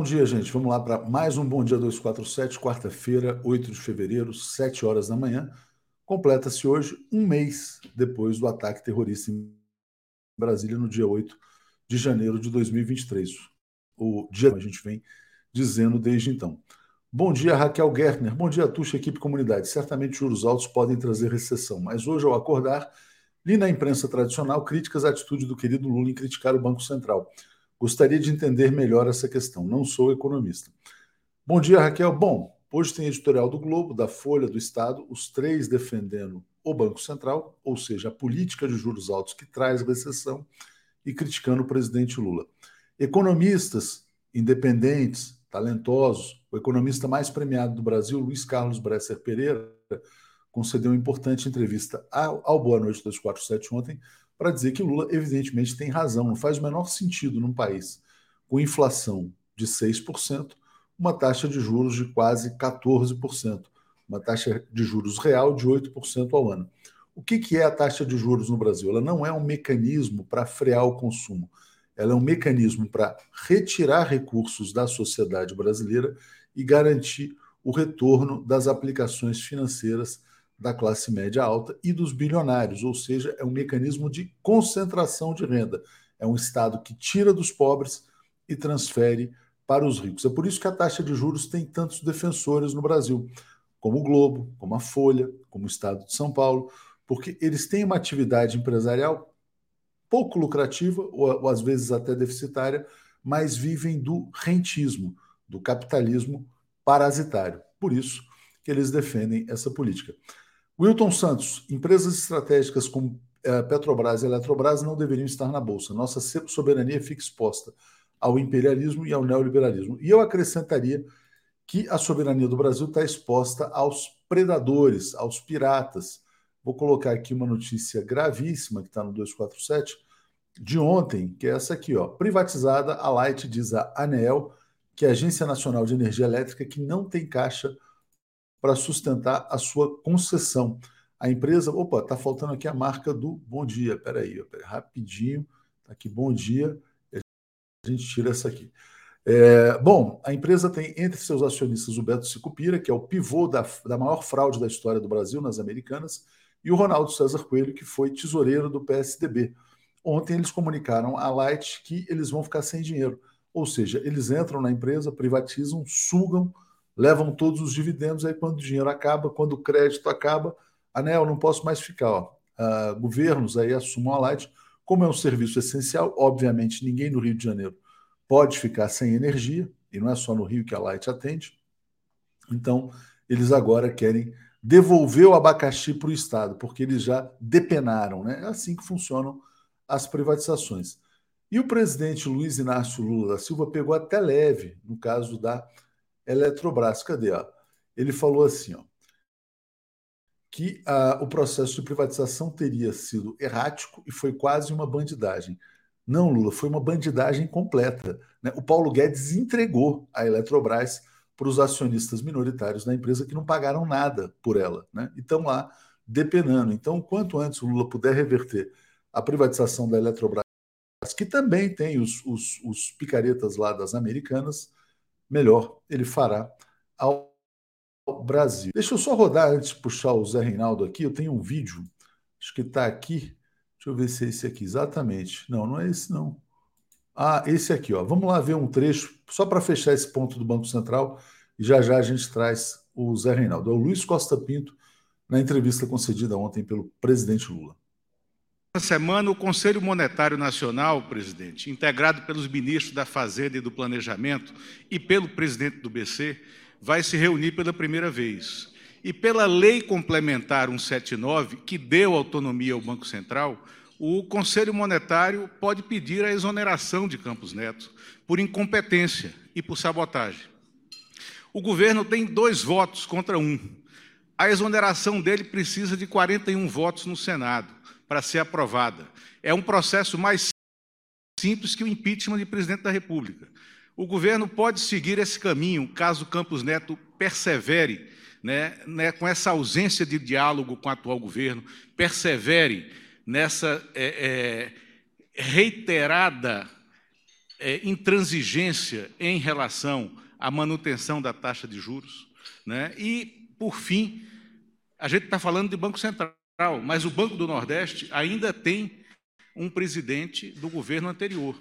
Bom dia, gente. Vamos lá para mais um Bom Dia 247, quarta-feira, 8 de fevereiro, 7 horas da manhã. Completa-se hoje um mês depois do ataque terrorista em Brasília, no dia 8 de janeiro de 2023. O dia que a gente vem dizendo desde então. Bom dia, Raquel Gertner. Bom dia, Tuxa, equipe comunidade. Certamente juros altos podem trazer recessão, mas hoje, ao acordar, li na imprensa tradicional críticas à atitude do querido Lula em criticar o Banco Central. Gostaria de entender melhor essa questão. Não sou economista. Bom dia, Raquel. Bom, hoje tem editorial do Globo, da Folha, do Estado, os três defendendo o Banco Central, ou seja, a política de juros altos que traz recessão, e criticando o presidente Lula. Economistas independentes, talentosos, o economista mais premiado do Brasil, Luiz Carlos Bresser Pereira, concedeu uma importante entrevista ao, Boa Noite 247 ontem, para dizer que Lula, evidentemente, tem razão. Não faz o menor sentido num país com inflação de 6%, uma taxa de juros de quase 14%, uma taxa de juros real de 8% ao ano. O que, que é a taxa de juros no Brasil? Ela não é um mecanismo para frear o consumo, ela é um mecanismo para retirar recursos da sociedade brasileira e garantir o retorno das aplicações financeiras da classe média alta e dos bilionários, ou seja, é um mecanismo de concentração de renda. É um Estado que tira dos pobres e transfere para os ricos. É por isso que a taxa de juros tem tantos defensores no Brasil, como o Globo, como a Folha, como o Estado de São Paulo, porque eles têm uma atividade empresarial pouco lucrativa, ou, ou às vezes até deficitária, mas vivem do rentismo, do capitalismo parasitário. Por isso que eles defendem essa política. Wilton Santos, empresas estratégicas como eh, Petrobras e Eletrobras não deveriam estar na Bolsa. Nossa soberania fica exposta ao imperialismo e ao neoliberalismo. E eu acrescentaria que a soberania do Brasil está exposta aos predadores, aos piratas. Vou colocar aqui uma notícia gravíssima que está no 247 de ontem, que é essa aqui, ó. Privatizada, a Light diz a ANEEL, que é a Agência Nacional de Energia Elétrica, que não tem caixa para sustentar a sua concessão. A empresa, opa, está faltando aqui a marca do Bom Dia. Espera aí, rapidinho, está aqui Bom Dia, a gente tira essa aqui. É, bom, a empresa tem entre seus acionistas o Beto Sicupira, que é o pivô da, da maior fraude da história do Brasil nas Americanas, e o Ronaldo César Coelho, que foi tesoureiro do PSDB. Ontem eles comunicaram à Light que eles vão ficar sem dinheiro. Ou seja, eles entram na empresa, privatizam, sugam levam todos os dividendos, aí quando o dinheiro acaba, quando o crédito acaba, anel, não posso mais ficar. Ó. Uh, governos aí assumam a Light, como é um serviço essencial, obviamente ninguém no Rio de Janeiro pode ficar sem energia, e não é só no Rio que a Light atende, então eles agora querem devolver o abacaxi para o Estado, porque eles já depenaram, né? É assim que funcionam as privatizações. E o presidente Luiz Inácio Lula da Silva pegou até leve no caso da Eletrobras. Cadê? Ó? Ele falou assim, ó, que o processo de privatização teria sido errático e foi quase uma bandidagem. Não, Lula, foi uma bandidagem completa. Né? O Paulo Guedes entregou a Eletrobras para os acionistas minoritários da empresa que não pagaram nada por ela. Né? E estão lá depenando. Então, quanto antes o Lula puder reverter a privatização da Eletrobras, que também tem os, os, os picaretas lá das americanas, melhor ele fará ao Brasil. Deixa eu só rodar antes de puxar o Zé Reinaldo aqui. Eu tenho um vídeo, acho que está aqui. Deixa eu ver se é esse aqui, exatamente. Não, não é esse não. Ah, esse aqui, ó. Vamos lá ver um trecho, só para fechar esse ponto do Banco Central, e já já a gente traz o Zé Reinaldo. É o Luiz Costa Pinto, na entrevista concedida ontem pelo presidente Lula. Essa semana, o Conselho Monetário Nacional, presidente, integrado pelos ministros da Fazenda e do Planejamento e pelo presidente do BC, vai se reunir pela primeira vez. E pela Lei Complementar 179, que deu autonomia ao Banco Central, o Conselho Monetário pode pedir a exoneração de Campos Neto por incompetência e por sabotagem. O governo tem dois votos contra um. A exoneração dele precisa de 41 votos no Senado para ser aprovada. É um processo mais simples que o impeachment de presidente da República. O governo pode seguir esse caminho caso Campos Neto persevere né, né, com essa ausência de diálogo com o atual governo, persevere nessa é, é, reiterada é, intransigência em relação à manutenção da taxa de juros. Né? E, por fim, a gente está falando de Banco Central, mas o Banco do Nordeste ainda tem um presidente do governo anterior.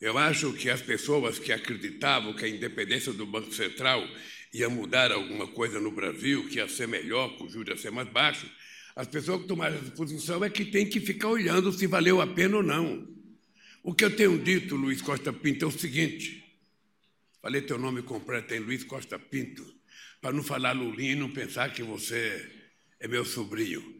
Eu acho que as pessoas que acreditavam que a independência do Banco Central ia mudar alguma coisa no Brasil, que ia ser melhor, que o juros ia ser mais baixo, as pessoas que tomaram essa posição é que tem que ficar olhando se valeu a pena ou não. O que eu tenho dito, Luiz Costa Pinto, é o seguinte: falei teu nome completo, é Luiz Costa Pinto, para não falar Lulinha e não pensar que você é meu sobrinho.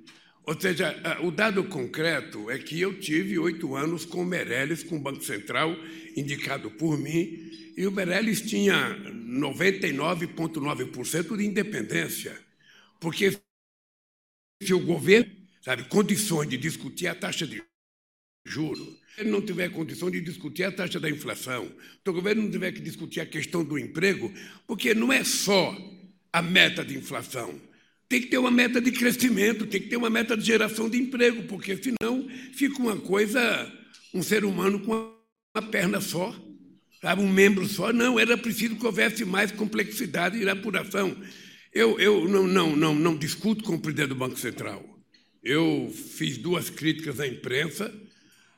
Ou seja, o dado concreto é que eu tive oito anos com o Meirelles, com o Banco Central, indicado por mim, e o Meirelles tinha 99,9% de independência, porque se o governo, sabe, condições de discutir a taxa de juros, ele não tiver condição de discutir a taxa da inflação, se o governo não tiver que discutir a questão do emprego, porque não é só a meta de inflação, tem que ter uma meta de crescimento, tem que ter uma meta de geração de emprego, porque senão fica uma coisa, um ser humano com uma perna só, sabe, um membro só. Não, era preciso que houvesse mais complexidade e apuração. Eu, eu não, não, não, não discuto com o presidente do Banco Central. Eu fiz duas críticas à imprensa.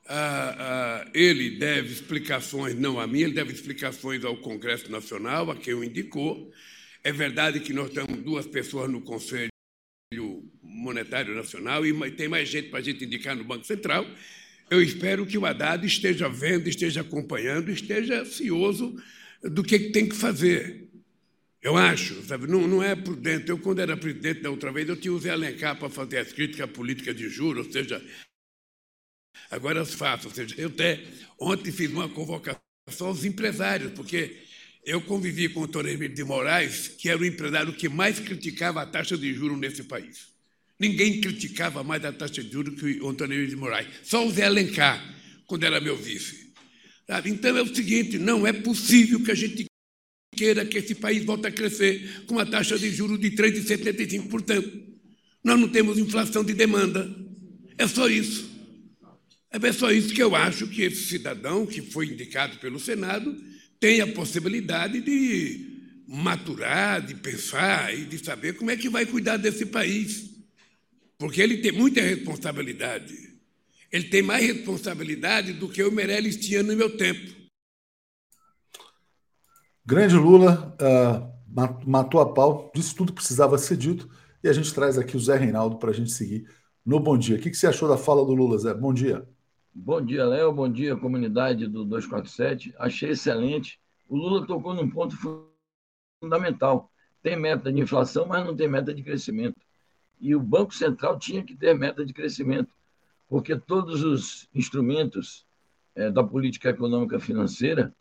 Ah, ah, ele deve explicações, não a mim, ele deve explicações ao Congresso Nacional, a quem o indicou. É verdade que nós temos duas pessoas no Conselho Monetário Nacional e tem mais gente para a gente indicar no Banco Central. Eu espero que o Haddad esteja vendo, esteja acompanhando, esteja cioso do que tem que fazer. Eu acho, sabe, não, não é prudente. Eu, quando era presidente da outra vez, eu tinha o Zé Alencar para fazer as críticas à política de juros, ou seja, agora as faço. Ou seja, eu até ontem fiz uma convocação aos empresários, porque eu convivi com o Emílio de Moraes, que era o empresário que mais criticava a taxa de juros nesse país. Ninguém criticava mais a taxa de juros que o Antônio de Moraes. Só o Zé Alencar, quando era meu vice. Então é o seguinte: não é possível que a gente queira que esse país volte a crescer com uma taxa de juros de 3,75%. Nós não temos inflação de demanda. É só isso. É só isso que eu acho que esse cidadão que foi indicado pelo Senado tem a possibilidade de maturar, de pensar e de saber como é que vai cuidar desse país. Porque ele tem muita responsabilidade. Ele tem mais responsabilidade do que o Meirelles tinha no meu tempo. Grande Lula uh, matou a pau, disse tudo que precisava ser dito, e a gente traz aqui o Zé Reinaldo para a gente seguir no Bom Dia. O que, que você achou da fala do Lula, Zé? Bom dia. Bom dia, Léo. Bom dia, comunidade do 247. Achei excelente. O Lula tocou num ponto fundamental. Tem meta de inflação, mas não tem meta de crescimento. E o Banco Central tinha que ter meta de crescimento, porque todos os instrumentos é, da política econômica financeira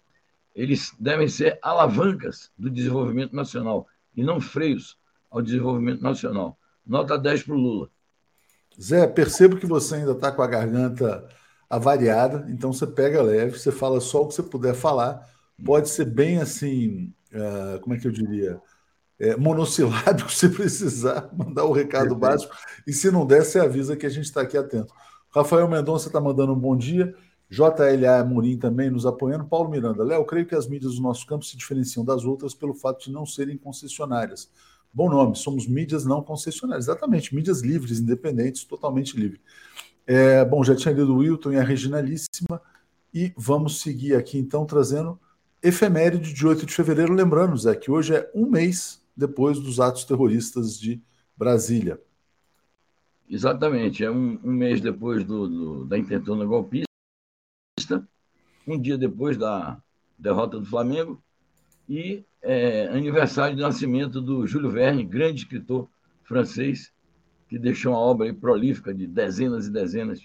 eles devem ser alavancas do desenvolvimento nacional e não freios ao desenvolvimento nacional. Nota 10 para o Lula. Zé, percebo que você ainda está com a garganta avariada, então você pega leve, você fala só o que você puder falar. Pode ser bem assim, uh, como é que eu diria? É, monossilábico se precisar, mandar o recado básico. E se não der, você avisa que a gente está aqui atento. Rafael Mendonça está mandando um bom dia. JLA Murim também nos apoiando. Paulo Miranda, Léo, creio que as mídias do nosso campo se diferenciam das outras pelo fato de não serem concessionárias. Bom nome, somos mídias não concessionárias. Exatamente, mídias livres, independentes, totalmente livres. É, bom, já tinha lido o Wilton e a Reginalíssima. E vamos seguir aqui então trazendo efeméride de 8 de fevereiro. Lembrando, Zé, que hoje é um mês depois dos atos terroristas de Brasília. Exatamente, é um, um mês depois do, do, da intentona golpista um dia depois da derrota do Flamengo, e é, aniversário de nascimento do Júlio Verne, grande escritor francês, que deixou uma obra prolífica de dezenas e dezenas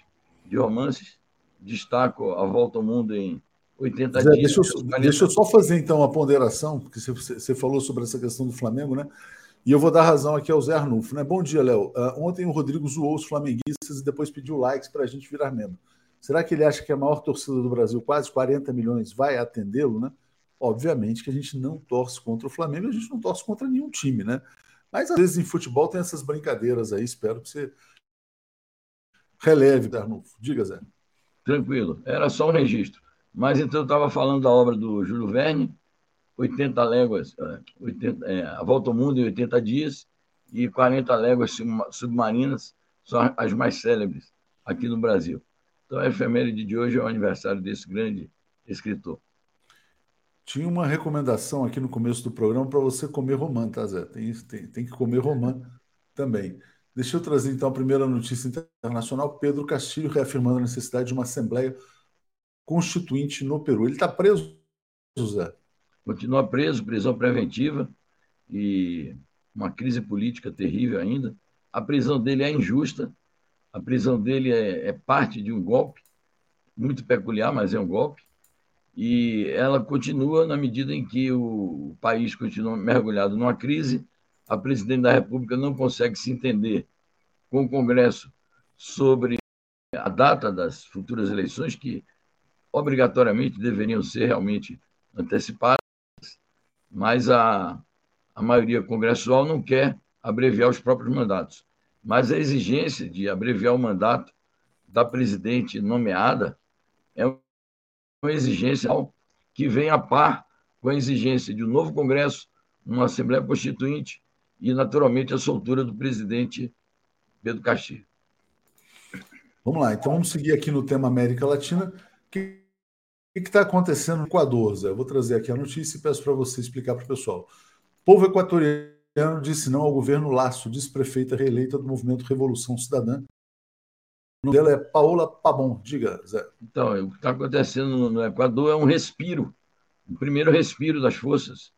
de romances. Destaco A Volta ao Mundo em 80 Zé, dias. Deixa eu, deixa eu, só fazer então uma ponderação, porque você, você, falou sobre essa questão do Flamengo, né? E eu vou dar razão aqui ao Zé Arnulfo, né? Bom dia, Léo. Uh, ontem o Rodrigo zoou os flamenguistas e depois pediu likes para a gente virar membro. Será que ele acha que a maior torcida do Brasil, quase 40 milhões, vai atendê-lo, né? Obviamente que a gente não torce contra o Flamengo, a gente não torce contra nenhum time, né? Mas às vezes em futebol tem essas brincadeiras aí, espero que você releve, Darnulfo. Diga, Zé. Tranquilo, era só um registro. Mas então eu estava falando da obra do Júlio Verne, 80 léguas, 80, é, é, A Volta ao Mundo em 80 Dias, e 40 léguas submarinas são as mais célebres aqui no Brasil. Então, a efeméride de hoje é o aniversário desse grande escritor. Tinha uma recomendação aqui no começo do programa para você comer romã, tá, Zé? Tem, tem, tem que comer romã também. Deixa eu trazer então a primeira notícia internacional. Pedro Castilho reafirmando a necessidade de uma Assembleia Constituinte no Peru. Ele está preso, Zé? Continua preso, prisão preventiva e uma crise política terrível ainda. A prisão dele é injusta, a prisão dele é, é parte de um golpe, muito peculiar, mas é um golpe. E ela continua na medida em que o país continua mergulhado numa crise, a presidente da República não consegue se entender com o Congresso sobre a data das futuras eleições, que obrigatoriamente deveriam ser realmente antecipadas, mas a, a maioria congressual não quer abreviar os próprios mandatos. Mas a exigência de abreviar o mandato da presidente nomeada é exigência que vem a par com a exigência de um novo Congresso, uma Assembleia Constituinte e, naturalmente, a soltura do presidente Pedro Castilho. Vamos lá, então vamos seguir aqui no tema América Latina. O que está acontecendo no Equador, Zé? Eu vou trazer aqui a notícia e peço para você explicar para o pessoal. O povo equatoriano disse não ao governo Laço, diz prefeita reeleita do movimento Revolução Cidadã. O nome dela é Paola Pabon. Diga, Zé. Então, o que está acontecendo no Equador é um respiro, o primeiro respiro das forças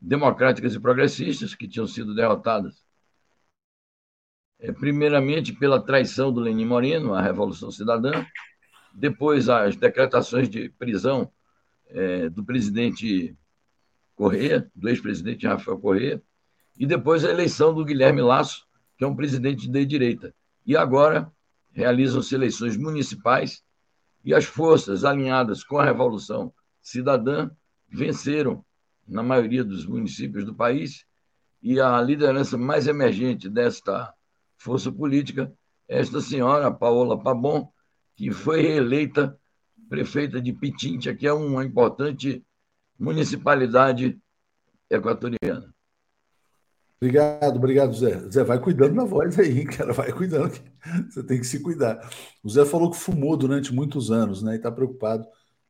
democráticas e progressistas que tinham sido derrotadas. É, primeiramente pela traição do Lenin Moreno, a Revolução Cidadã, depois as decretações de prisão é, do presidente Correia, do ex-presidente Rafael Correia, e depois a eleição do Guilherme Lasso, que é um presidente de direita. E agora realizam-se eleições municipais e as forças alinhadas com a Revolução Cidadã venceram na maioria dos municípios do país e a liderança mais emergente desta força política é esta senhora, Paola Pabon, que foi reeleita prefeita de Pitincha, que é uma importante municipalidade equatoriana. Obrigado, obrigado, Zé. Zé, vai cuidando da voz aí, cara, vai cuidando. Você tem que se cuidar. O Zé falou que fumou durante muitos anos, né? E está preocupado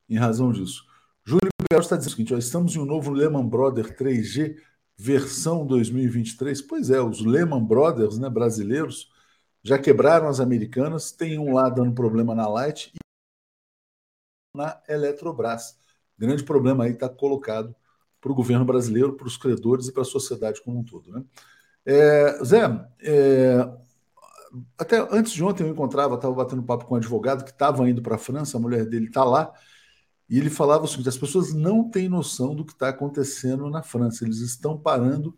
em razão disso. Júlio Belo está dizendo o seguinte: ó, estamos em um novo Lehman Brothers 3G versão 2023. Pois é, os Lehman Brothers, né, brasileiros, já quebraram as americanas, tem um lá dando problema na Light e na Eletrobras. Grande problema aí está colocado para o governo brasileiro, para os credores e para a sociedade como um todo. Né? É, Zé, é, até antes de ontem eu encontrava, estava batendo papo com um advogado que estava indo para a França, a mulher dele está lá, e ele falava o seguinte: as pessoas não têm noção do que está acontecendo na França, eles estão parando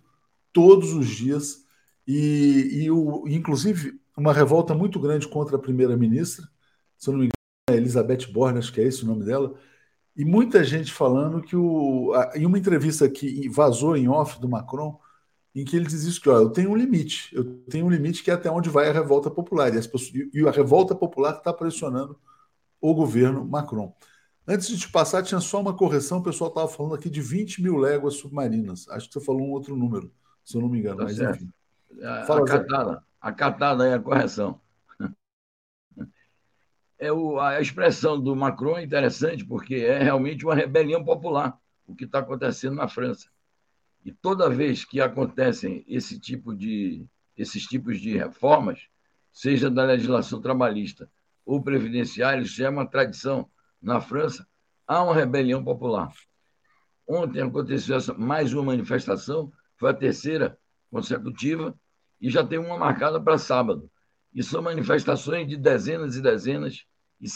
todos os dias, e, e o, inclusive uma revolta muito grande contra a primeira-ministra, se eu não me engano, é Elizabeth Borne, acho que é esse o nome dela, e muita gente falando que o. Em uma entrevista que vazou em off do Macron, em que ele diz isso: que ó, eu tenho um limite, eu tenho um limite que é até onde vai a revolta popular. E, as pessoas, e a revolta popular está pressionando o governo Macron. Antes de te passar, tinha só uma correção, o pessoal estava falando aqui de 20 mil léguas submarinas. Acho que você falou um outro número, se eu não me engano. Tá mas certo. enfim. Fala, acatada, acatada aí a correção é o, a expressão do Macron é interessante, porque é realmente uma rebelião popular, o que está acontecendo na França. E toda vez que acontecem esse tipo de, esses tipos de reformas, seja da legislação trabalhista ou previdenciária, isso é uma tradição na França, há uma rebelião popular. Ontem aconteceu essa, mais uma manifestação, foi a terceira consecutiva, e já tem uma marcada para sábado. E são manifestações de dezenas e dezenas e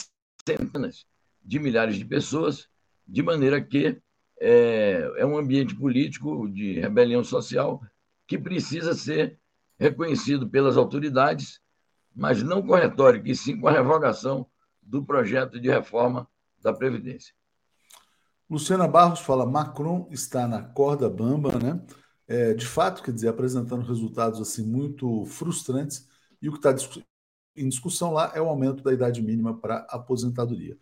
centenas de milhares de pessoas, de maneira que é, é um ambiente político de rebelião social que precisa ser reconhecido pelas autoridades, mas não com retórica, e sim com a revogação do projeto de reforma da Previdência. Luciana Barros fala: Macron está na corda bamba, né? É, de fato, quer dizer, apresentando resultados assim muito frustrantes, e o que está em discussão lá é o aumento da idade mínima para aposentadoria.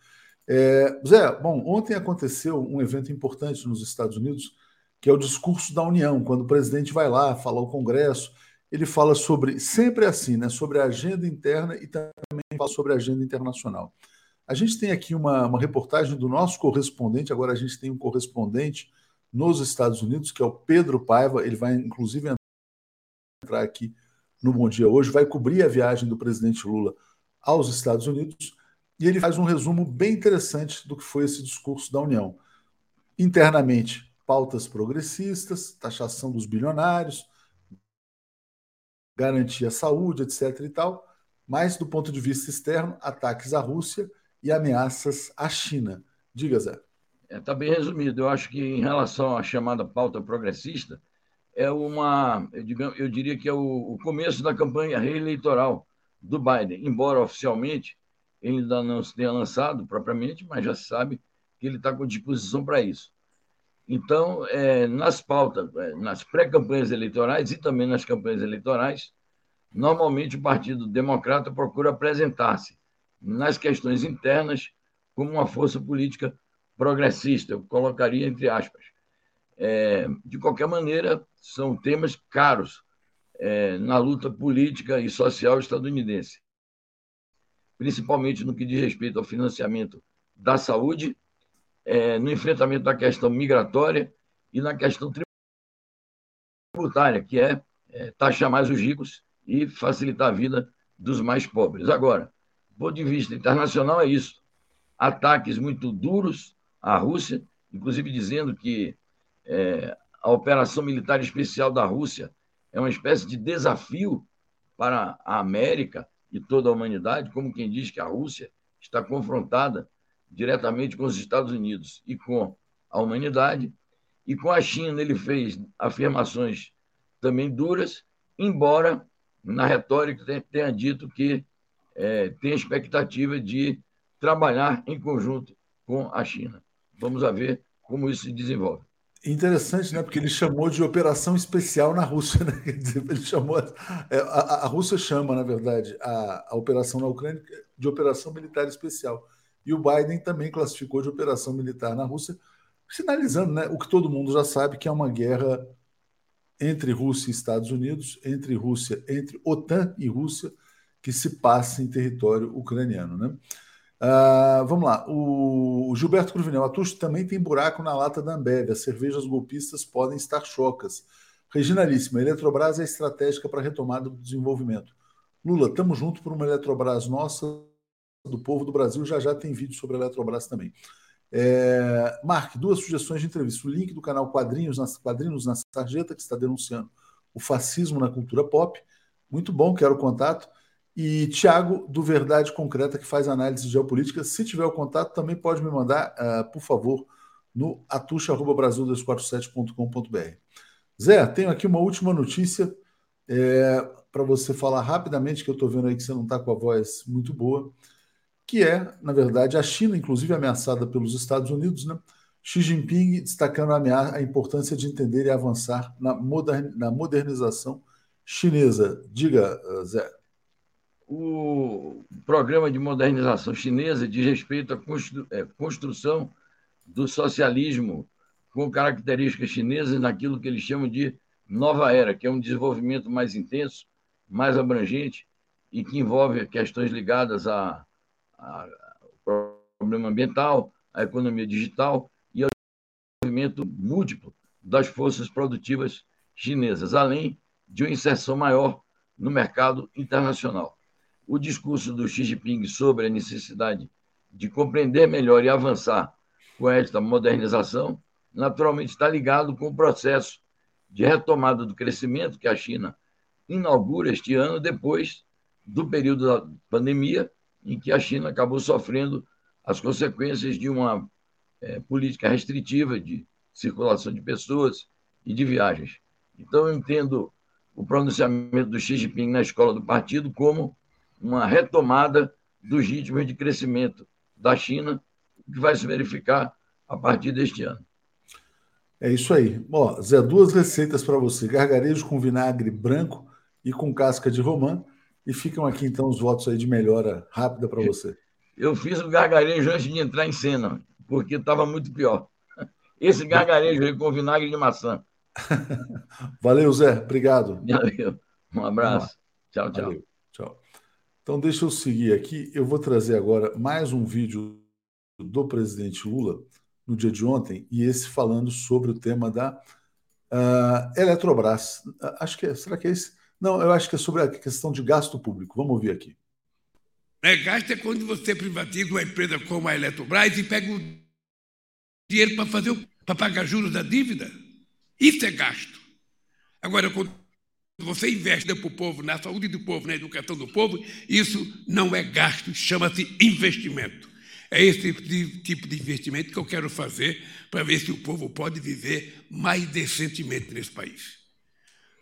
É, Zé, bom, ontem aconteceu um evento importante nos Estados Unidos, que é o discurso da União, quando o presidente vai lá, fala ao Congresso, ele fala sobre, sempre assim, né, sobre a agenda interna e também fala sobre a agenda internacional. A gente tem aqui uma, uma reportagem do nosso correspondente, agora a gente tem um correspondente nos Estados Unidos, que é o Pedro Paiva, ele vai inclusive entrar aqui no Bom Dia hoje, vai cobrir a viagem do presidente Lula aos Estados Unidos e ele faz um resumo bem interessante do que foi esse discurso da União. Internamente, pautas progressistas, taxação dos bilionários, garantir a saúde, etc. e tal, mas do ponto de vista externo, ataques à Rússia e ameaças à China. Diga, Zé. Está é, tá bem resumido. Eu acho que, em relação à chamada pauta progressista, é uma, eu, diria que é o, o começo da campanha reeleitoral do Biden, embora oficialmente ele ainda não se tenha lançado propriamente, mas já se sabe que ele está com disposição para isso. Então, é, nas pautas, é, nas pré-campanhas eleitorais e também nas campanhas eleitorais, normalmente o Partido Democrata procura apresentar-se nas questões internas como uma força política progressista, eu colocaria entre aspas. É, de qualquer maneira, são temas caros é, na luta política e social estadunidense principalmente no que diz respeito ao financiamento da saúde, é, no enfrentamento da questão migratória e na questão tributária, que é, é taxar mais os ricos e facilitar a vida dos mais pobres. Agora, do ponto de vista internacional, é isso. Ataques muito duros à Rússia, inclusive dizendo que é, a operação militar especial da Rússia é uma espécie de desafio para a América e toda a humanidade, como quem diz que a Rússia está confrontada diretamente com os Estados Unidos e com a humanidade. E com a China ele fez afirmações também duras, embora na retórica tenha dito que é, tem expectativa de trabalhar em conjunto com a China. Vamos ver como isso se desenvolve. Interessante, né? Porque ele chamou de operação especial na Rússia, né? Ele chamou é, a, a Rússia chama, na verdade, a, a operação na Ucrânia de operação militar especial. E o Biden também classificou de operação militar na Rússia, sinalizando, né, o que todo mundo já sabe que é uma guerra entre Rússia e Estados Unidos, entre Rússia, entre OTAN e Rússia, que se passa em território ucraniano, né? Uh, vamos lá. O, o Gilberto Cruvinel. Atucho também tem buraco na lata da Ambev. As cervejas golpistas podem estar chocas. Reginalíssima. Eletrobras é estratégica para a retomada do desenvolvimento. Lula, estamos junto por uma Eletrobras nossa, do povo do Brasil. Já já tem vídeo sobre a Eletrobras também. É, Mark, duas sugestões de entrevista. O link do canal Quadrinhos, nas, Quadrinhos na Sarjeta, que está denunciando o fascismo na cultura pop. Muito bom, quero contato. E Tiago, do Verdade Concreta, que faz análise geopolítica. Se tiver o contato, também pode me mandar, uh, por favor, no atucha.brasil247.com.br. Zé, tenho aqui uma última notícia é, para você falar rapidamente, que eu estou vendo aí que você não está com a voz muito boa, que é, na verdade, a China, inclusive ameaçada pelos Estados Unidos, né? Xi Jinping destacando a, importância de entender e avançar na, modern, na modernização chinesa. Diga, Zé o programa de modernização chinesa diz respeito à é, construção do socialismo com características chinesas naquilo que eles chamam de nova era, que é um desenvolvimento mais intenso, mais abrangente e que envolve questões ligadas ao problema ambiental, à economia digital e ao desenvolvimento múltiplo das forças produtivas chinesas, além de uma inserção maior no mercado internacional o discurso do Xi Jinping sobre a necessidade de compreender melhor e avançar com esta modernização, naturalmente está ligado com o processo de retomada do crescimento que a China inaugura este ano, depois do período da pandemia, em que a China acabou sofrendo as consequências de uma é, política restritiva de circulação de pessoas e de viagens. Então, eu entendo o pronunciamento do Xi Jinping na escola do partido como uma retomada dos ritmos de crescimento da China, que vai se verificar a partir deste ano. É isso aí. Ó, Zé, duas receitas para você: gargarejo com vinagre branco e com casca de romã. E ficam aqui então os votos aí de melhora rápida para você. Eu fiz o gargarejo antes de entrar em cena, porque estava muito pior. Esse gargarejo aí com vinagre de maçã. Valeu, Zé. Obrigado. Valeu. Um abraço. Tchau, tchau. Valeu. Então, deixa eu seguir aqui. Eu vou trazer agora mais um vídeo do presidente Lula no dia de ontem, e esse falando sobre o tema da uh, Eletrobras. Uh, acho que é, será que é esse? Não, eu acho que é sobre a questão de gasto público. Vamos ouvir aqui. É, gasto é quando você privatiza uma empresa como a Eletrobras e pega o dinheiro para fazer para pagar juros da dívida. Isso é gasto. Agora, quando você investe para o povo, na saúde do povo, na educação do povo, isso não é gasto, chama-se investimento. É esse tipo de investimento que eu quero fazer para ver se o povo pode viver mais decentemente nesse país.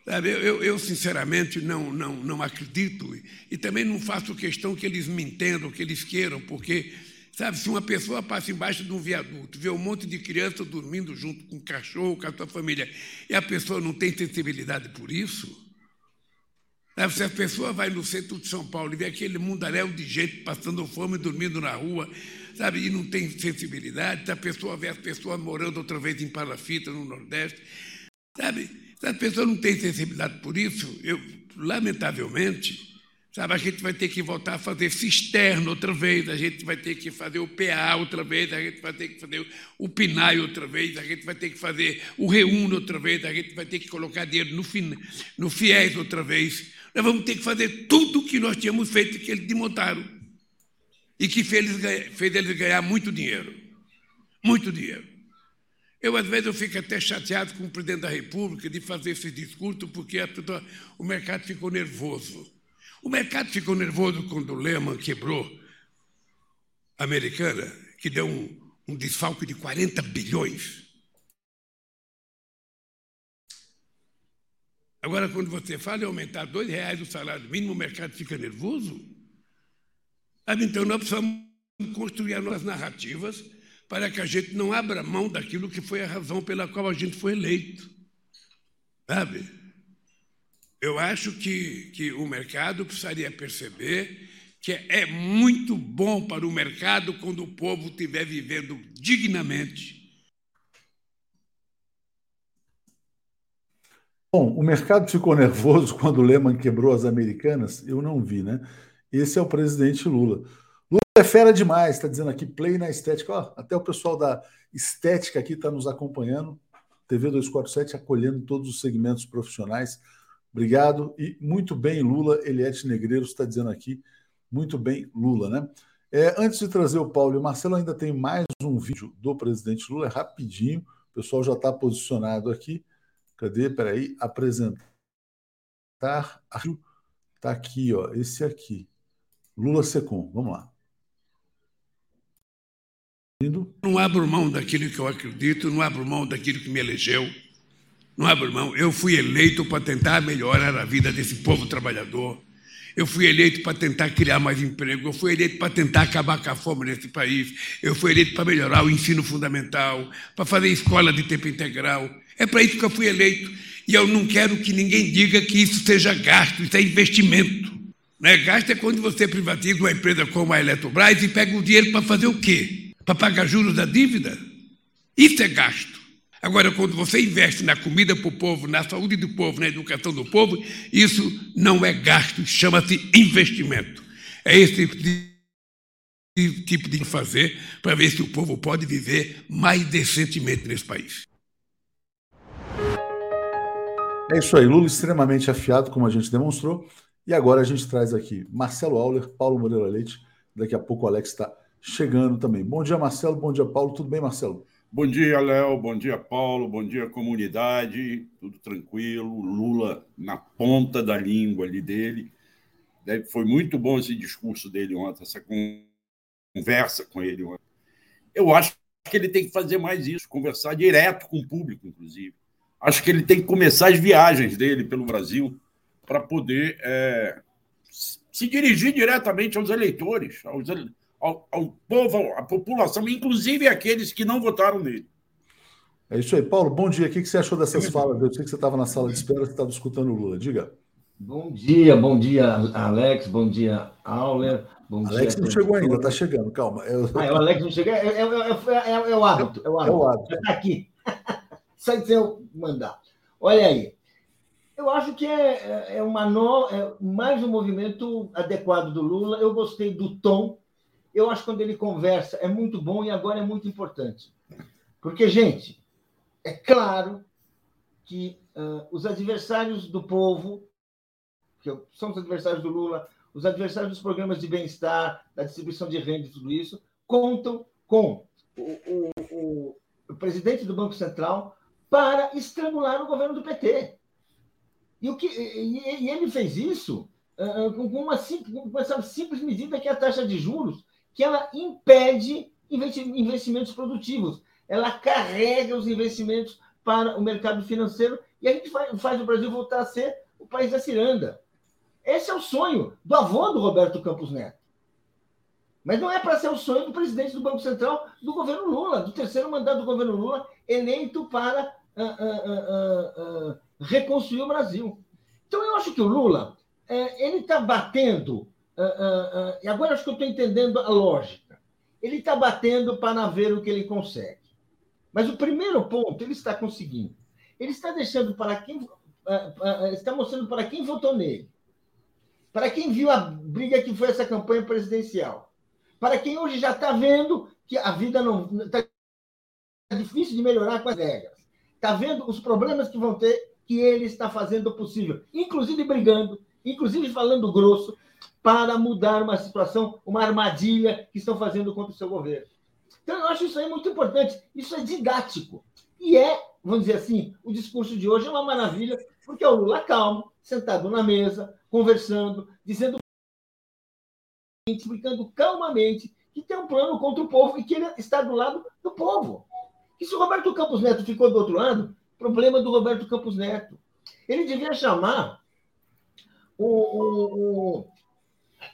Sabe, eu, eu, sinceramente, não, não, não acredito e também não faço questão que eles me entendam, que eles queiram, porque, sabe, se uma pessoa passa embaixo de um viaduto, vê um monte de criança dormindo junto com um cachorro, com a sua família, e a pessoa não tem sensibilidade por isso, sabe, se a pessoa vai no centro de São Paulo e vê aquele mundaréu de gente passando fome, dormindo na rua, sabe, e não tem sensibilidade, se a pessoa vê as pessoas morando outra vez em palafita no Nordeste, sabe, se a pessoa não tem sensibilidade por isso, eu, lamentavelmente, sabe, a gente vai ter que voltar a fazer cisterna outra vez, a gente vai ter que fazer o PA outra vez, a gente vai ter que fazer o PNAE outra vez, a gente vai ter que fazer o REUNO outra vez, a gente vai ter que colocar dinheiro no, no FIES outra vez. Nós vamos ter que fazer tudo o que nós tínhamos feito que eles desmontaram e que fez eles, fez eles ganhar muito dinheiro. Muito dinheiro. Eu, às vezes, eu fico até chateado com o presidente da República de fazer esse discurso, porque o mercado ficou nervoso. O mercado ficou nervoso quando o Lehman quebrou a americana, que deu um, um desfalque de 40 bilhões. Agora, quando você fala em aumentar dois reais o salário mínimo, o mercado fica nervoso? Então, nós precisamos construir as nossas narrativas para que a gente não abra mão daquilo que foi a razão pela qual a gente foi eleito. Sabe? Eu acho que, que o mercado precisaria perceber que é muito bom para o mercado quando o povo estiver vivendo dignamente. Bom, o mercado ficou nervoso quando o Lehman quebrou as americanas? Eu não vi, né? Esse é o presidente Lula. Lula é fera demais, está dizendo aqui, play na estética. Ó, até o pessoal da estética aqui está nos acompanhando. TV 247 acolhendo todos os segmentos profissionais. Obrigado. E muito bem, Lula. Eliette Negreiros está dizendo aqui, muito bem, Lula, né? É, antes de trazer o Paulo e o Marcelo, ainda tem mais um vídeo do presidente Lula, é rapidinho. O pessoal já está posicionado aqui. Cadê? Peraí, apresentar. Está aqui, ó, esse aqui. Lula Secom. Vamos lá. Não abro mão daquilo que eu acredito, não abro mão daquilo que me elegeu, não abro mão. Eu fui eleito para tentar melhorar a vida desse povo trabalhador. Eu fui eleito para tentar criar mais emprego. Eu fui eleito para tentar acabar com a fome nesse país. Eu fui eleito para melhorar o ensino fundamental, para fazer escola de tempo integral. É para isso que eu fui eleito. E eu não quero que ninguém diga que isso seja gasto, isso é investimento. Né? Gasto é quando você privatiza uma empresa como a Eletrobras e pega o dinheiro para fazer o quê? Para pagar juros da dívida? Isso é gasto. Agora, quando você investe na comida para o povo, na saúde do povo, na educação do povo, isso não é gasto, chama-se investimento. É esse tipo de, tipo fazer para ver se o povo pode viver mais decentemente nesse país. É isso aí, Lula extremamente afiado, como a gente demonstrou. E agora a gente traz aqui Marcelo Auler, Paulo Moreira Leite. Daqui a pouco o Alex está chegando também. Bom dia, Marcelo. Bom dia, Paulo. Tudo bem, Marcelo? Bom dia, Léo. Bom dia, Paulo. Bom dia, comunidade. Tudo tranquilo. Lula na ponta da língua ali dele. Foi muito bom esse discurso dele ontem, essa conversa com ele ontem. Eu acho que ele tem que fazer mais isso, conversar direto com o público, inclusive. Acho que ele tem que começar as viagens dele pelo Brasil para poder é, se dirigir diretamente aos eleitores, aos, ao, ao povo, à população, inclusive aqueles que não votaram nele. É isso aí. Paulo, bom dia. O que você achou dessas falas? Eu sei que você estava na sala de espera, você estava escutando o Lula. Diga. Bom dia, bom dia, Alex, bom dia, Auler. Bom Alex dia, não chegou ainda, está chegando, calma. Eu... Ah, o Alex não chegou, é, é, é, é, o hábito, é o hábito. É o hábito. Já está aqui. Só de eu mandar. Olha aí. Eu acho que é, é uma no... é mais um movimento adequado do Lula. Eu gostei do tom. Eu acho que quando ele conversa é muito bom e agora é muito importante. Porque, gente, é claro que uh, os adversários do povo, que são os adversários do Lula, os adversários dos programas de bem-estar, da distribuição de renda e tudo isso, contam com o, o, o, presidente do Banco Central para estrangular o governo do PT. E, o que, e, e ele fez isso uh, com, uma simples, com essa simples medida que é a taxa de juros, que ela impede investimentos produtivos. Ela carrega os investimentos para o mercado financeiro e a gente faz, o Brasil voltar a ser o país da ciranda. Esse é o sonho do avô do Roberto Campos Neto. Mas não é para ser o sonho do presidente do Banco Central do governo Lula, do terceiro mandato do governo Lula, eleito para uh, uh, uh, reconstruir o Brasil. Então, eu acho que o Lula é, ele está batendo, e agora acho que eu estou entendendo a lógica. Ele está batendo para ver o que ele consegue. Mas o primeiro ponto ele está conseguindo. Ele está deixando para quem. está mostrando para quem votou nele para quem viu a briga que foi essa campanha presidencial, para quem hoje já está vendo que a vida não está difícil de melhorar com as regras, está vendo os problemas que vão ter, que ele está fazendo possível, inclusive brigando, inclusive falando grosso, para mudar uma situação, uma armadilha que estão fazendo contra o seu governo. Então, eu acho isso aí muito importante. Isso é didático. E é, vamos dizer assim, o discurso de hoje é uma maravilha, porque é o Lula calmo, sentado na mesa, conversando, dizendo, explicando calmamente que tem um plano contra o povo e que ele está do lado do povo. E se o Roberto Campos Neto ficou do outro lado, problema do Roberto Campos Neto. Ele devia chamar o, o,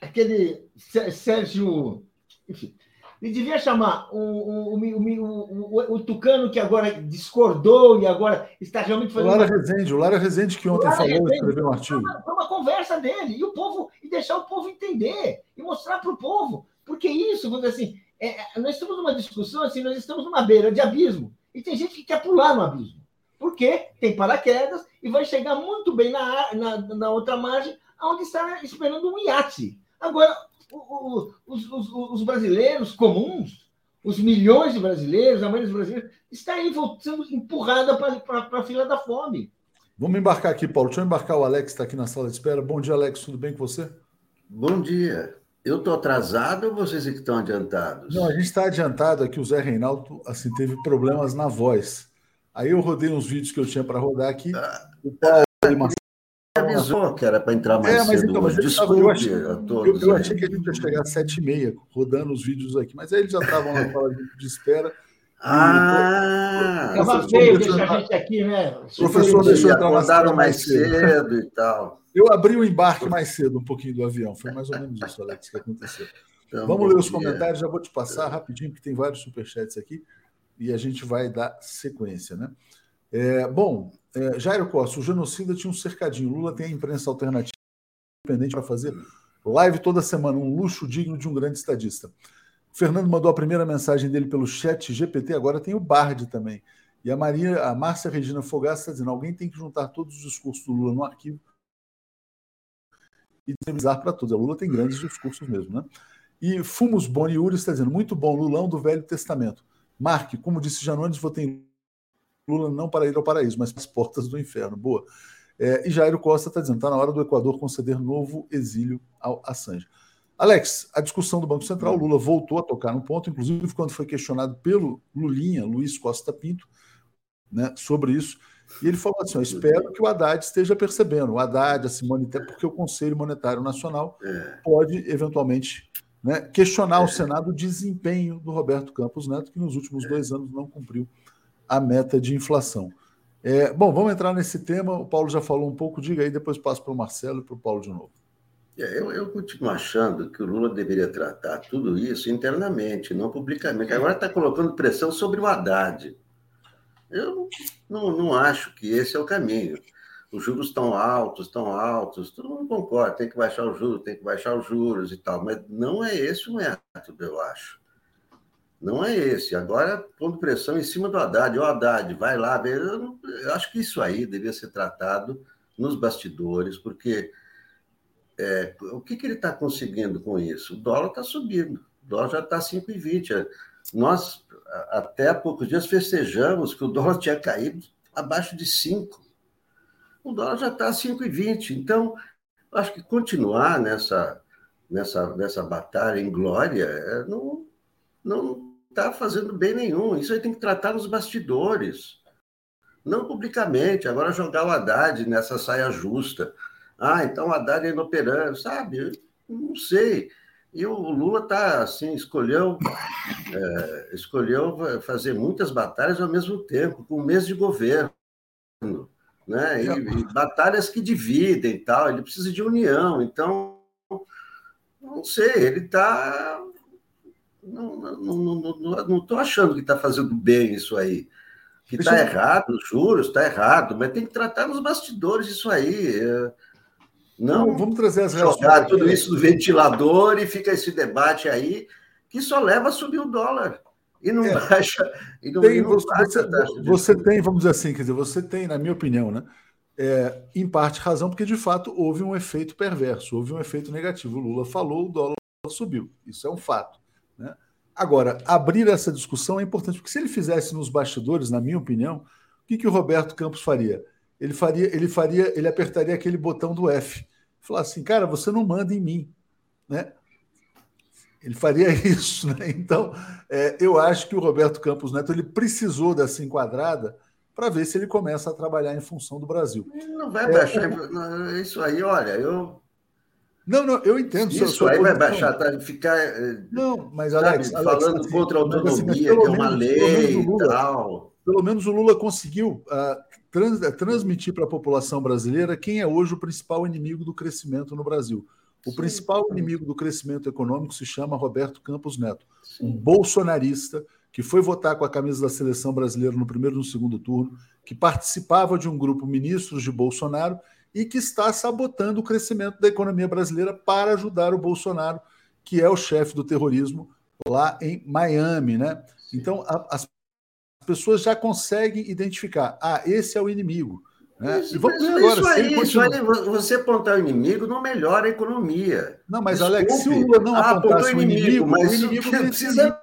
aquele Sérgio, enfim, ele devia chamar o, o, o, o, Tucano, que agora discordou e agora está realmente fazendo. O Lara Rezende, o Lara Rezende, que ontem falou, escreveu um artigo. Foi uma, foi uma, conversa dele, e o povo, e deixar o povo entender, e mostrar para o povo. Porque isso, vamos dizer assim, é, nós estamos numa discussão assim, nós estamos numa beira de abismo, e tem gente que quer pular no abismo. Porque tem paraquedas e vai chegar muito bem na, na, na outra margem, onde está esperando um iate. Agora, os, os, os, brasileiros comuns, os milhões de brasileiros, a maioria dos brasileiros, está aí sendo empurrada para a fila da fome. Vamos embarcar aqui, Paulo. Deixa eu embarcar o Alex, está aqui na sala de espera. Bom dia, Alex. Tudo bem com você? Bom dia. Eu estou atrasado ou vocês é que estão adiantados? Não, a gente está adiantado aqui. O Zé Reinaldo assim, teve problemas na voz. Aí eu rodei uns vídeos que eu tinha para rodar aqui. Ah, o Paulo avisou que era para entrar mais é, mas cedo. Então, mas Desculpe eu achei, a todos. Eu, eu achei que a gente ia chegar às sete e meia, rodando os vídeos aqui, mas aí eles já estavam na sala de espera. Ah! Estava feio deixar a gente aqui, né? O professor deixou entrar mais cedo e tal. Eu abri o embarque mais cedo um pouquinho do avião. Foi mais ou menos isso, Alex, que aconteceu. Então, Vamos ler os comentários, já vou te passar rapidinho, porque tem vários superchats aqui, e a gente vai dar sequência, né? É, bom, é, Jairo Costa, o genocida tinha um cercadinho. Lula tem a imprensa alternativa independente para fazer live toda semana, um luxo digno de um grande estadista. Fernando mandou a primeira mensagem dele pelo chat GPT, agora tem o Bard também. E a Maria, a Márcia Regina Fogaça está dizendo: alguém tem que juntar todos os discursos do Lula no arquivo e disponibilizar para todos. A Lula tem grandes discursos mesmo, né? E Fumos Boni está dizendo: muito bom, Lulão do Velho Testamento. Marque, como disse Janones, votei em Lula não para ir ao paraíso, mas para as portas do inferno. Boa. É, e Jairo Costa está dizendo: está na hora do Equador conceder novo exílio ao Assange. Alex, a discussão do Banco Central, Lula voltou a tocar no ponto, inclusive quando foi questionado pelo Lulinha, Luiz Costa Pinto, né, sobre isso. E ele falou assim: espero que o Haddad esteja percebendo, o Haddad, a Simone, porque o Conselho Monetário Nacional é. pode eventualmente né, questionar o. Senado o desempenho do Roberto Campos Neto, que nos últimos dois anos não cumpriu a meta de inflação. É, bom, vamos entrar nesse tema. O Paulo já falou um pouco, diga aí, depois passo para o Marcelo e para o Paulo de novo. É, eu, eu, continuo achando que o Lula deveria tratar tudo isso internamente, não publicamente. Agora está colocando pressão sobre o Haddad. Eu não, não acho que esse é o caminho. os juros estão altos, estão altos, todo mundo concorda, tem que baixar os juros, tem que baixar os juros e tal, mas não é esse o método, eu acho. Não é esse. Agora, pondo pressão em cima do Haddad. O Haddad, vai lá. Eu, eu acho que isso aí devia ser tratado nos bastidores, porque é, o que, que ele está conseguindo com isso? O dólar está subindo. O dólar já está 5,20. Nós, até há poucos dias, festejamos que o dólar tinha caído abaixo de 5 o dólar já está a 5,20. Então, acho que continuar nessa, nessa, nessa batalha em glória é, não não está fazendo bem nenhum. Isso aí tem que tratar nos bastidores, não publicamente. Agora jogar o Haddad nessa saia justa. Ah, então o Haddad é inoperante, sabe? Não sei. E o Lula está assim, escolheu, é, escolheu fazer muitas batalhas ao mesmo tempo, com um mês de governo né? E, e, batalhas que dividem tal. Ele precisa de união. Então, não sei, ele está. Não estou achando que está fazendo bem isso aí. Que está errado, os juros, está errado, mas tem que tratar nos bastidores isso aí. É, não, vamos trazer as jogar tudo isso no ventilador e fica esse debate aí que só leva a subir o dólar. E não é. baixa. E não, tem, e não você, baixa você tem, vamos dizer assim, quer dizer, você tem, na minha opinião, né? É, em parte razão, porque de fato houve um efeito perverso, houve um efeito negativo. O Lula falou, o dólar subiu. Isso é um fato. Né? Agora, abrir essa discussão é importante, porque se ele fizesse nos bastidores, na minha opinião, o que, que o Roberto Campos faria? Ele faria, ele faria, ele apertaria aquele botão do F. Falar assim, cara, você não manda em mim. Né? Ele faria isso, né? Então, é, eu acho que o Roberto Campos Neto ele precisou dessa enquadrada para ver se ele começa a trabalhar em função do Brasil. não vai é, baixar é, isso aí, olha, eu não, não, eu entendo. Isso aí vai baixar, tá? Ficar. É, não, mas Alex, sabe, Alex falando assim, contra a assim, autonomia, que é uma lei e tal. Pelo menos o Lula conseguiu uh, trans, transmitir para a população brasileira quem é hoje o principal inimigo do crescimento no Brasil. O Sim. principal inimigo do crescimento econômico se chama Roberto Campos Neto, Sim. um bolsonarista que foi votar com a camisa da seleção brasileira no primeiro e no segundo turno, que participava de um grupo ministros de Bolsonaro e que está sabotando o crescimento da economia brasileira para ajudar o Bolsonaro, que é o chefe do terrorismo lá em Miami, né? Então a, as pessoas já conseguem identificar, ah, esse é o inimigo. Né? Isso, agora. Isso aí, isso aí, você apontar o inimigo não melhora a economia. Não, mas Desculpe. Alex, se o Lula não ah, apontasse o inimigo, inimigo mas o inimigo precisa.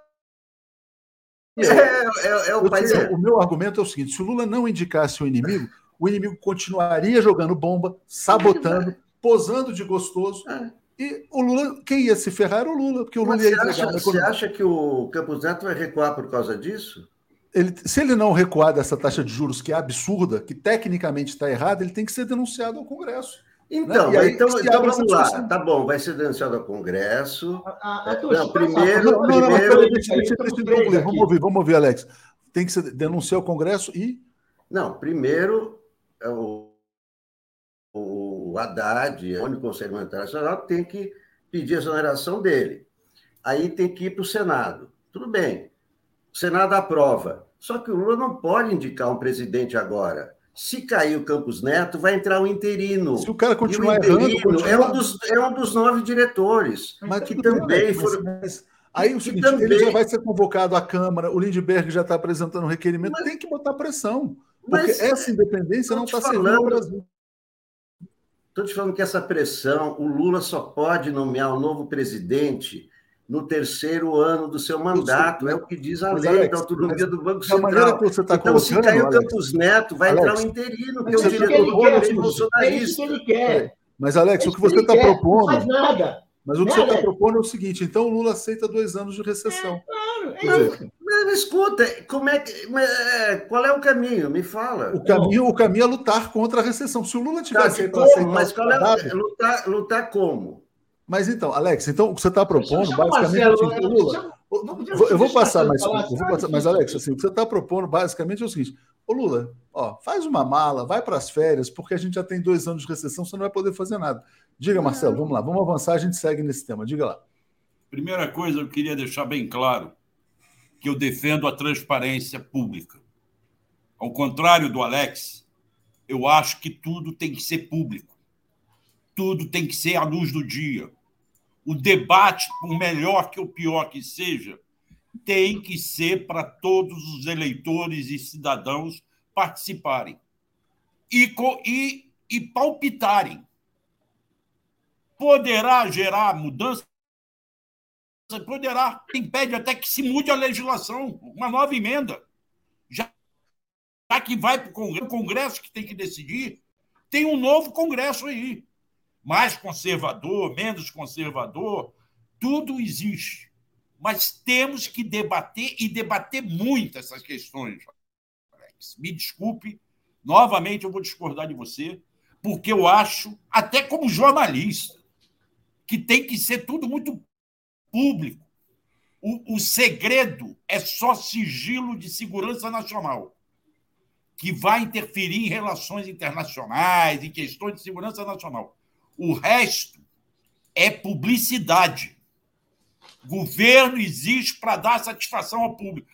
É, é, é o, país. O meu argumento é o seguinte: se o Lula não indicasse o inimigo, o inimigo continuaria jogando bomba, sabotando, posando de gostoso. É. E o Lula, quem ia se ferrar era o Lula, porque o Lula ia entregar. Acha, você acha que o Campos Neto vai recuar por causa disso? ele, se ele não recuar dessa taxa de juros que é absurda, que tecnicamente está errada, ele tem que ser denunciado ao Congresso. Então, né? aí, então, então vamos lá. Tá bom, vai ser denunciado ao Congresso. A, a, a não, primeiro. Não, não, primeiro... não, deixa, deixa, deixa, deixa vamos ouvir, vamos ouvir, Alex. Tem que ser denunciar ao Congresso e. Não, primeiro é o, o Haddad, o Conselho Monetário Nacional, tem que pedir a exoneração dele. Aí tem que ir para o Senado. Tudo bem. O Senado aprova. Só que o Lula não pode indicar um presidente agora. Se cair o Campos Neto, vai entrar um interino. Se o cara continuar o errando, continua... é, um dos, é um dos nove diretores. Mas que também bem, foram. Mas, aí o seguinte, também... ele já vai ser convocado à Câmara, o Lindbergh já está apresentando um requerimento, mas... tem que botar pressão. Porque mas... essa independência não está servindo ao Brasil. Estou te falando que essa pressão, o Lula só pode nomear um novo presidente no terceiro ano do seu mandato. É o que diz a lei Alex, da autonomia do Banco Central. Que você tá então, se cair o Campos Neto, vai Alex, entrar um interino, que é o diretor do governo bolsonarista. É isso que ele quer. Mas, Alex, é o que você está propondo. Não faz nada. Mas o que nada. você está propondo é o seguinte: então o Lula aceita dois anos de recessão. É, claro, é mas, escuta, como é que, é, qual é o caminho? Me fala. O caminho, o caminho é lutar contra a recessão. Se o Lula tivesse tá, como? Mas qual é, lutar, lutar como? Mas então, Alex, então o que você está propondo, basicamente. Marcelo, assim, Lula, eu vou passar, mas, vou passar, mas Alex, assim, o que você está propondo basicamente é o seguinte: Ô Lula, ó, faz uma mala, vai para as férias, porque a gente já tem dois anos de recessão, você não vai poder fazer nada. Diga, Marcelo, vamos lá, vamos avançar, a gente segue nesse tema. Diga lá. Primeira coisa, eu queria deixar bem claro que eu defendo a transparência pública. Ao contrário do Alex, eu acho que tudo tem que ser público. Tudo tem que ser à luz do dia. O debate, por melhor que o pior que seja, tem que ser para todos os eleitores e cidadãos participarem e, e, e palpitarem. Poderá gerar mudança? Poderá. Impede até que se mude a legislação, uma nova emenda. Já, já que vai para o Congresso, Congresso que tem que decidir, tem um novo Congresso aí. Mais conservador, menos conservador, tudo existe. Mas temos que debater e debater muito essas questões. Alex. Me desculpe, novamente eu vou discordar de você, porque eu acho, até como jornalista, que tem que ser tudo muito público. O, o segredo é só sigilo de segurança nacional, que vai interferir em relações internacionais, em questões de segurança nacional. O resto é publicidade. Governo existe para dar satisfação ao público.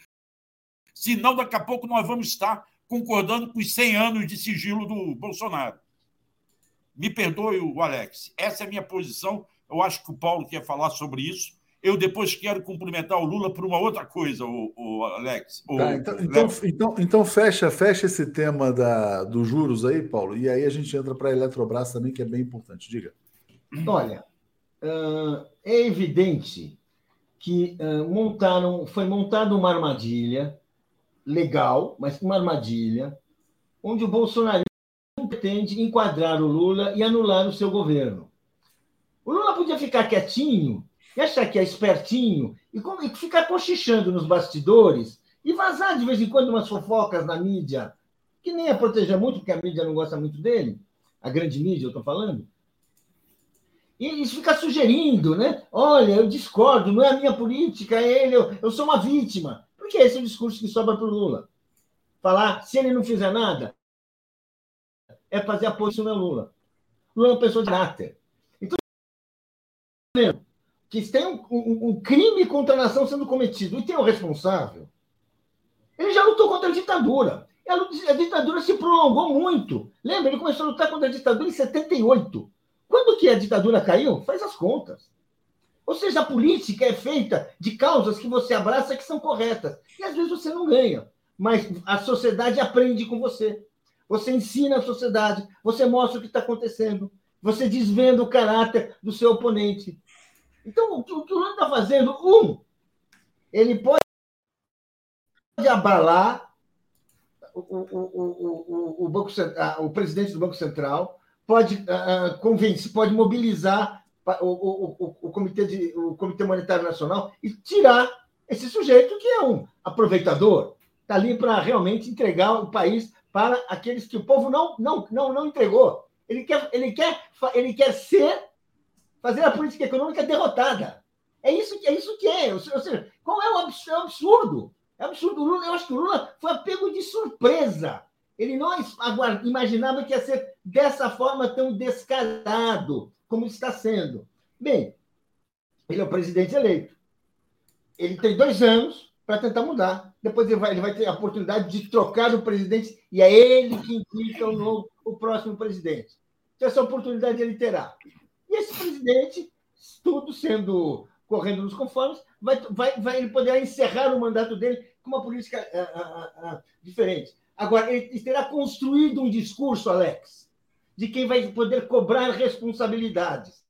Senão, daqui a pouco, nós vamos estar concordando com os 100 anos de sigilo do Bolsonaro. Me perdoe, o Alex. Essa é a minha posição. Eu acho que o Paulo quer falar sobre isso. Eu depois quero cumprimentar o Lula por uma outra coisa, o, o Alex. O, tá, então, então, então, então, fecha, fecha esse tema da, dos juros aí, Paulo, e aí a gente entra para a Eletrobras também, que é bem importante. Diga. Olha, é evidente que montaram, foi montada uma armadilha legal, mas uma armadilha, onde o Bolsonaro pretende enquadrar o Lula e anular o seu governo. O Lula podia ficar quietinho e achar que é espertinho e ficar cochichando nos bastidores e vazar de vez em quando umas fofocas na mídia, que nem a proteger muito, porque a mídia não gosta muito dele, a grande mídia, eu estou falando. E isso fica sugerindo, né? Olha, eu discordo, não é a minha política, é ele, eu, eu sou uma vítima. Porque esse é o discurso que sobra para o Lula. Falar, se ele não fizer nada, é fazer a posição Lula. Lula é uma pessoa de caráter. Que tem um, um, um, crime contra a nação sendo cometido e tem o responsável, ele já lutou contra a ditadura. A, a ditadura se prolongou muito. Lembra? Ele começou a lutar contra a ditadura em 78. Quando que a ditadura caiu? Faz as contas. Ou seja, a política é feita de causas que você abraça que são corretas. E às vezes você não ganha. Mas a sociedade aprende com você. Você ensina a sociedade, você mostra o que está acontecendo, você desvenda o caráter do seu oponente. Então, o que o Lula está fazendo? Um, ele pode abalar o, o, o, o, banco, o presidente do Banco Central, pode uh, convencer, pode mobilizar o, o, o, comitê de, o Comitê Monetário Nacional e tirar esse sujeito que é um aproveitador, está ali para realmente entregar o país para aqueles que o povo não, não, não, não entregou. Ele quer, ele, quer, ele quer ser, fazer a política econômica derrotada. É isso, é isso que é. Ou seja, qual é o absurdo? É absurdo. O Lula, eu acho que o Lula foi apego de surpresa. Ele não imaginava que ia ser dessa forma tão descarado como está sendo. Bem, ele é o presidente eleito. Ele tem dois anos para tentar mudar. Depois ele vai, ele vai ter a oportunidade de trocar o presidente e é ele que indica o, novo, o próximo presidente. Então, essa oportunidade ele terá. E esse presidente, tudo sendo correndo nos conformes, vai, vai, vai, ele poderá encerrar o mandato dele com uma política uh, uh, uh, diferente. Agora, ele terá construído um discurso, Alex, de quem vai poder cobrar responsabilidades.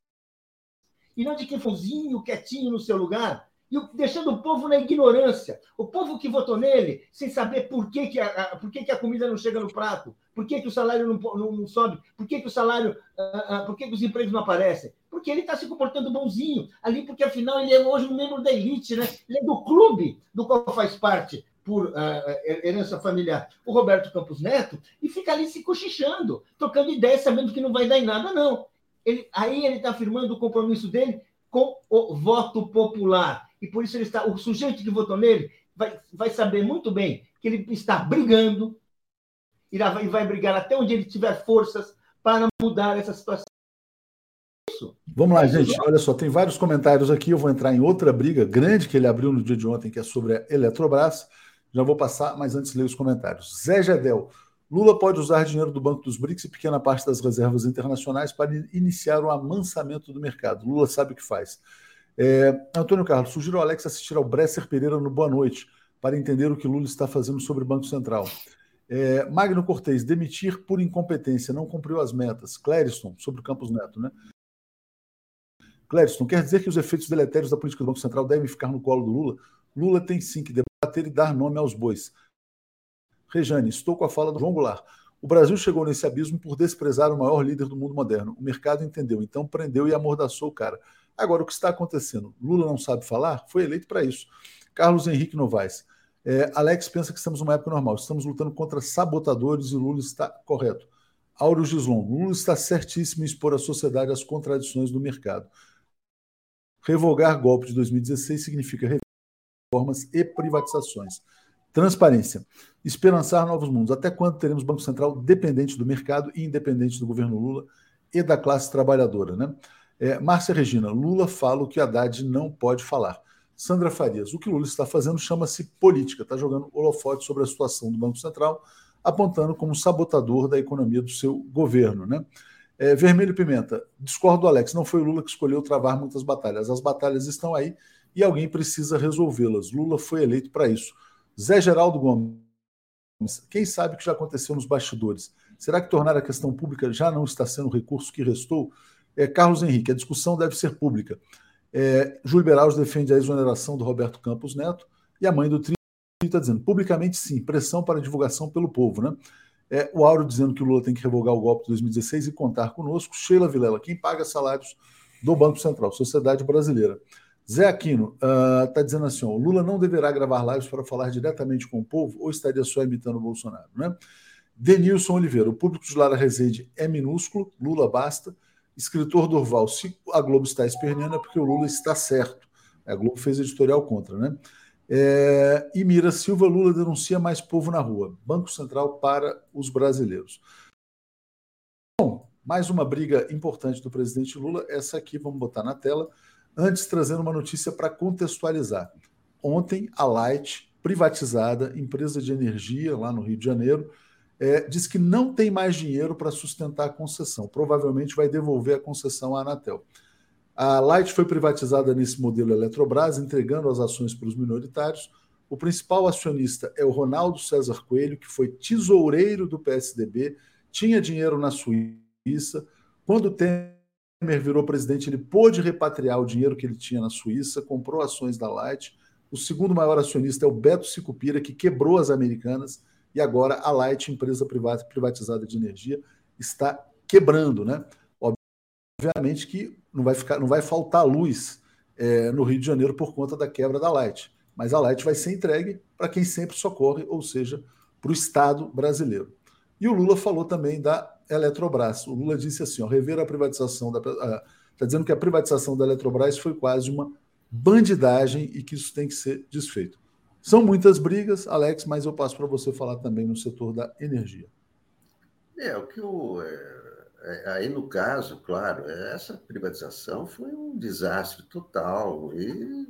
E não de quem fozinho, quietinho no seu lugar, e deixando o povo na ignorância. O povo que votou nele, sem saber por que, que, a, por que, que a comida não chega no prato, por que, que o salário não, não, não sobe, por que, que o salário, uh, uh, por que, que os empregos não aparecem. Porque ele está se comportando bonzinho ali, porque afinal ele é hoje um membro da elite, né? ele é do clube do qual faz parte por uh, herança familiar, o Roberto Campos Neto, e fica ali se cochichando, trocando ideias, sabendo que não vai dar em nada, não. Ele, aí ele está afirmando o compromisso dele com o voto popular. E por isso ele está, o sujeito que votou nele vai, vai saber muito bem que ele está brigando, e vai brigar até onde ele tiver forças para mudar essa situação. Vamos lá, gente. Olha só, tem vários comentários aqui. Eu vou entrar em outra briga grande que ele abriu no dia de ontem, que é sobre a Eletrobras. Já vou passar, mas antes ler os comentários. Zé Gedel. Lula pode usar dinheiro do Banco dos BRICS e pequena parte das reservas internacionais para iniciar o amansamento do mercado. Lula sabe o que faz. É, Antônio Carlos, sugiro ao Alex assistir ao Bresser Pereira no Boa Noite para entender o que Lula está fazendo sobre o Banco Central. É, Magno Cortez, demitir por incompetência, não cumpriu as metas. Clériston, sobre o Campos Neto, né? Clériston, quer dizer que os efeitos deletérios da política do Banco Central devem ficar no colo do Lula? Lula tem sim que debater e dar nome aos bois. Rejane, estou com a fala do João Goulart. O Brasil chegou nesse abismo por desprezar o maior líder do mundo moderno. O mercado entendeu, então prendeu e amordaçou o cara. Agora, o que está acontecendo? Lula não sabe falar? Foi eleito para isso. Carlos Henrique Novaes. É, Alex pensa que estamos numa época normal. Estamos lutando contra sabotadores e Lula está correto. Áureo Gislon. Lula está certíssimo em expor à sociedade as contradições do mercado. Revogar golpe de 2016 significa reformas e privatizações. Transparência. Esperançar novos mundos. Até quando teremos Banco Central dependente do mercado e independente do governo Lula e da classe trabalhadora? Né? É, Márcia Regina, Lula fala o que Haddad não pode falar. Sandra Farias, o que Lula está fazendo chama-se política, está jogando holofote sobre a situação do Banco Central, apontando como sabotador da economia do seu governo. Né? É, Vermelho Pimenta, discordo do Alex, não foi o Lula que escolheu travar muitas batalhas. As batalhas estão aí e alguém precisa resolvê-las. Lula foi eleito para isso. Zé Geraldo Gomes, quem sabe o que já aconteceu nos bastidores? Será que tornar a questão pública já não está sendo o recurso que restou? É, Carlos Henrique, a discussão deve ser pública. É, Júlio Beraus defende a exoneração do Roberto Campos Neto e a mãe do Tri está dizendo publicamente sim, pressão para divulgação pelo povo. Né? É, o Auro dizendo que o Lula tem que revogar o golpe de 2016 e contar conosco. Sheila Vilela, quem paga salários do Banco Central, Sociedade Brasileira. Zé Aquino está uh, dizendo assim: ó, Lula não deverá gravar lives para falar diretamente com o povo ou estaria só imitando o Bolsonaro, né? Denilson Oliveira, o público de Lara Rezende é minúsculo, Lula basta. Escritor Dorval, se a Globo está esperneando é porque o Lula está certo. A Globo fez editorial contra, né? É, e Mira Silva, Lula denuncia mais povo na rua. Banco Central para os brasileiros. Bom, mais uma briga importante do presidente Lula. Essa aqui vamos botar na tela. Antes, trazendo uma notícia para contextualizar. Ontem, a Light, privatizada, empresa de energia lá no Rio de Janeiro, é, diz que não tem mais dinheiro para sustentar a concessão. Provavelmente vai devolver a concessão à Anatel. A Light foi privatizada nesse modelo Eletrobras, entregando as ações para os minoritários. O principal acionista é o Ronaldo César Coelho, que foi tesoureiro do PSDB, tinha dinheiro na Suíça. Quando tem Temer virou presidente, ele pôde repatriar o dinheiro que ele tinha na Suíça, comprou ações da Light. O segundo maior acionista é o Beto Sicupira, que quebrou as americanas, e agora a Light, empresa privada, privatizada de energia, está quebrando, né? Obviamente que não vai, ficar, não vai faltar luz é, no Rio de Janeiro por conta da quebra da Light, mas a Light vai ser entregue para quem sempre socorre, ou seja, para o Estado brasileiro. E o Lula falou também da Eletrobras. O Lula disse assim: ó, rever a privatização da. Está dizendo que a privatização da Eletrobras foi quase uma bandidagem e que isso tem que ser desfeito. São muitas brigas, Alex, mas eu passo para você falar também no setor da energia. É, o que o. É, é, aí, no caso, claro, essa privatização foi um desastre total. E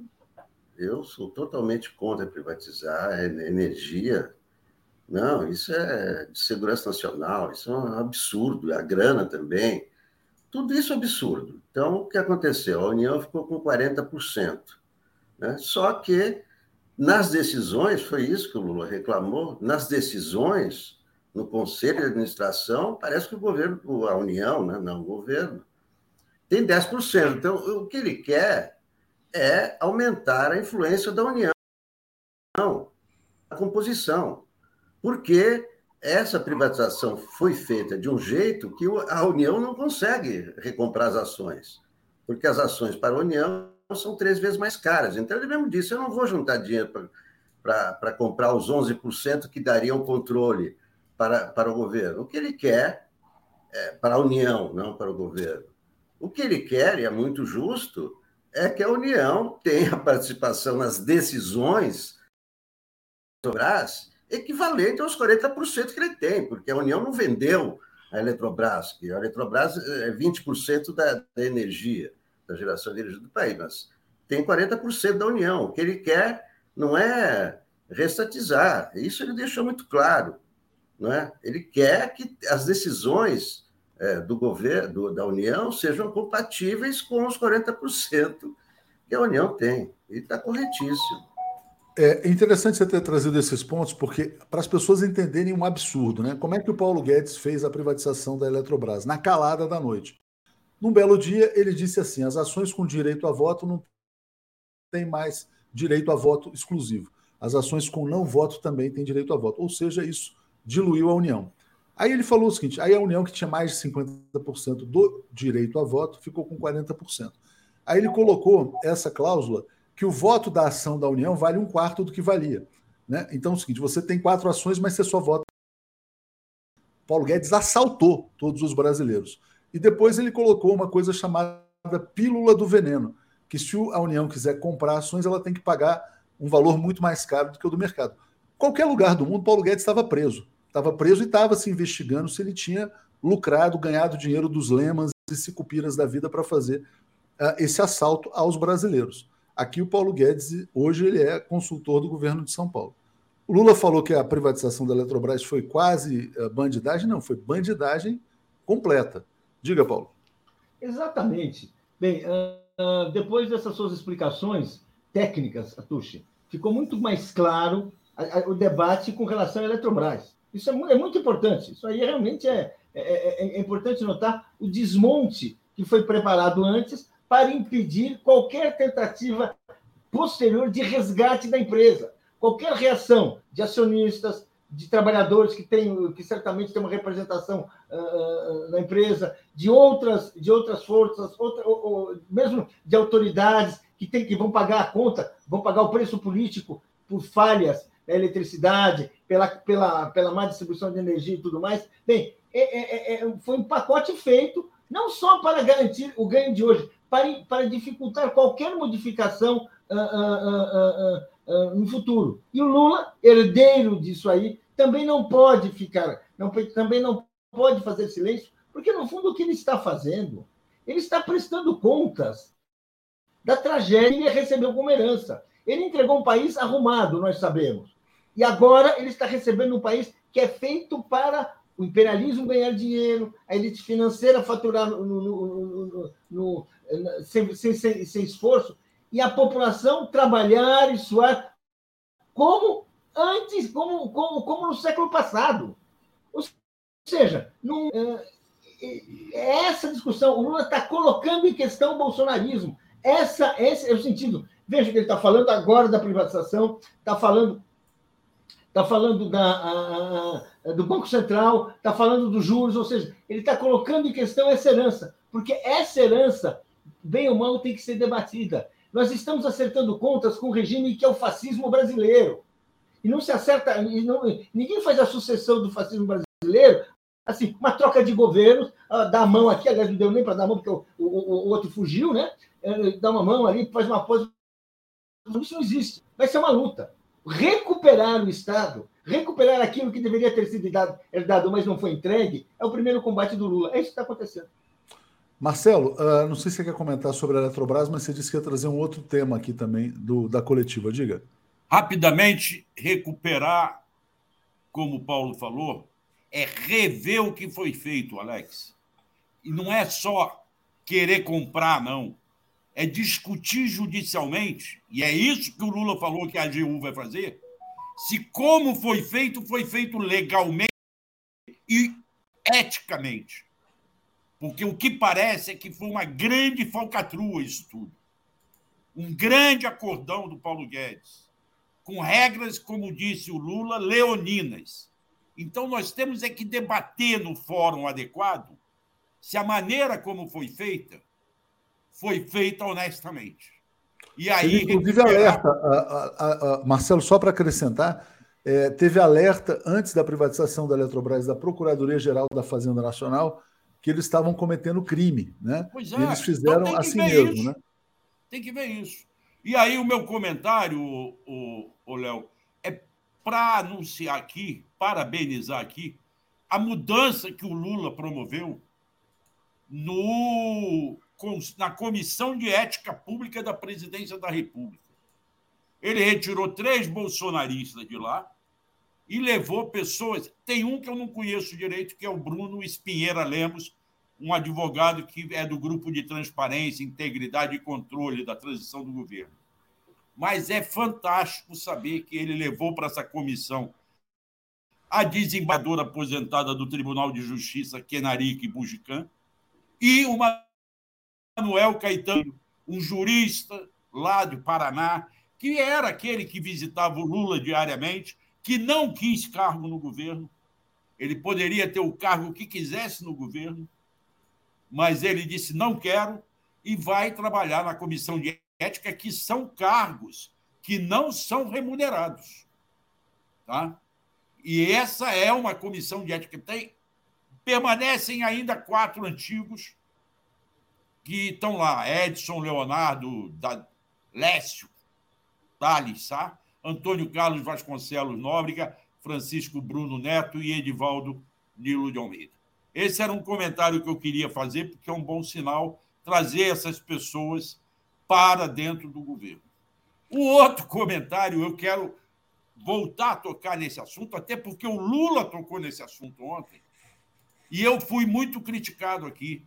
eu sou totalmente contra privatizar energia não, isso é de segurança nacional, isso é um absurdo, a grana também. Tudo isso é absurdo. Então, o que aconteceu? A União ficou com 40%. Né? Só que nas decisões, foi isso que o Lula reclamou, nas decisões, no Conselho de Administração, parece que o governo, a União, né? não o governo, tem 10%. Então, o que ele quer é aumentar a influência da União, a composição porque essa privatização foi feita de um jeito que a União não consegue recomprar as ações, porque as ações para a União são três vezes mais caras. Então, ele mesmo disse: eu não vou juntar dinheiro para comprar os 11% que dariam controle para, para o governo. O que ele quer é para a União, não para o governo. O que ele quer, e é muito justo, é que a União tenha participação nas decisões Brás equivalente aos 40% que ele tem, porque a União não vendeu a Eletrobras, que a Eletrobras é 20% da, da energia, da geração de energia do país, mas tem 40% da União. O que ele quer não é restatizar, isso ele deixou muito claro. não é? Ele quer que as decisões é, do governo, do, da União, sejam compatíveis com os 40% que a União tem. E está corretíssimo. É interessante você ter trazido esses pontos, porque para as pessoas entenderem um absurdo, né? Como é que o Paulo Guedes fez a privatização da Eletrobras? Na calada da noite. Num belo dia, ele disse assim: as ações com direito a voto não têm mais direito a voto exclusivo. As ações com não voto também têm direito a voto. Ou seja, isso diluiu a União. Aí ele falou o seguinte: aí a União, que tinha mais de 50% do direito a voto, ficou com 40%. Aí ele colocou essa cláusula que o voto da ação da União vale um quarto do que valia. Né? Então é o seguinte: você tem quatro ações, mas você só vota. Paulo Guedes assaltou todos os brasileiros. E depois ele colocou uma coisa chamada pílula do veneno, que se a União quiser comprar ações, ela tem que pagar um valor muito mais caro do que o do mercado. Qualquer lugar do mundo, Paulo Guedes estava preso. Estava preso e estava se investigando se ele tinha lucrado, ganhado dinheiro dos lemas e sicupiras da vida para fazer uh, esse assalto aos brasileiros. Aqui o Paulo Guedes, hoje, ele é consultor do governo de São Paulo. O Lula falou que a privatização da Eletrobras foi quase uh, bandidagem. Não, foi bandidagem completa. Diga, Paulo. Exatamente. Bem, uh, depois dessas suas explicações técnicas, Atushi, ficou muito mais claro o debate com relação à Eletrobras. Isso é, é muito importante. Isso aí realmente é, é, é, é importante notar o desmonte que foi preparado antes para impedir qualquer tentativa posterior de resgate da empresa. Qualquer reação de acionistas, de trabalhadores que têm, que certamente têm uma representação uh, na empresa, de outras, de outras forças, outra, ou, ou, mesmo de autoridades que, tem, que vão pagar a conta, vão pagar o preço político por falhas na eletricidade, pela, pela, pela má distribuição de energia e tudo mais. Bem, é, é, é, foi um pacote feito não só para garantir o ganho de hoje, para, para dificultar qualquer modificação uh, uh, uh, no futuro. E o Lula, herdeiro disso aí, também não pode ficar, não, também não pode fazer silêncio, porque no fundo o que ele está fazendo, ele está prestando contas da tragédia que ele recebeu como herança. Ele entregou um país arrumado, nós sabemos. E agora ele está recebendo um país que é feito para o imperialismo ganhar dinheiro, a elite financeira faturar no, no, no, sem, sem, sem, sem esforço, e a população trabalhar e suar como antes, como, como, como no século passado. Ou seja, não, é, é essa discussão, o Lula está colocando em questão o bolsonarismo. Essa, esse é o sentido. Veja que ele está falando agora da privatização, está falando, está falando da, a, do Banco Central, está falando dos juros, ou seja, ele está colocando em questão essa herança, porque essa herança bem ou mal, tem que ser debatida. Nós estamos acertando contas com o regime que é o fascismo brasileiro. E não se acerta, não, ninguém faz a sucessão do fascismo brasileiro, assim, uma troca de governos, ah, dá a mão aqui, aliás, não deu nem para dar a mão, porque o, o, o, outro fugiu, né? É, dá uma mão ali, faz uma pose. Isso não existe. Vai ser uma luta. Recuperar o Estado, recuperar aquilo que deveria ter sido herdado, mas não foi entregue, é o primeiro combate do Lula. É isso que está acontecendo. Marcelo, uh, não sei se você quer comentar sobre a Eletrobras, mas você disse que ia trazer um outro tema aqui também do, da coletiva. Diga. Rapidamente, recuperar, como o Paulo falou, é rever o que foi feito, Alex. E não é só querer comprar, não. É discutir judicialmente, e é isso que o Lula falou que a AGU vai fazer, se como foi feito, foi feito legalmente e eticamente. Porque o que parece é que foi uma grande falcatrua isso tudo. Um grande acordão do Paulo Guedes, com regras, como disse o Lula, leoninas. Então, nós temos é que debater no fórum adequado se a maneira como foi feita foi feita honestamente. E aí. inclusive, alerta, a, a, a, Marcelo, só para acrescentar, é, teve alerta antes da privatização da Eletrobras da Procuradoria-Geral da Fazenda Nacional que eles estavam cometendo crime, né? Pois é. Eles então fizeram então assim mesmo, isso. né? Tem que ver isso. E aí o meu comentário, o, Léo, é para anunciar aqui, parabenizar aqui a mudança que o Lula promoveu no, na Comissão de Ética Pública da Presidência da República. Ele retirou três bolsonaristas de lá e levou pessoas. Tem um que eu não conheço direito, que é o Bruno Espinheira Lemos, um advogado que é do grupo de transparência, integridade e controle da transição do governo. Mas é fantástico saber que ele levou para essa comissão a desembargadora aposentada do Tribunal de Justiça, Kenarique Bujican, e o Manuel Caetano, um jurista lá do Paraná, que era aquele que visitava o Lula diariamente, que não quis cargo no governo. Ele poderia ter o cargo que quisesse no governo, mas ele disse: não quero, e vai trabalhar na comissão de ética, que são cargos que não são remunerados. Tá? E essa é uma comissão de ética. Tem, permanecem ainda quatro antigos que estão lá: Edson Leonardo, da, Lécio, Thales Sá, Antônio Carlos Vasconcelos Nóbrega, Francisco Bruno Neto e Edivaldo Nilo de Almeida. Esse era um comentário que eu queria fazer, porque é um bom sinal trazer essas pessoas para dentro do governo. O outro comentário, eu quero voltar a tocar nesse assunto, até porque o Lula tocou nesse assunto ontem, e eu fui muito criticado aqui,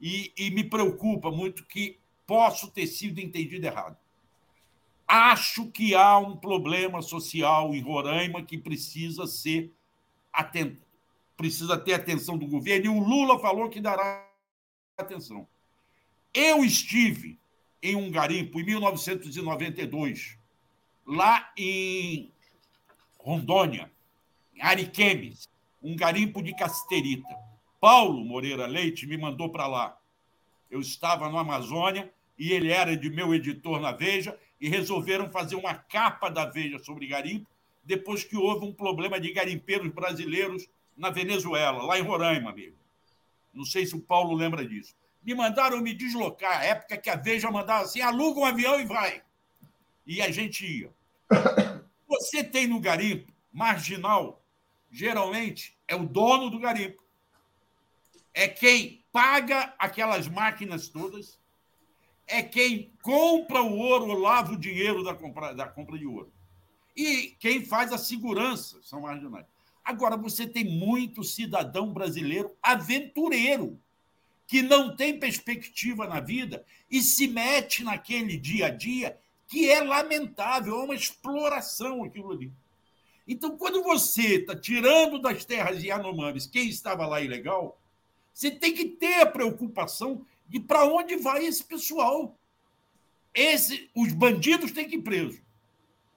e, e me preocupa muito que posso ter sido entendido errado. Acho que há um problema social em Roraima que precisa ser atento, precisa ter atenção do governo, e o Lula falou que dará atenção. Eu estive em um garimpo em 1992, lá em Rondônia, em Ariquemes, um garimpo de casterita. Paulo Moreira Leite me mandou para lá. Eu estava no Amazônia e ele era de meu editor na Veja e resolveram fazer uma capa da Veja sobre garimpo depois que houve um problema de garimpeiros brasileiros na Venezuela, lá em Roraima mesmo. Não sei se o Paulo lembra disso. Me mandaram me deslocar, época que a Veja mandava assim: aluga um avião e vai. E a gente ia. Você tem no garimpo marginal, geralmente é o dono do garimpo. É quem paga aquelas máquinas todas, é quem compra o ouro, lava o dinheiro da compra, da compra de ouro. E quem faz a segurança são marginais. Agora, você tem muito cidadão brasileiro aventureiro, que não tem perspectiva na vida e se mete naquele dia a dia que é lamentável, é uma exploração aquilo ali. Então, quando você está tirando das terras Yanomamis quem estava lá ilegal, você tem que ter a preocupação de para onde vai esse pessoal. Esse, os bandidos têm que ir presos,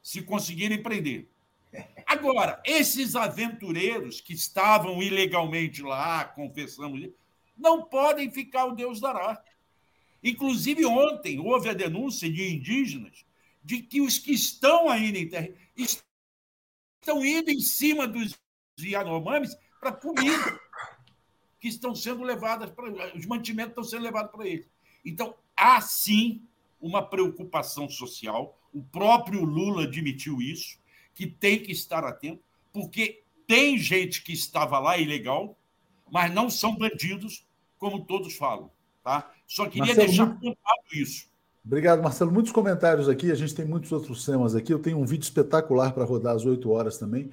se conseguirem prender. Agora, esses aventureiros que estavam ilegalmente lá, confessamos, não podem ficar o Deus dará. Inclusive, ontem houve a denúncia de indígenas de que os que estão ainda em terra estão indo em cima dos Yanomamis para comida, que estão sendo levadas para. Os mantimentos estão sendo levados para eles. Então, há sim uma preocupação social. O próprio Lula admitiu isso, que tem que estar atento, porque tem gente que estava lá ilegal, mas não são bandidos, como todos falam. Tá? Só queria Marcelo, deixar muito... isso. Obrigado, Marcelo. Muitos comentários aqui, a gente tem muitos outros temas aqui. Eu tenho um vídeo espetacular para rodar às 8 horas também.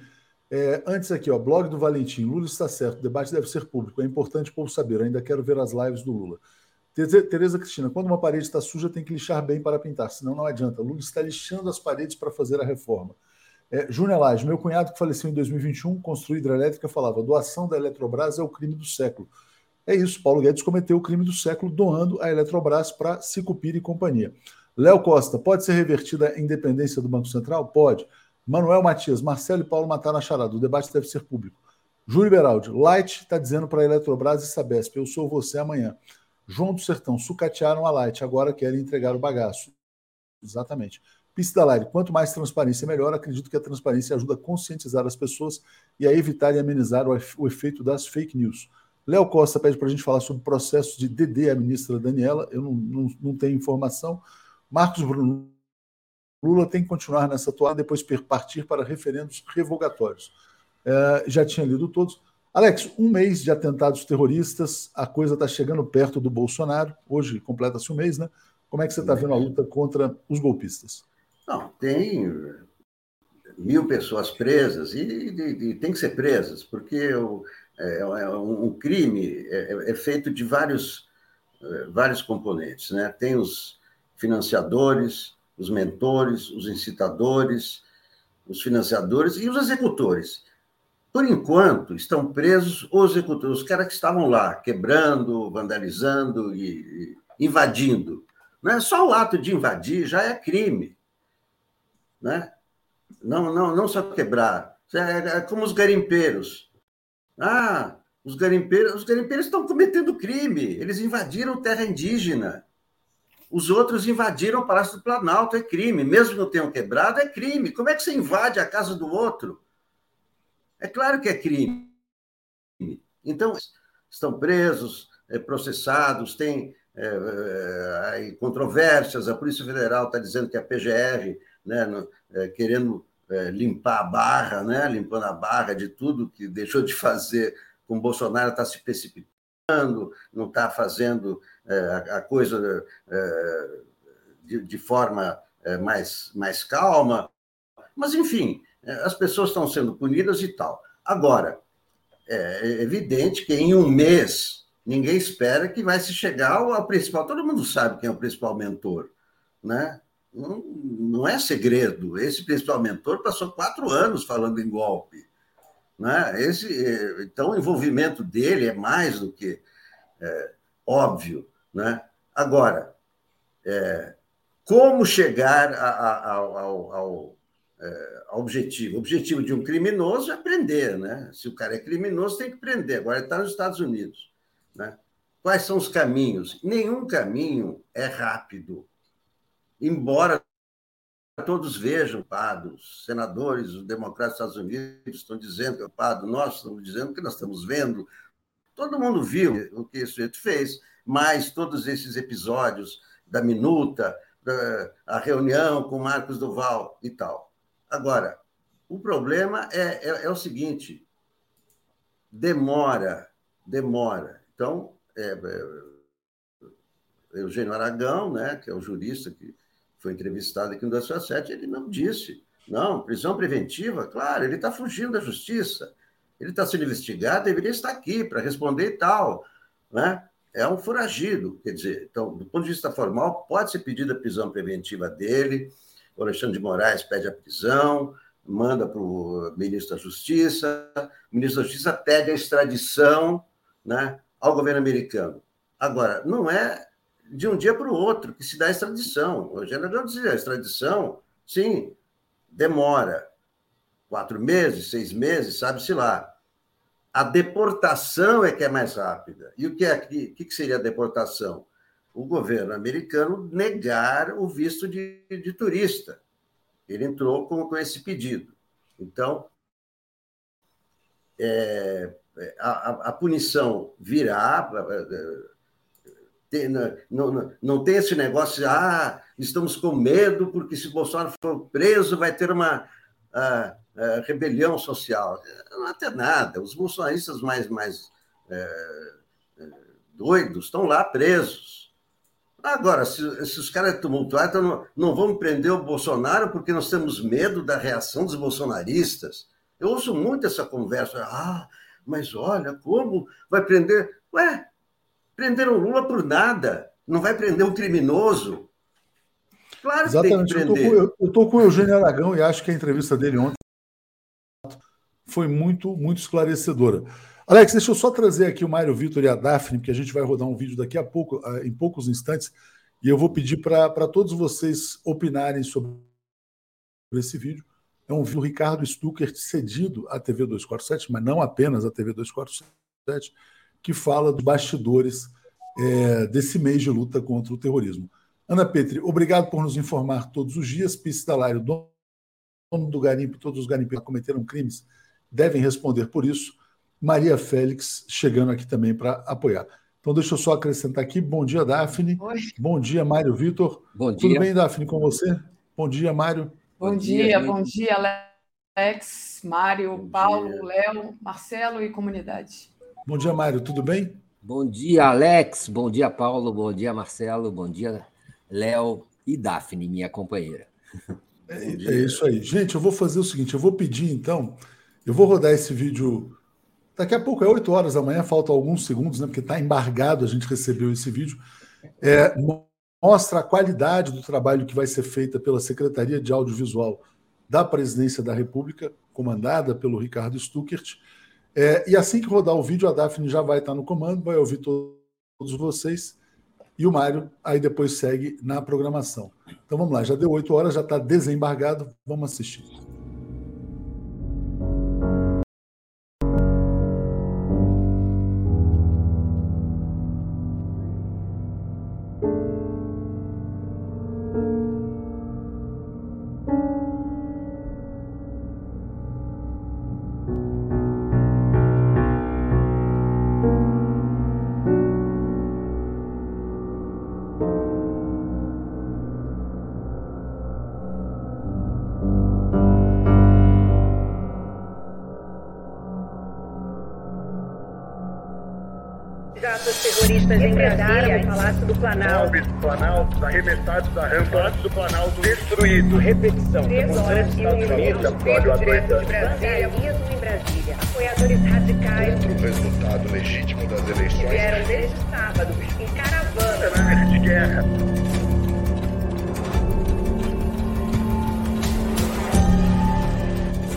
É, antes aqui, ó, blog do Valentim. Lula está certo, o debate deve ser público. É importante o povo saber. Eu ainda quero ver as lives do Lula. Tereza Cristina, quando uma parede está suja, tem que lixar bem para pintar, senão não adianta. Lula está lixando as paredes para fazer a reforma. É, Júnior meu cunhado que faleceu em 2021, construiu hidrelétrica, falava: doação da Eletrobras é o crime do século. É isso, Paulo Guedes cometeu o crime do século doando a Eletrobras para Sicupira e companhia. Léo Costa, pode ser revertida a independência do Banco Central? Pode. Manuel Matias, Marcelo e Paulo mataram a charada. O debate deve ser público. Júlio Beraldi, Light está dizendo para a Eletrobras e Sabesp, eu sou você amanhã. João do Sertão, sucatearam a Light, agora querem entregar o bagaço. Exatamente. Pista Light, quanto mais transparência melhor. Acredito que a transparência ajuda a conscientizar as pessoas e a evitar e amenizar o efeito das fake news. Léo Costa pede para a gente falar sobre o processo de DD, a ministra Daniela. Eu não, não, não tenho informação. Marcos Bruno Lula tem que continuar nessa toada, depois partir para referendos revogatórios. É, já tinha lido todos. Alex, um mês de atentados terroristas, a coisa está chegando perto do Bolsonaro. Hoje completa-se um mês, né? Como é que você está vendo a luta contra os golpistas? Não, tem. mil pessoas presas, e, e, e, tem que ser presas, porque o, é, é um crime é, é, feito de vários, é, vários componentes. Né? Tem os financiadores, os mentores, os incitadores, os financiadores e os executores. Por enquanto, estão presos os executores, os caras que estavam lá, quebrando, vandalizando e, e invadindo. Né? Só o ato de invadir já é crime. Né? Não, não, não só quebrar. É, é como os garimpeiros. Ah, os garimpeiros, os garimpeiros estão cometendo crime. Eles invadiram terra indígena. Os outros invadiram o Palácio do Planalto, é crime. Mesmo que não tenham quebrado, é crime. Como é que você invade a casa do outro? É claro que é crime. Então, estão presos, é, processados, tem é, é, controvérsias. A Polícia Federal está dizendo que a PGR, né, é, querendo é, limpar a barra, né, limpando a barra de tudo que deixou de fazer com Bolsonaro, está se precipitando, não está fazendo é, a coisa de, forma mais, mais calma. Mas, enfim, as pessoas estão sendo punidas e tal. Agora, é evidente que em um mês ninguém espera que vai se chegar ao, principal. Todo mundo sabe quem é o principal mentor, né? Não, é segredo. Esse principal mentor passou quatro anos falando em golpe. Né? Esse, então, o envolvimento dele é mais do que é, óbvio. Né? Agora, é, como chegar a, a, ao, ao, é, objetivo? O objetivo de um criminoso é prender. Né? Se o cara é criminoso, tem que prender. Agora, ele está nos Estados Unidos. Né? Quais são os caminhos? Nenhum caminho é rápido. Embora todos vejam, Pado, os senadores, os democratas dos Estados Unidos estão dizendo Pado, nós estamos dizendo que nós estamos vendo. Todo mundo viu o que esse sujeito fez, mas todos esses episódios da minuta, da, a reunião com Marcos Duval e tal. Agora, o problema é, é, é o seguinte: demora, demora. Então, é, é, Eugênio Aragão, né, que é o jurista que foi entrevistado aqui no 247, ele não disse. Não, prisão preventiva, claro, ele está fugindo da justiça. Ele está sendo investigado, deveria estar aqui para responder e tal. Né? É um foragido, quer dizer, então, do ponto de vista formal, pode ser pedida a prisão preventiva dele. O Alexandre de Moraes pede a prisão, manda para o ministro da Justiça, o ministro da Justiça pede a extradição né, ao governo americano. Agora, não é de um dia para o outro que se dá a extradição. O general dizia, a extradição, sim, demora quatro meses, seis meses, sabe-se lá. A deportação é que é mais rápida. E o que, é, que, que seria a deportação? O governo americano negar o visto de, de turista. Ele entrou com, com esse pedido. Então, é, a, a, punição virá, tem, não, não, não tem esse negócio de, ah, estamos com medo porque se Bolsonaro for preso vai ter uma a, a rebelião social. Não ter nada. Os bolsonaristas mais, mais é, é, doidos estão lá presos. Agora, se, se os caras tumultuarem, então não, não vamos prender o Bolsonaro porque nós temos medo da reação dos bolsonaristas. Eu ouço muito essa conversa. Ah, mas olha, como vai prender? Ué, Prenderam Lula por nada. Não vai prender um criminoso. Claro que Exatamente. tem que prender. Eu estou com, o Eugênio Aragão e acho que a entrevista dele ontem foi muito, muito esclarecedora. Alex, deixa eu só trazer aqui o Mário Vitor e a Daphne, porque a gente vai rodar um vídeo daqui a pouco, ah, em poucos instantes, e eu vou pedir para todos vocês opinarem sobre esse vídeo. É um vídeo Ricardo Stucker cedido à TV 247, mas não apenas à TV 247, que fala dos bastidores é, desse mês de luta contra o terrorismo. Ana Petri, obrigado por nos informar todos os dias. Pisse Dalário, dono do garimpo, todos os garimpeiros que cometeram crimes devem responder por isso. Maria Félix chegando aqui também para apoiar. Então, deixa eu só acrescentar aqui. Bom dia, Daphne. Oi. Bom dia, Mário Vitor. Bom dia. Tudo bem, Daphne, com você? Bom dia, Mário. Bom, bom dia, dia, bom dia, Alex, Mário, bom Paulo, Léo, Marcelo e comunidade. Bom dia, Mário, tudo bem? Bom dia, Alex. Bom dia, Paulo. Bom dia, Marcelo. Bom dia, Léo e Daphne, minha companheira. É, é, isso aí. Gente, eu vou fazer o seguinte: eu vou pedir então, eu vou rodar esse vídeo. Daqui a pouco é 8 horas da manhã, faltam alguns segundos, né? Porque está embargado, a gente recebeu esse vídeo. É, mostra a qualidade do trabalho que vai ser feita pela Secretaria de Audiovisual da Presidência da República, comandada pelo Ricardo Stuckert. É, e assim que rodar o vídeo, a Daphne já vai estar no comando, vai ouvir todos vocês. E o Mário aí depois segue na programação. Então vamos lá, já deu oito horas, já está desembargado, vamos assistir. Planalto. Planalto, arremessados da rampa. Palácio do Planalto destruído. Repetição. Três horas e um minuto. Direto de Brasília. Mesmo em Brasília. Apoiadores radicais. Outro resultado legítimo das eleições. Vieram desde sábado, em caravana. de guerra.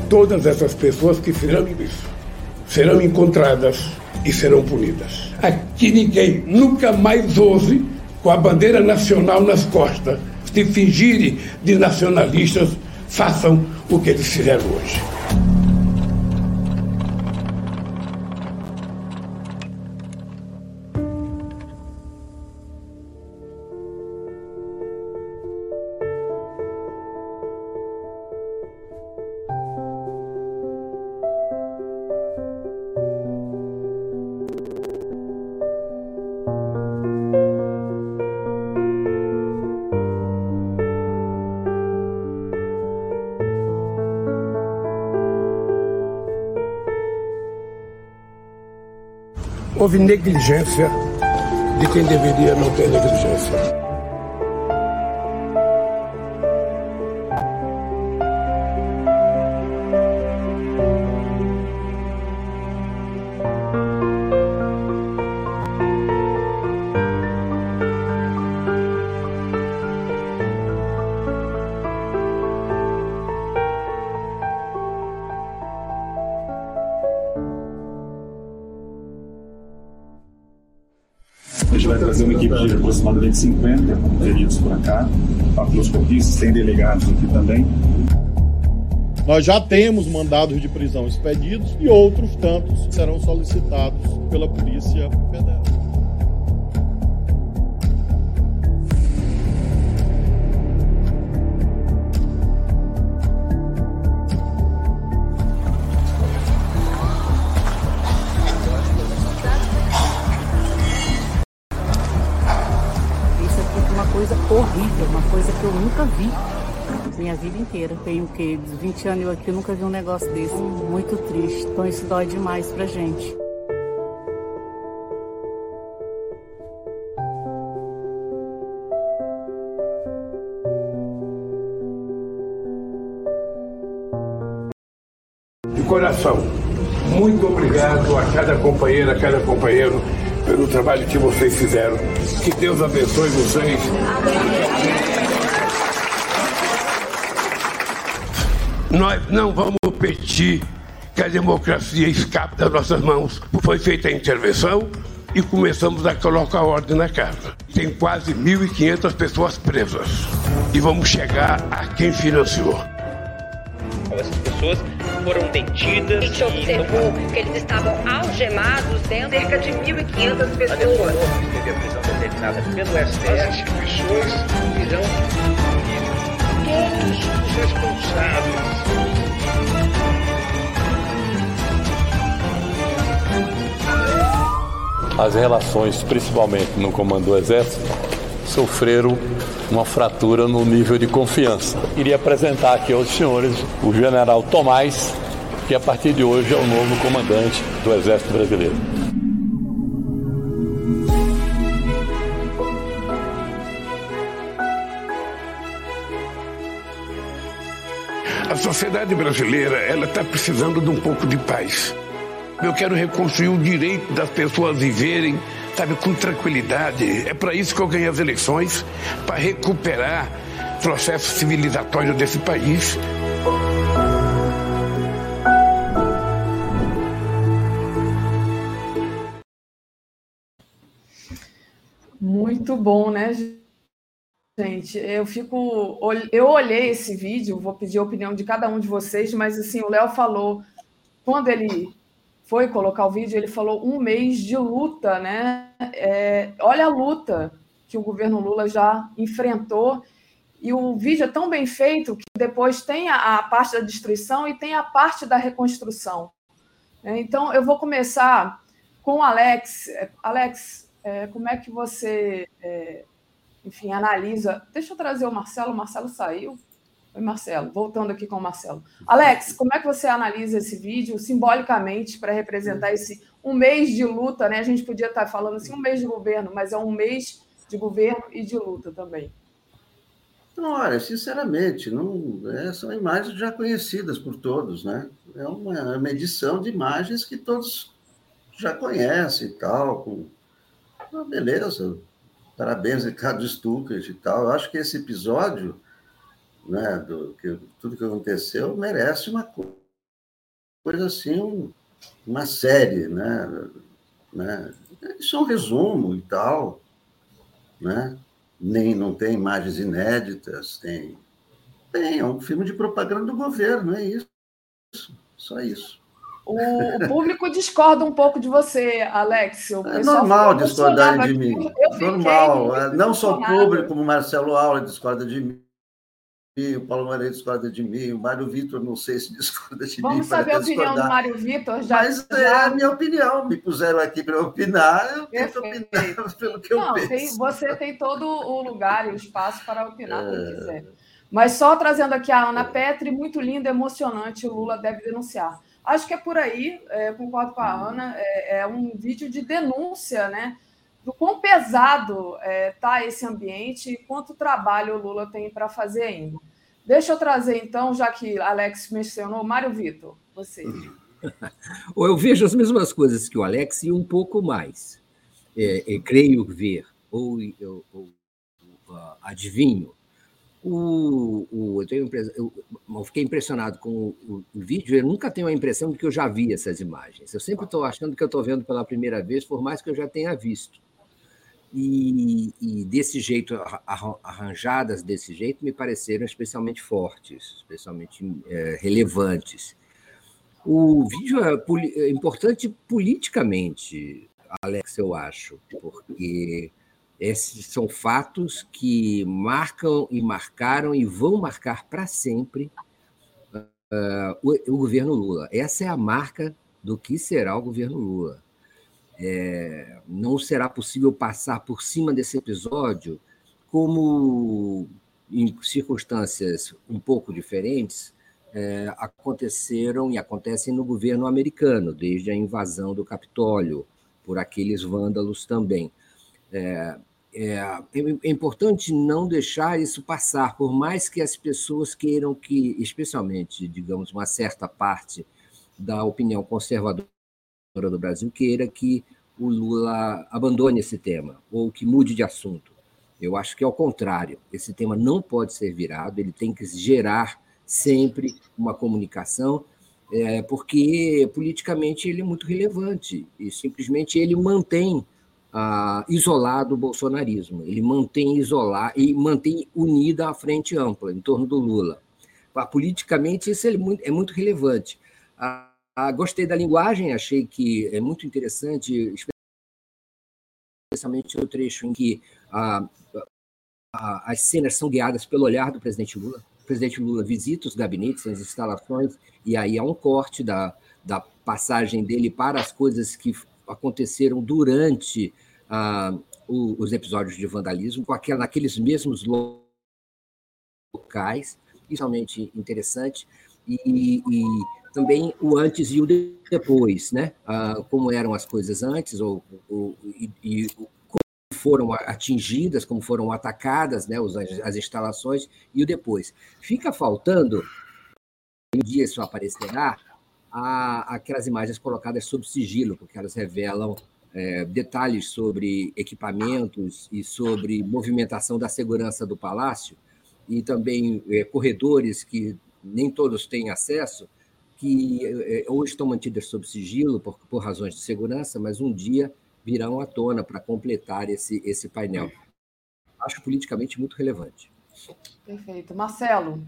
Todas essas pessoas que fizeram isso serão encontradas e serão punidas. Aqui ninguém nunca mais ouse com a bandeira nacional nas costas, se fingirem de nacionalistas, façam o que eles fizeram hoje. Houve negligência de quem deveria não ter negligência. 150 feridos por cá, patroscopistas, tem delegados aqui também. Nós já temos mandados de prisão expedidos e outros tantos serão solicitados pela Polícia Tenho o quê? 20 anos eu aqui nunca vi um negócio desse. Muito triste. Então isso dói demais pra gente. De coração, muito obrigado a cada companheira, a cada companheiro pelo trabalho que vocês fizeram. Que Deus abençoe vocês. Nós não vamos permitir que a democracia escape das nossas mãos. Foi feita a intervenção e começamos a colocar ordem na casa. Tem quase 1.500 pessoas presas. E vamos chegar a quem financiou. Essas pessoas foram detidas. A gente observou que eles estavam algemados dentro cerca de 1.500 pessoas. A determinada pelo STF. As instituições irão todos os responsáveis as relações, principalmente no comando do Exército, sofreram uma fratura no nível de confiança. Iria apresentar aqui aos senhores o general Tomás, que a partir de hoje é o novo comandante do Exército Brasileiro. Sociedade brasileira ela está precisando de um pouco de paz. Eu quero reconstruir o direito das pessoas viverem, sabe, com tranquilidade. É para isso que eu ganhei as eleições, para recuperar o processo civilizatório desse país. Muito bom, né, gente? Eu fico. Eu olhei esse vídeo, vou pedir a opinião de cada um de vocês, mas assim, o Léo falou, quando ele foi colocar o vídeo, ele falou um mês de luta, né? É, olha a luta que o governo Lula já enfrentou. E o vídeo é tão bem feito que depois tem a, a parte da destruição e tem a parte da reconstrução. É, então, eu vou começar com o Alex. Alex, é, como é que você, é, enfim, analisa? Deixa eu trazer o Marcelo. O Marcelo saiu. Oi, Marcelo. Voltando aqui com o Marcelo. Alex, como é que você analisa esse vídeo simbolicamente para representar esse um mês de luta, né? A gente podia estar falando assim, um mês de governo, mas é um mês de governo e de luta também. Olha, sinceramente, não, é, são imagens já conhecidas por todos, né? É uma, é uma edição de imagens que todos já conhecem e tal, com ah, beleza, parabéns, Ricardo Stuckert e tal. Eu acho que esse episódio, né, do, que, tudo que aconteceu, merece uma coisa assim, um, uma série, né? né? Isso é um resumo e tal, né? Nem, não tem imagens inéditas, tem, tem, é um filme de propaganda do governo, é isso, só isso. O, público discorda um pouco de você, Alex. é normal discordar de mim. normal. É, não só o público, como o Marcelo Aula discorda de mim. O Paulo Maria discorda de mim, o Mário Vitor, não sei se discorda de Vamos mim. Vamos saber a opinião discordar. do Mário Vitor. Já, Mas já... é a minha opinião. Me puseram aqui para opinar, eu tento opinar pelo que não, eu penso. Tem, você tem todo o lugar e o espaço para opinar é... como quiser. Mas só trazendo aqui a Ana Petri, muito lindo, emocionante, o Lula deve denunciar. Acho que é por aí, é, concordo com a Ana, é, é, um vídeo de denúncia, né? Do quão pesado está é, tá esse ambiente e quanto trabalho o Lula tem para fazer ainda. Deixa eu trazer, então, já que Alex mencionou, Mário Vitor, você. Eu vejo as mesmas coisas que o Alex e um pouco mais. É, é, creio ver, ou, ou, ou uh, adivinho, o, o, eu, tenho, eu, eu, fiquei impressionado com o, o, vídeo, eu nunca tenho a impressão de que eu já vi essas imagens. Eu sempre estou achando que eu estou vendo pela primeira vez, por mais que eu já tenha visto. E, e, desse jeito, arranjadas desse jeito, me pareceram especialmente fortes, especialmente é, relevantes. O vídeo é, é importante politicamente, Alex, eu acho, porque esses são fatos que marcam e marcaram e vão marcar para sempre uh, o, o, governo Lula. Essa é a marca do que será o governo Lula. É, não será possível passar por cima desse episódio como em circunstâncias um pouco diferentes é, aconteceram e acontecem no governo americano, desde a invasão do Capitólio por aqueles vândalos também. É, é, é, importante não deixar isso passar, por mais que as pessoas queiram que, especialmente, digamos, uma certa parte da opinião conservadora do Brasil queira que o Lula abandone esse tema ou que mude de assunto. Eu acho que é o contrário. Esse tema não pode ser virado, ele tem que gerar sempre uma comunicação, é, porque politicamente ele é muito relevante e simplesmente ele mantém ah, isolado o bolsonarismo. Ele mantém isolar e mantém unida a frente ampla em torno do Lula. Ah, politicamente, isso é muito, é muito relevante. Ah, gostei da linguagem, achei que é muito interessante, especialmente o trecho em que as cenas são guiadas pelo olhar do presidente Lula. O presidente Lula visita os gabinetes, as instalações, e aí há um corte da, da passagem dele para as coisas que aconteceram durante ah, os episódios de vandalismo, com aquela, naqueles mesmos locais, realmente interessante, e, e, também o antes e o depois, né? Ah, como eram as coisas antes, ou, ou e, e, como foram atingidas, como foram atacadas né, as instalações, e o depois. Fica faltando um dia isso aparecerá, a, aquelas imagens colocadas sob sigilo, porque elas revelam é, detalhes sobre equipamentos e sobre movimentação da segurança do palácio, e também é, corredores que nem todos têm acesso, que é, hoje estão mantidas sob sigilo por, por razões de segurança, mas um dia virão à tona para completar esse, esse painel. Acho politicamente muito relevante. Perfeito. Marcelo.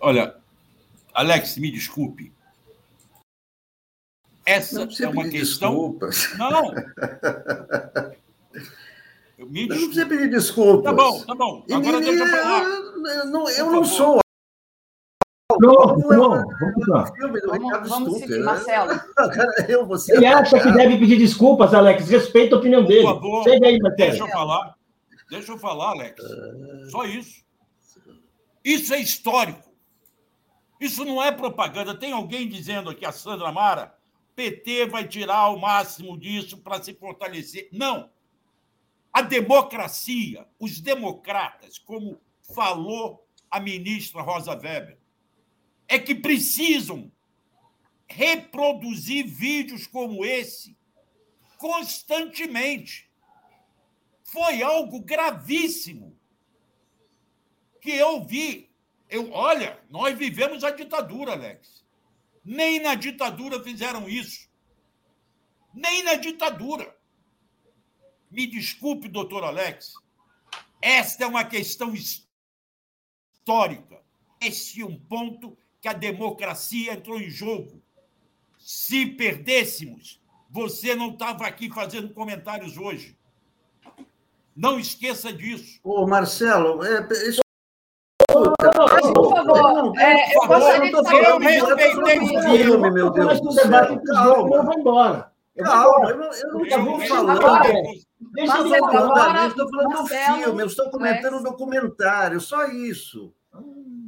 Olha, Alex, me desculpe. Essa é uma questão. Desculpas. Não! Eu me não precisa pedir desculpas. Tá bom, tá bom. Agora deixa eu falar. Eu não, eu não sou. Não, não, vamos lá. Vamos, vamos seguir, Marcelo. Eu, você Ele acha que deve pedir desculpas, Alex. Respeita a opinião dele. Por favor, Chega aí, Marcelo. deixa eu falar. Deixa eu falar, Alex. Só isso. Isso é histórico. Isso não é propaganda. Tem alguém dizendo aqui, a Sandra Mara, PT vai tirar o máximo disso para se fortalecer. Não. A democracia, os democratas, como falou a ministra Rosa Weber, é que precisam reproduzir vídeos como esse constantemente. Foi algo gravíssimo que eu vi. Eu, olha, nós vivemos a ditadura, Alex. Nem na ditadura fizeram isso. Nem na ditadura. Me desculpe, doutor Alex. Esta é uma questão histórica. Esse é um ponto que a democracia entrou em jogo. Se perdêssemos, você não estava aqui fazendo comentários hoje. Não esqueça disso. Ô, Marcelo, é, isso... Favor, é, eu gostaria de saber. Eu respeitei o filme, meu Deus céu. Calma, eu vou embora. Calma, eu não, eu não estou falando. Deixa eu estou falando do filme, eu estou comentando o Alex. documentário, só isso.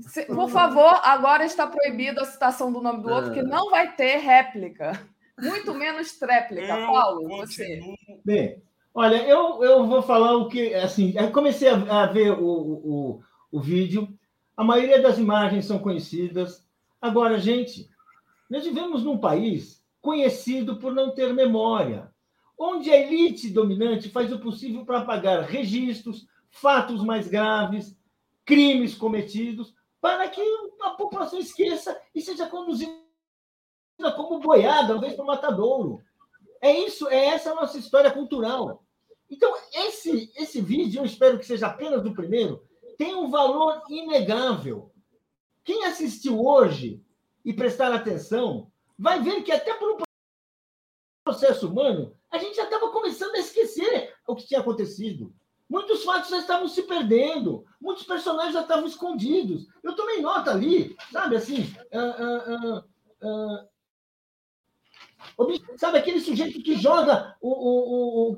Se- Por favor, agora está proibida a citação do nome do outro, que não vai ter réplica. Muito menos tréplica. Eu Paulo, você. Bem, olha, eu, eu vou falar o que. Assim, eu comecei a, a ver o, o, o vídeo, a maioria das imagens são conhecidas. Agora, gente, nós vivemos num país conhecido por não ter memória, onde a elite dominante faz o possível para apagar registros, fatos mais graves, crimes cometidos, para que a população esqueça e seja conduzida como boiada, ao invés para o matadouro. É isso, é essa a nossa história cultural. Então, esse, esse vídeo, eu espero que seja apenas o primeiro, tem um valor inegável. Quem assistiu hoje e prestar atenção, vai ver que até por um processo humano, a gente já estava começando a esquecer o que tinha acontecido. Muitos fatos já estavam se perdendo, muitos personagens já estavam escondidos. Eu tomei nota ali, sabe assim, ah, ah, ah, Sabe aquele sujeito que joga o, o, o,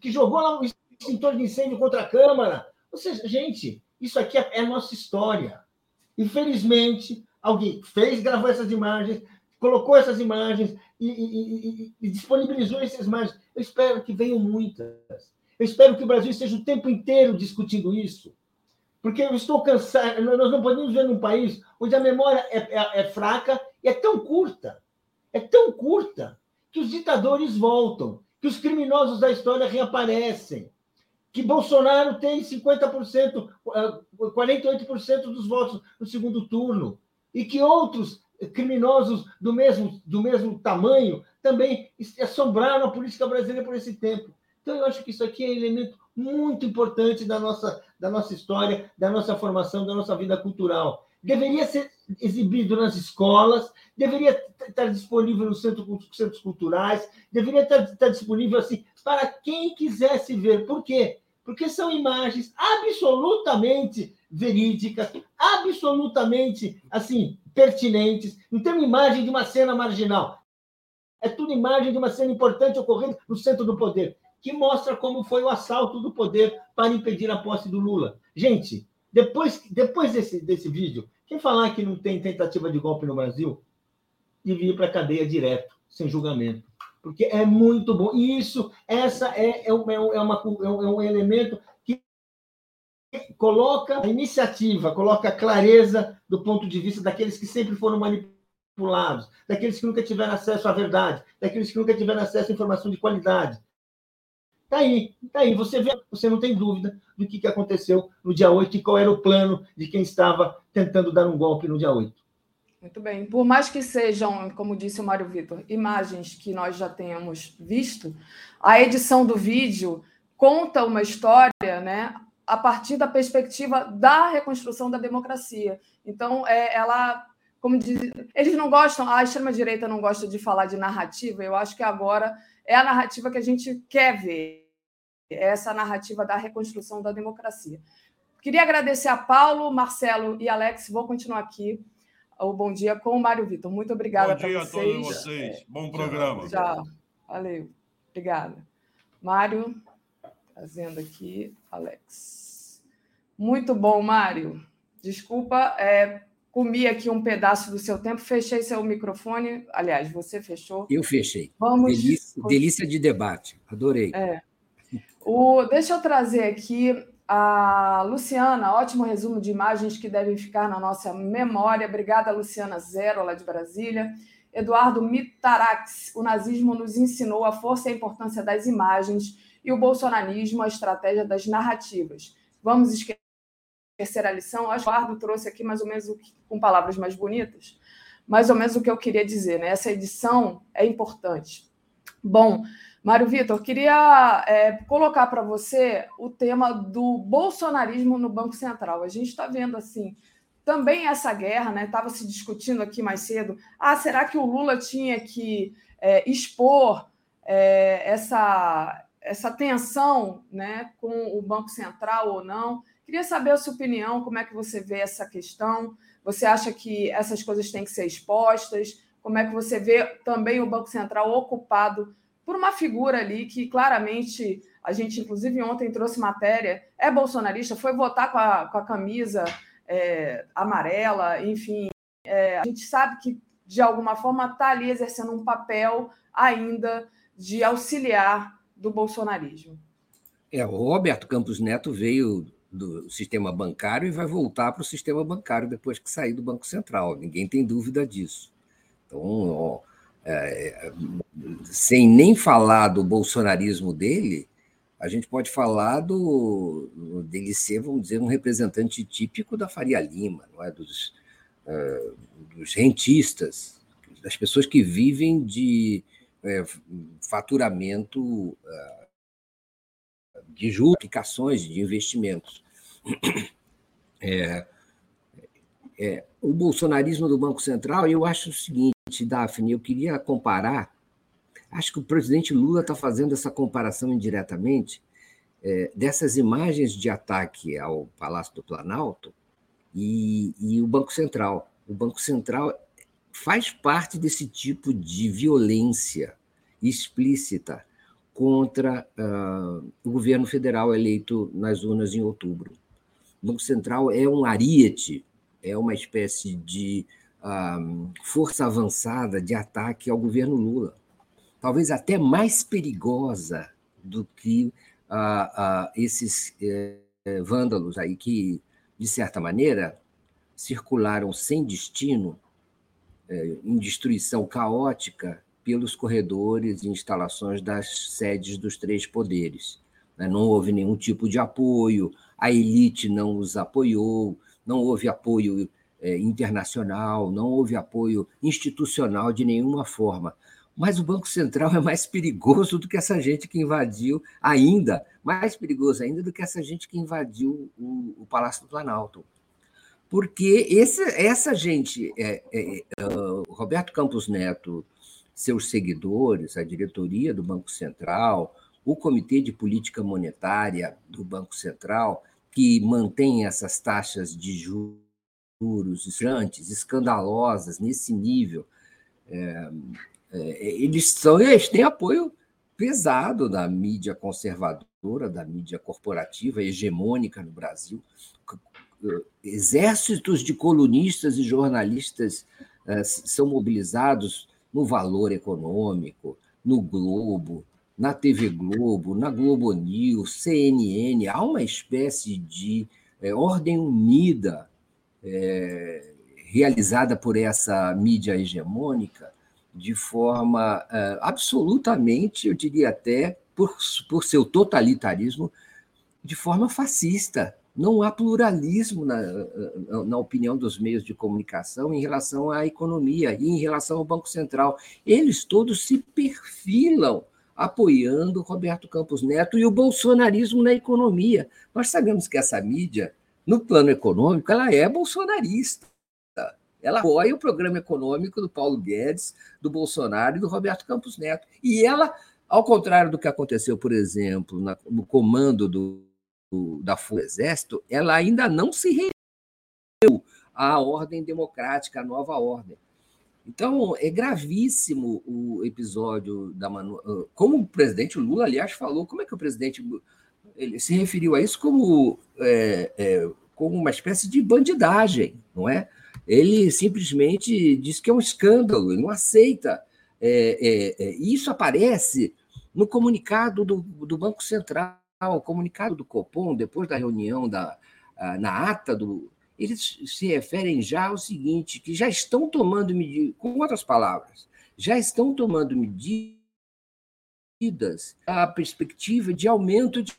que jogou lá o extintor de incêndio contra a Câmara? Ou seja, gente, isso aqui é, é nossa história. Infelizmente, alguém fez, gravou essas imagens, colocou essas imagens e, e, e, e disponibilizou essas imagens. Eu espero que venham muitas. Eu espero que o Brasil esteja o tempo inteiro discutindo isso. Porque eu estou cansado. Nós não podemos ver num país onde a memória é, é, é fraca e é tão curta é tão curta que os ditadores voltam, que os criminosos da história reaparecem, que Bolsonaro tem 50%, 48% dos votos no segundo turno, e que outros criminosos do mesmo, do mesmo tamanho também assombraram a política brasileira por esse tempo. Então, eu acho que isso aqui é um elemento muito importante da nossa, da nossa história, da nossa formação, da nossa vida cultural. Deveria ser exibido nas escolas, deveria estar disponível nos centros, centros culturais, deveria estar, estar disponível assim para quem quisesse ver. Por quê? Porque são imagens absolutamente verídicas, absolutamente assim pertinentes. Não tem uma imagem de uma cena marginal. É tudo imagem de uma cena importante ocorrendo no centro do poder, que mostra como foi o assalto do poder para impedir a posse do Lula. Gente, depois, depois desse, desse vídeo, quem falar que não tem tentativa de golpe no Brasil, devia ir para a cadeia direto, sem julgamento. Porque é muito bom. E isso, essa é, é, uma, é, uma, é um elemento que coloca a iniciativa, coloca a clareza do ponto de vista daqueles que sempre foram manipulados daqueles que nunca tiveram acesso à verdade, daqueles que nunca tiveram acesso à informação de qualidade. Está aí, está aí. Você vê, você não tem dúvida do que aconteceu no dia 8 e qual era o plano de quem estava tentando dar um golpe no dia 8. Muito bem. Por mais que sejam, como disse o Mário Vitor, imagens que nós já tenhamos visto, a edição do vídeo conta uma história, né, a partir da perspectiva da reconstrução da democracia. Então, é, ela, como diz, eles não gostam, a extrema direita não gosta de falar de narrativa. Eu acho que agora é a narrativa que a gente quer ver, é essa narrativa da reconstrução da democracia. Queria agradecer a Paulo, Marcelo e Alex. Vou continuar aqui o Bom Dia com o Mário Vitor. Muito obrigada para vocês. Bom dia a todos vocês. Bom programa. Tchau. Valeu. Obrigada. Mário, trazendo aqui, Alex. Muito bom, Mário. Desculpa, é, comi aqui um pedaço do seu tempo, fechei seu microfone. Aliás, você fechou. Eu fechei. Vamos. Delícia, delícia de debate. Adorei. É. O, deixa eu trazer aqui a Luciana, ótimo resumo de imagens que devem ficar na nossa memória. Obrigada, Luciana Zero, lá de Brasília. Eduardo Mitarax, o nazismo nos ensinou a força e a importância das imagens e o bolsonarismo a estratégia das narrativas. Vamos esquecer a lição? O Eduardo trouxe aqui mais ou menos com palavras mais bonitas, mais ou menos o que eu queria dizer. Né? Essa edição é importante. Bom, Mário Vitor, queria é, colocar para você o tema do bolsonarismo no Banco Central. A gente está vendo assim também essa guerra, né? Estava se discutindo aqui mais cedo. Ah, será que o Lula tinha que é, expor é, essa, essa tensão né, com o Banco Central ou não? Queria saber a sua opinião, como é que você vê essa questão? Você acha que essas coisas têm que ser expostas? Como é que você vê também o Banco Central ocupado por uma figura ali que claramente a gente, inclusive, ontem trouxe matéria, é bolsonarista, foi votar com a, com a camisa é, amarela, enfim. É, a gente sabe que, de alguma forma, está ali exercendo um papel ainda de auxiliar do bolsonarismo. É, o Roberto Campos Neto veio do sistema bancário e vai voltar para o sistema bancário depois que sair do Banco Central. Ninguém tem dúvida disso. Então, ó, é, sem nem falar do bolsonarismo dele, a gente pode falar do, dele ser, vamos dizer, um representante típico da Faria Lima, não é? dos, uh, dos rentistas, das pessoas que vivem de uh, faturamento uh, de juros, aplicações de investimentos. É, é, o bolsonarismo do Banco Central, eu acho o seguinte, Daphne, eu queria comparar, acho que o presidente Lula está fazendo essa comparação indiretamente é, dessas imagens de ataque ao Palácio do Planalto e, e o Banco Central. O Banco Central faz parte desse tipo de violência explícita contra uh, o governo federal eleito nas urnas em outubro. O Banco Central é um ariete, é uma espécie de força avançada de ataque ao governo Lula, talvez até mais perigosa do que esses é, vândalos aí que, de certa maneira, circularam sem destino, é, em destruição caótica, pelos corredores e instalações das sedes dos três poderes. Né? Não houve nenhum tipo de apoio, a elite não os apoiou, não houve apoio é, internacional, não houve apoio institucional de nenhuma forma. Mas o Banco Central é mais perigoso do que essa gente que invadiu, ainda, mais perigoso ainda do que essa gente que invadiu o, o Palácio do Planalto. Porque esse, essa gente, é, é, é, Roberto Campos Neto, seus seguidores, a diretoria do Banco Central, o Comitê de Política Monetária do Banco Central, que mantém essas taxas de juros estrantes, escandalosas nesse nível, é, eles são eles têm apoio pesado da mídia conservadora, da mídia corporativa hegemônica no Brasil. Exércitos de colunistas e jornalistas é, são mobilizados no Valor Econômico, no Globo, na TV Globo, na Globo News, CNN. Há uma espécie de é, ordem unida é, realizada por essa mídia hegemônica de forma é, absolutamente, eu diria até, por, por seu totalitarismo, de forma fascista. Não há pluralismo na, na opinião dos meios de comunicação em relação à economia e em relação ao Banco Central. Eles todos se perfilam apoiando Roberto Campos Neto e o bolsonarismo na economia. Nós sabemos que essa mídia, no plano econômico, ela é bolsonarista. Ela apoia o programa econômico do Paulo Guedes, do Bolsonaro e do Roberto Campos Neto. E ela, ao contrário do que aconteceu, por exemplo, no comando do, da Força do Exército, ela ainda não se rendeu à ordem democrática, à nova ordem. Então, é gravíssimo o episódio da Manu... Ah, como o presidente Lula, aliás, falou, como é que o presidente ele se referiu a isso como, é, é, como uma espécie de bandidagem, não é? Ele simplesmente diz que é um escândalo, ele não aceita. É, é, é isso aparece no comunicado do, do Banco Central comunicado do Copom, depois da reunião da, na ata do. Eles se referem já ao seguinte: que já estão tomando medidas, com outras palavras, já estão tomando medidas a perspectiva de aumento de,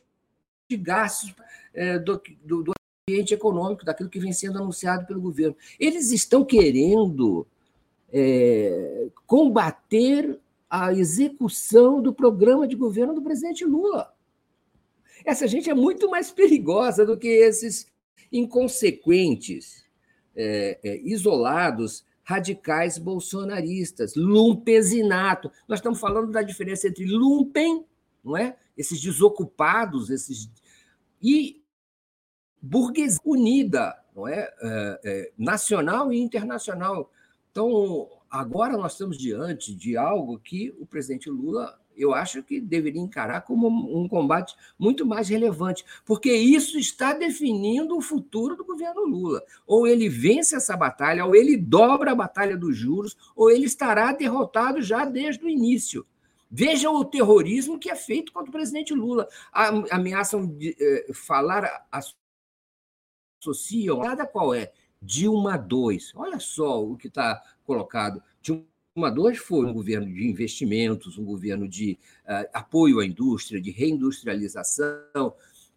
de gastos é, do, do, do ambiente econômico, daquilo que vem sendo anunciado pelo governo. Eles estão querendo é, combater a execução do programa de governo do presidente Lula. Essa gente é muito mais perigosa do que esses inconsequentes, é, é, isolados, radicais bolsonaristas, lumpesinato. Nós estamos falando da diferença entre lumpen, não é? esses desocupados, esses e burguesia unida, não é? é? é nacional e internacional. Então, agora nós estamos diante de algo que o presidente Lula eu acho que deveria encarar como um combate muito mais relevante, porque isso está definindo o futuro do governo Lula. Ou ele vence essa batalha, ou ele dobra a batalha dos juros, ou ele estará derrotado já desde o início. Vejam o terrorismo que é feito contra o presidente Lula. Ameaçam de, eh, falar, associam, nada qual é? Dilma 2. Olha só o que está colocado. Dilma uma dois foi um governo de investimentos, um governo de uh, apoio à indústria, de reindustrialização,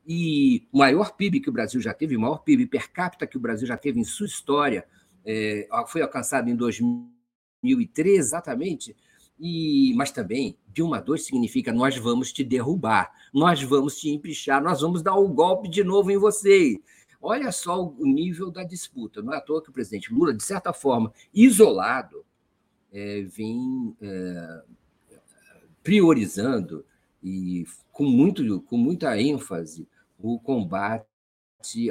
e o maior PIB que o Brasil já teve, o maior PIB per capita que o Brasil já teve em sua história, é, foi alcançado em 2003, exatamente, e, mas também, Dilma II significa nós vamos te derrubar, nós vamos te empichar, nós vamos dar o um golpe de novo em você. Olha só o nível da disputa. Não é à toa que o presidente Lula, de certa forma, isolado, é, vem é, priorizando e com, muito, com muita ênfase o combate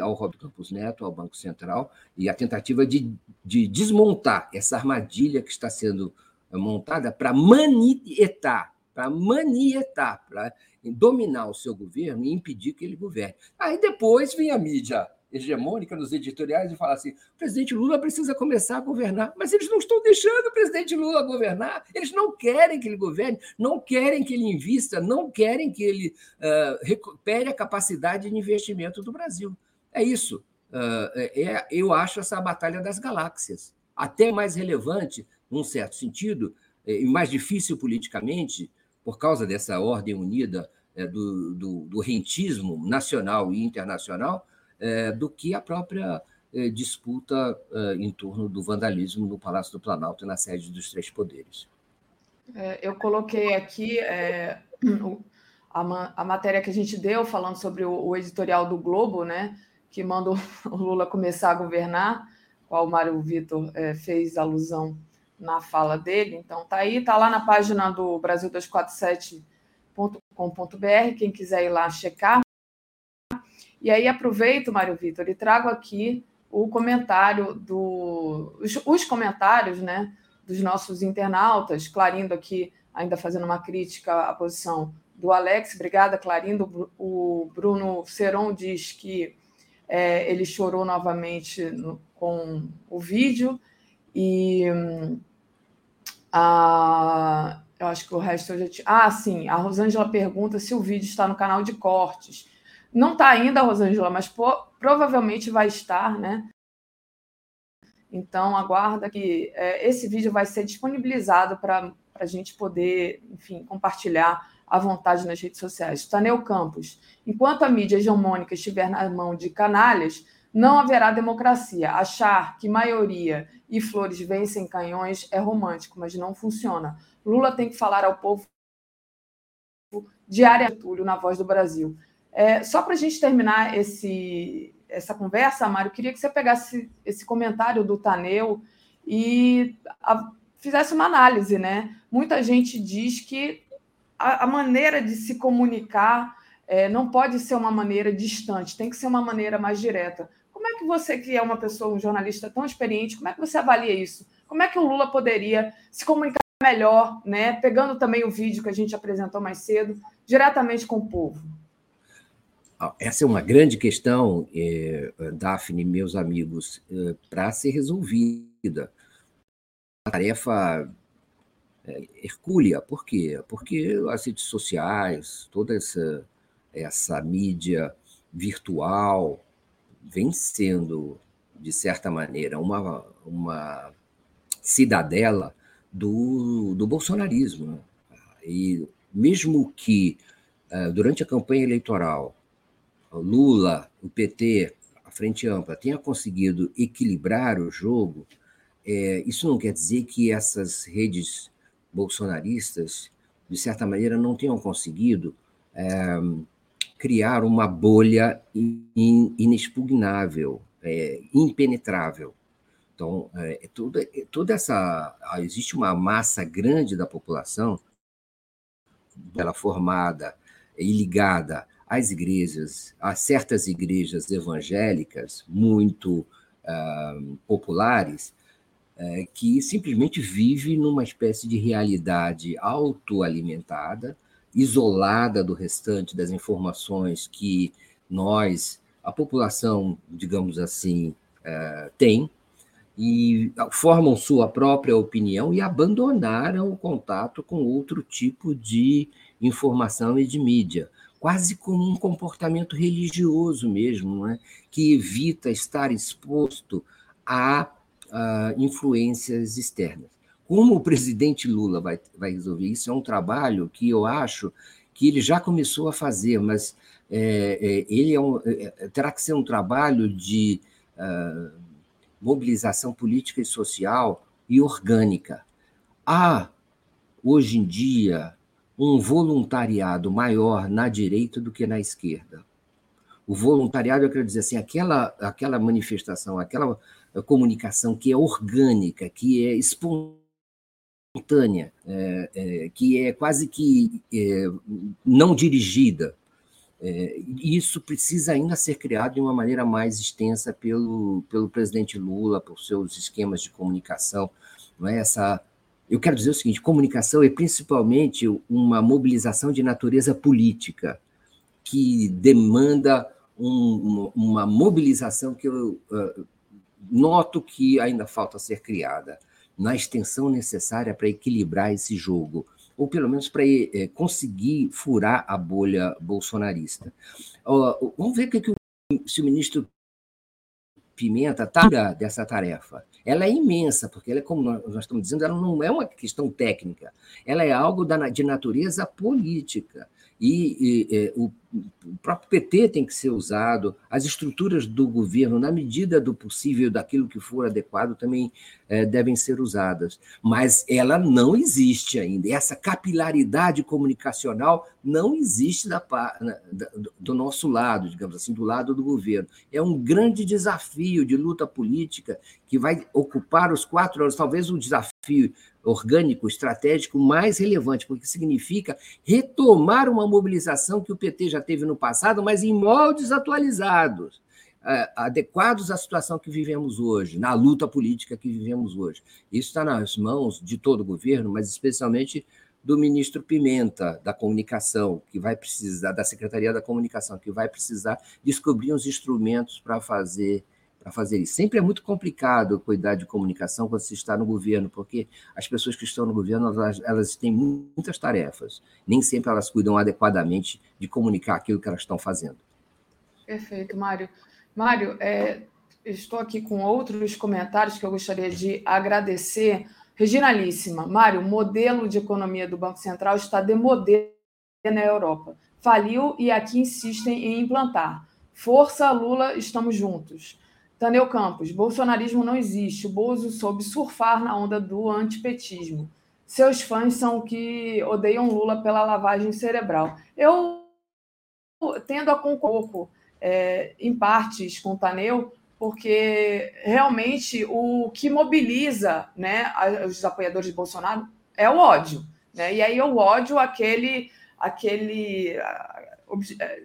ao Roberto Campos Neto, ao Banco Central, e a tentativa de, de desmontar essa armadilha que está sendo montada para manietar, para manietar, para dominar o seu governo e impedir que ele governe. Aí depois vem a mídia hegemônica nos editoriais e falar assim: o presidente Lula precisa começar a governar. Mas eles não estão deixando o presidente Lula governar, eles não querem que ele governe, não querem que ele invista, não querem que ele uh, recupere a capacidade de investimento do Brasil. É isso. Uh, é, eu acho essa batalha das galáxias até mais relevante, num certo sentido, e mais difícil politicamente, por causa dessa ordem unida é, do, do, do rentismo nacional e internacional, é, do que a própria é, disputa é, em torno do vandalismo no Palácio do Planalto e na sede dos três poderes. É, eu coloquei aqui é, a, a, matéria que a gente deu falando sobre o, o editorial do Globo, né, que manda o Lula começar a governar, qual o Mário Vitor é, fez alusão na fala dele. Então, tá aí, tá lá na página do Brasil247.com.br, quem quiser ir lá checar. E aí aproveito, Mário Vitor, e trago aqui o comentário do os, os, comentários, né, dos nossos internautas, Clarindo aqui ainda fazendo uma crítica à posição do Alex. Obrigada, Clarindo. O Bruno Seron diz que é, ele chorou novamente no, com o vídeo e a, eu acho que o resto eu já tinha. Ah, sim. A Rosângela pergunta se o vídeo está no canal de cortes. Não está ainda, Rosângela, mas provavelmente vai estar, né? Então, aguarda que é, esse vídeo vai ser disponibilizado para a gente poder, enfim, compartilhar à vontade nas redes sociais. Taneu Campos. Enquanto a mídia hegemônica estiver na mão de canalhas, não haverá democracia. Achar que maioria e flores vencem canhões é romântico, mas não funciona. Lula tem que falar ao povo diariamente na voz do Brasil. É, só para a gente terminar esse, essa conversa, Mário, queria que você pegasse esse comentário do Taneu e a, fizesse uma análise, né? Muita gente diz que a, a maneira de se comunicar é, não pode ser uma maneira distante, tem que ser uma maneira mais direta. Como é que você, que é uma pessoa, um jornalista tão experiente, como é que você avalia isso? Como é que o Lula poderia se comunicar melhor, né? Pegando também o vídeo que a gente apresentou mais cedo, diretamente com o povo? Essa é uma grande questão, é, Daphne, meus amigos, é, para ser resolvida. Tarefa é, hercúlea, por quê? Porque as redes sociais, toda essa, essa mídia virtual vem sendo, de certa maneira, uma, uma cidadela do, do bolsonarismo. Né? E mesmo que, durante a campanha eleitoral, Lula, o PT, a Frente Ampla, tenha conseguido equilibrar o jogo, é, isso não quer dizer que essas redes bolsonaristas, de certa maneira, não tenham conseguido é, criar uma bolha in, inexpugnável, é, impenetrável. Então, é, toda, toda essa. Existe uma massa grande da população, ela formada e ligada às igrejas, a certas igrejas evangélicas muito uh, populares, uh, que simplesmente vive numa espécie de realidade autoalimentada, isolada do restante das informações que nós, a população, digamos assim, uh, tem, e formam sua própria opinião e abandonaram o contato com outro tipo de informação e de mídia quase como um comportamento religioso mesmo, né? que evita estar exposto a, a, influências externas. Como o presidente Lula vai, vai resolver isso? É um trabalho que eu acho que ele já começou a fazer, mas é, é, ele é um, é, é terá que ser um trabalho de uh, mobilização política e social e orgânica. Há, hoje em dia, um voluntariado maior na direita do que na esquerda. O voluntariado, eu quero dizer assim, aquela, aquela manifestação, aquela comunicação que é orgânica, que é espontânea, é, é, que é quase que é, não dirigida. É, isso precisa ainda ser criado de uma maneira mais extensa pelo, pelo presidente Lula, por seus esquemas de comunicação, não é essa eu quero dizer o seguinte: comunicação é principalmente uma mobilização de natureza política, que demanda um, uma mobilização que eu uh, noto que ainda falta ser criada, na extensão necessária para equilibrar esse jogo, ou pelo menos para eh, conseguir furar a bolha bolsonarista. Uh, vamos ver que, que o, se o ministro Pimenta está dessa tarefa. Ela é imensa, porque ela é, como nós estamos dizendo, ela não é uma questão técnica, ela é algo de natureza política. E, e, e o o próprio PT tem que ser usado, as estruturas do governo, na medida do possível, daquilo que for adequado, também é, devem ser usadas. Mas ela não existe ainda. Essa capilaridade comunicacional não existe do nosso lado, digamos assim, do lado do governo. É um grande desafio de luta política que vai ocupar os quatro anos, talvez o desafio orgânico, estratégico mais relevante, porque significa retomar uma mobilização que o PT já teve no passado, mas em moldes atualizados, é, adequados à situação que vivemos hoje, na luta política que vivemos hoje. Isso está nas mãos de todo o governo, mas especialmente do ministro Pimenta, da comunicação, que vai precisar, da Secretaria da Comunicação, que vai precisar descobrir os instrumentos para fazer para fazer isso. Sempre é muito complicado cuidar de comunicação quando se está no governo, porque as pessoas que estão no governo elas, elas têm muitas tarefas. Nem sempre elas cuidam adequadamente de comunicar aquilo que elas estão fazendo. Perfeito, Mário. Mário, é, estou aqui com outros comentários que eu gostaria de agradecer. Reginalíssima, Mário, modelo de economia do Banco Central está demodé na Europa. Faliu e aqui insistem em implantar. Força, Lula, estamos juntos. Taneu Campos, bolsonarismo não existe. O Bozo soube surfar na onda do antipetismo. Seus fãs são que odeiam Lula pela lavagem cerebral. Eu tendo a concordar é, em partes com o Taneu, porque realmente o que mobiliza né, os apoiadores de Bolsonaro é o ódio. Né? E aí o ódio, aquele, aquele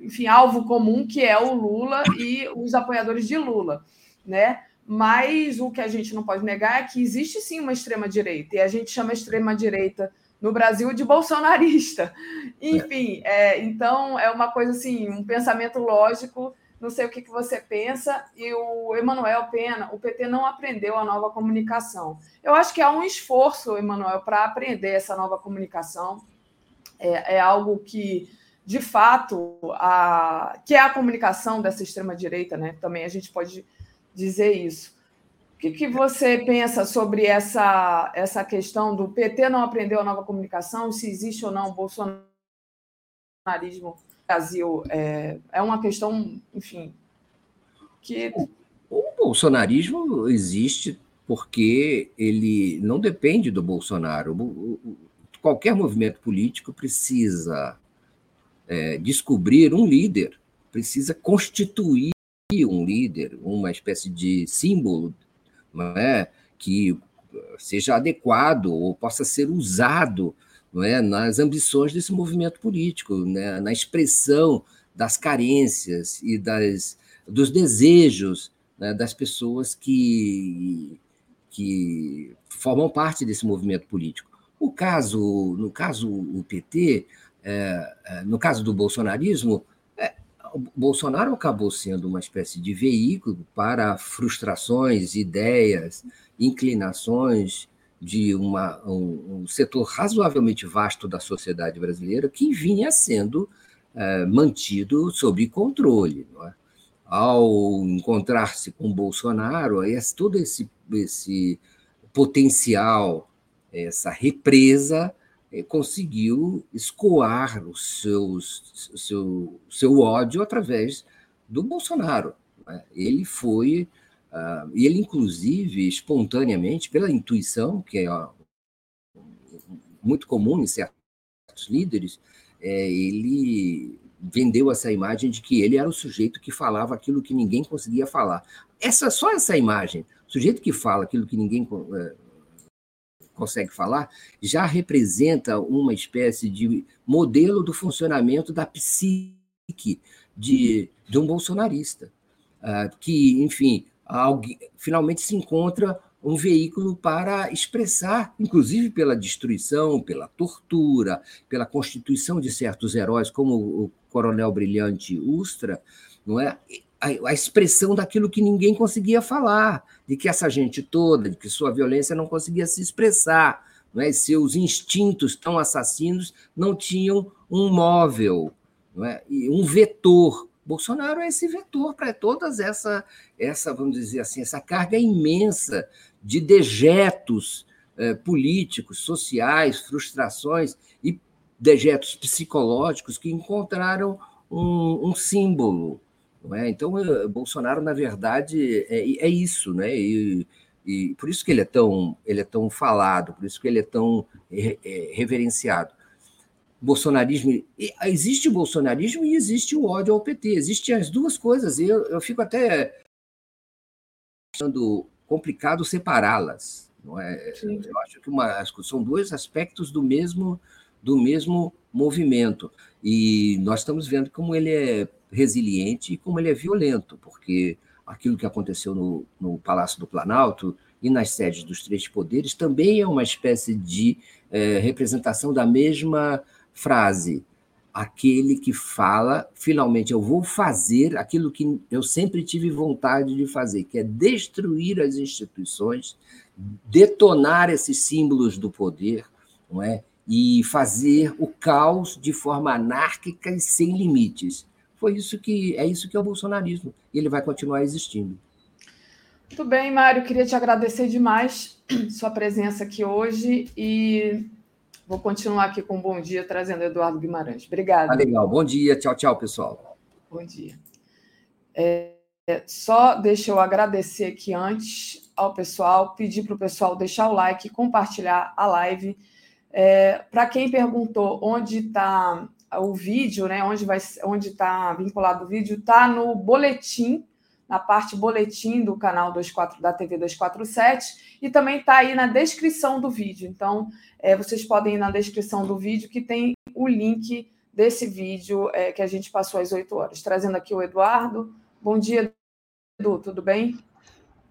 enfim, alvo comum que é o Lula e os apoiadores de Lula. Né? Mas o que a gente não pode negar é que existe sim uma extrema-direita, e a gente chama extrema-direita no Brasil de bolsonarista. Enfim, é, então é uma coisa assim, um pensamento lógico. Não sei o que, que você pensa, e o Emanuel Pena, o PT não aprendeu a nova comunicação. Eu acho que há um esforço, Emanuel, para aprender essa nova comunicação. É, é algo que, de fato, a, que é a comunicação dessa extrema-direita, né? Também a gente pode dizer isso. O que, que você pensa sobre essa, essa questão do PT não aprendeu a nova comunicação, se existe ou não o bolsonarismo no Brasil? É, é uma questão, enfim, que. O bolsonarismo existe porque ele não depende do Bolsonaro. Qualquer movimento político precisa é, descobrir um líder, precisa constituir um líder, uma espécie de símbolo não é? que seja adequado ou possa ser usado não é? nas ambições desse movimento político, né? na expressão das carências e das, dos desejos né? das pessoas que, que formam parte desse movimento político. O caso, no caso o PT, é, é, no caso do bolsonarismo, Bolsonaro acabou sendo uma espécie de veículo para frustrações, ideias, inclinações de uma, um, um setor razoavelmente vasto da sociedade brasileira que vinha sendo é, mantido sob controle. É? Ao encontrar-se com Bolsonaro, esse, todo esse, esse potencial, essa represa, conseguiu escoar os seus, seu, seu ódio através do Bolsonaro. Né? Ele foi, uh, ele inclusive, espontaneamente, pela intuição, que é muito comum em certos líderes, é, ele vendeu essa imagem de que ele era o sujeito que falava aquilo que ninguém conseguia falar. Essa só essa imagem, o sujeito que fala aquilo que ninguém eh, consegue falar, já representa uma espécie de modelo do funcionamento da psique de, de um bolsonarista, uh, que, enfim, alguém, finalmente se encontra um veículo para expressar, inclusive pela destruição, pela tortura, pela constituição de certos heróis, como o coronel brilhante Ustra, não é? A, a, expressão daquilo que ninguém conseguia falar, de que essa gente toda, de que sua violência não conseguia se expressar, não é? seus instintos tão assassinos não tinham um móvel, não é? e um vetor. Bolsonaro é esse vetor para todas essa, essa, vamos dizer assim, essa carga imensa de dejetos eh, políticos, sociais, frustrações e dejetos psicológicos que encontraram um, um símbolo, não é? Então, eh, Bolsonaro, na verdade, é, é isso, né? E, e, por isso que ele é tão, ele é tão falado, por isso que ele é tão é, é, reverenciado. Bolsonarismo, existe o bolsonarismo e existe o ódio ao PT, existem as duas coisas, e eu, eu fico até achando complicado separá-las. Não é? Eu acho que uma, são dois aspectos do mesmo do mesmo movimento. E nós estamos vendo como ele é resiliente e como ele é violento, porque aquilo que aconteceu no, no Palácio do Planalto e nas sedes dos três poderes também é uma espécie de é, representação da mesma frase. Aquele que fala, finalmente eu vou fazer aquilo que eu sempre tive vontade de fazer, que é destruir as instituições, detonar esses símbolos do poder, não é? E fazer o caos de forma anárquica e sem limites. Foi isso que é isso que é o bolsonarismo. E ele vai continuar existindo. Muito bem, Mário. Queria te agradecer demais sua presença aqui hoje e vou continuar aqui com um bom dia trazendo Eduardo Guimarães. Obrigada. Tá legal. Bom dia. Tchau, tchau, pessoal. Bom dia. É, só deixa eu agradecer aqui antes ao pessoal, pedir para o pessoal deixar o like, compartilhar a live. É, para quem perguntou onde está o vídeo, né, onde vai, onde está vinculado o vídeo, está no boletim na parte boletim do canal 24 da TV 247 e também está aí na descrição do vídeo. Então, é, vocês podem ir na descrição do vídeo que tem o link desse vídeo é, que a gente passou às 8 horas. Trazendo aqui o Eduardo. Bom dia, Edu, tudo bem?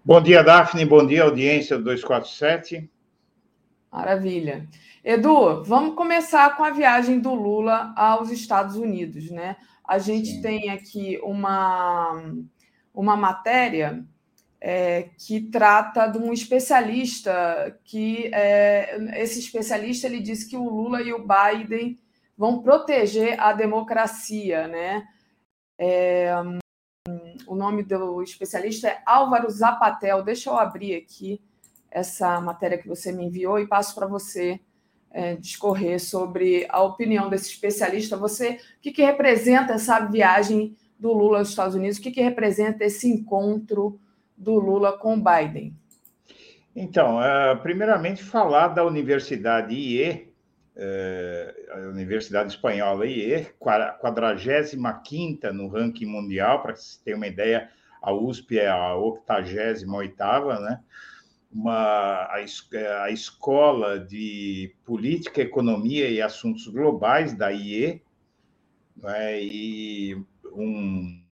Bom dia, Daphne. Bom dia, audiência do 247. Maravilha. Edu, vamos começar com a viagem do Lula aos Estados Unidos, né? A gente Sim. tem aqui uma uma matéria é, que trata de um especialista que é, esse especialista ele disse que o Lula e o Biden vão proteger a democracia, né? É, o nome do especialista é Álvaro Zapatel. Deixa eu abrir aqui essa matéria que você me enviou e passo para você é, discorrer sobre a opinião desse especialista. Você, o que, que representa essa viagem do Lula aos Estados Unidos? O que, que representa esse encontro do Lula com Biden? Então, uh, primeiramente, falar da Universidade IE, uh, a Universidade Espanhola IE, 45 no ranking mundial, para se ter uma ideia, a USP é a 88, né? Uma, a, a Escola de Política, Economia e Assuntos Globais da IE, né? e um,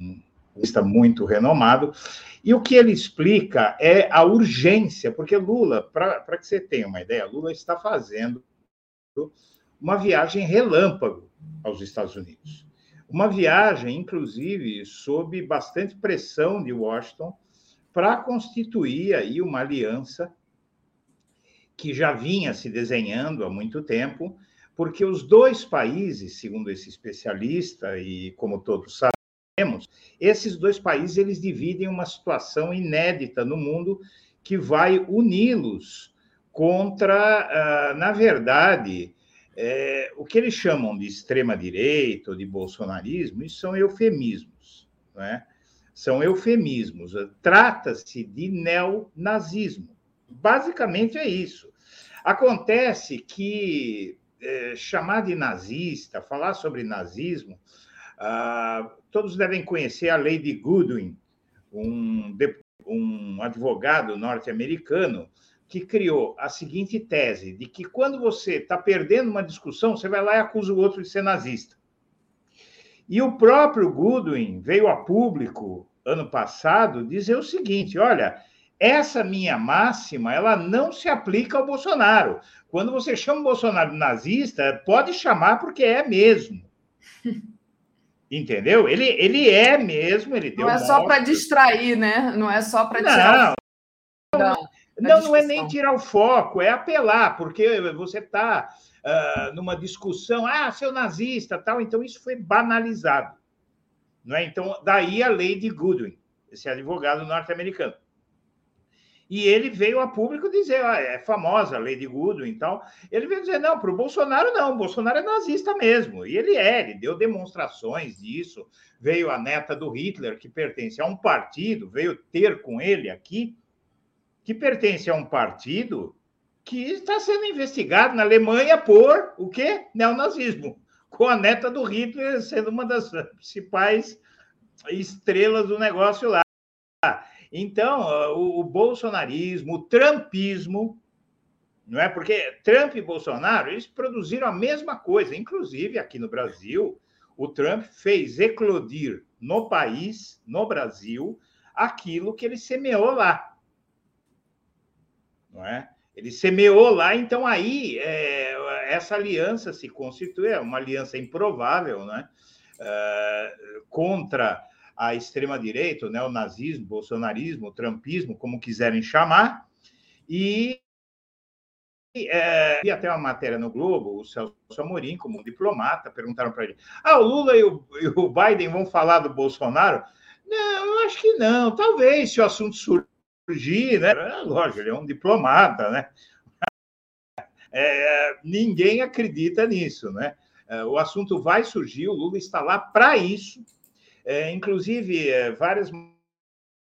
um está muito renomado, e o que ele explica é a urgência, porque Lula, para que você tenha uma ideia, Lula está fazendo uma viagem relâmpago aos Estados Unidos. Uma viagem, inclusive, sob bastante pressão de Washington para constituir aí uma aliança que já vinha se desenhando há muito tempo porque os dois países, segundo esse especialista, e como todos sabemos, esses dois países eles dividem uma situação inédita no mundo que vai uni-los contra, ah, na verdade, é, o que eles chamam de extrema-direita ou de bolsonarismo, isso são eufemismos, não é? São eufemismos. Trata-se de neonazismo. Basicamente é isso. Acontece que é, chamar de nazista, falar sobre nazismo, ah, todos devem conhecer a de Goodwin, um, um advogado norte-americano que criou a seguinte tese: de que quando você está perdendo uma discussão, você vai lá e acusa o outro de ser nazista. E o próprio Goodwin veio a público ano passado dizer o seguinte: olha, essa minha máxima, ela não se aplica ao Bolsonaro. Quando você chama o Bolsonaro nazista, pode chamar porque é mesmo. Entendeu? Ele, ele é mesmo, ele deu Não é só para distrair, né? Não é só para tirar não, da, não, não é nem tirar o foco, é apelar, porque você está uh, ah, numa discussão, ah, seu nazista, tal, então isso foi banalizado. Não é? Então, daí a lei de Goodwin, esse advogado norte-americano. E ele veio a público dizer, ah, é famosa a Lady Goodwin e tal. Ele veio dizer, não, para o Bolsonaro não, o Bolsonaro é nazista mesmo. E ele é, ele deu demonstrações disso. Veio a neta do Hitler, que pertence a um partido, veio ter com ele aqui, que pertence a um partido que está sendo investigado na Alemanha por o quê? Neonazismo. Com a neta do Hitler sendo uma das principais estrelas do negócio lá. Então, o, o bolsonarismo, o trumpismo, não é? Porque Trump e Bolsonaro, eles produziram a mesma coisa. Inclusive, aqui no Brasil, o Trump fez eclodir no país, no Brasil, aquilo que ele semeou lá. Não é? Ele semeou lá, então aí é, essa aliança se constitui, é uma aliança improvável, né? É, contra a extrema-direita, o neonazismo, bolsonarismo, o trumpismo, como quiserem chamar, e é, e até uma matéria no Globo, o Celso Amorim, como um diplomata, perguntaram para ele: ah, o Lula e o, e o, Biden vão falar do Bolsonaro? Não, eu acho que não. Talvez, se o assunto surgir, né? Lógico, ele é um diplomata, né? É, ninguém acredita nisso, né? É, o assunto vai surgir, o Lula está lá para isso. É, inclusive, é, várias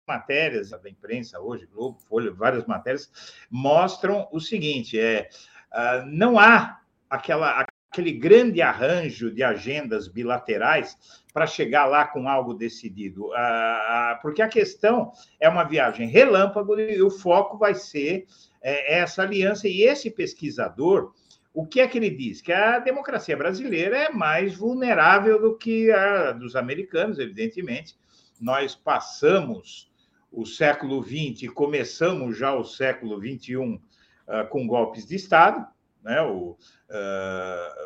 matérias da imprensa hoje, Globo, Folha, várias matérias, mostram o seguinte: é, uh, não há aquela, aquele grande arranjo de agendas bilaterais para chegar lá com algo decidido, uh, uh, porque a questão é uma viagem relâmpago e o foco vai ser é, essa aliança. E esse pesquisador, o que é que ele diz? Que a democracia brasileira é mais vulnerável do que a dos americanos, evidentemente. Nós passamos o século XX e começamos já o século XXI uh, ah, com golpes de Estado, né? o, uh,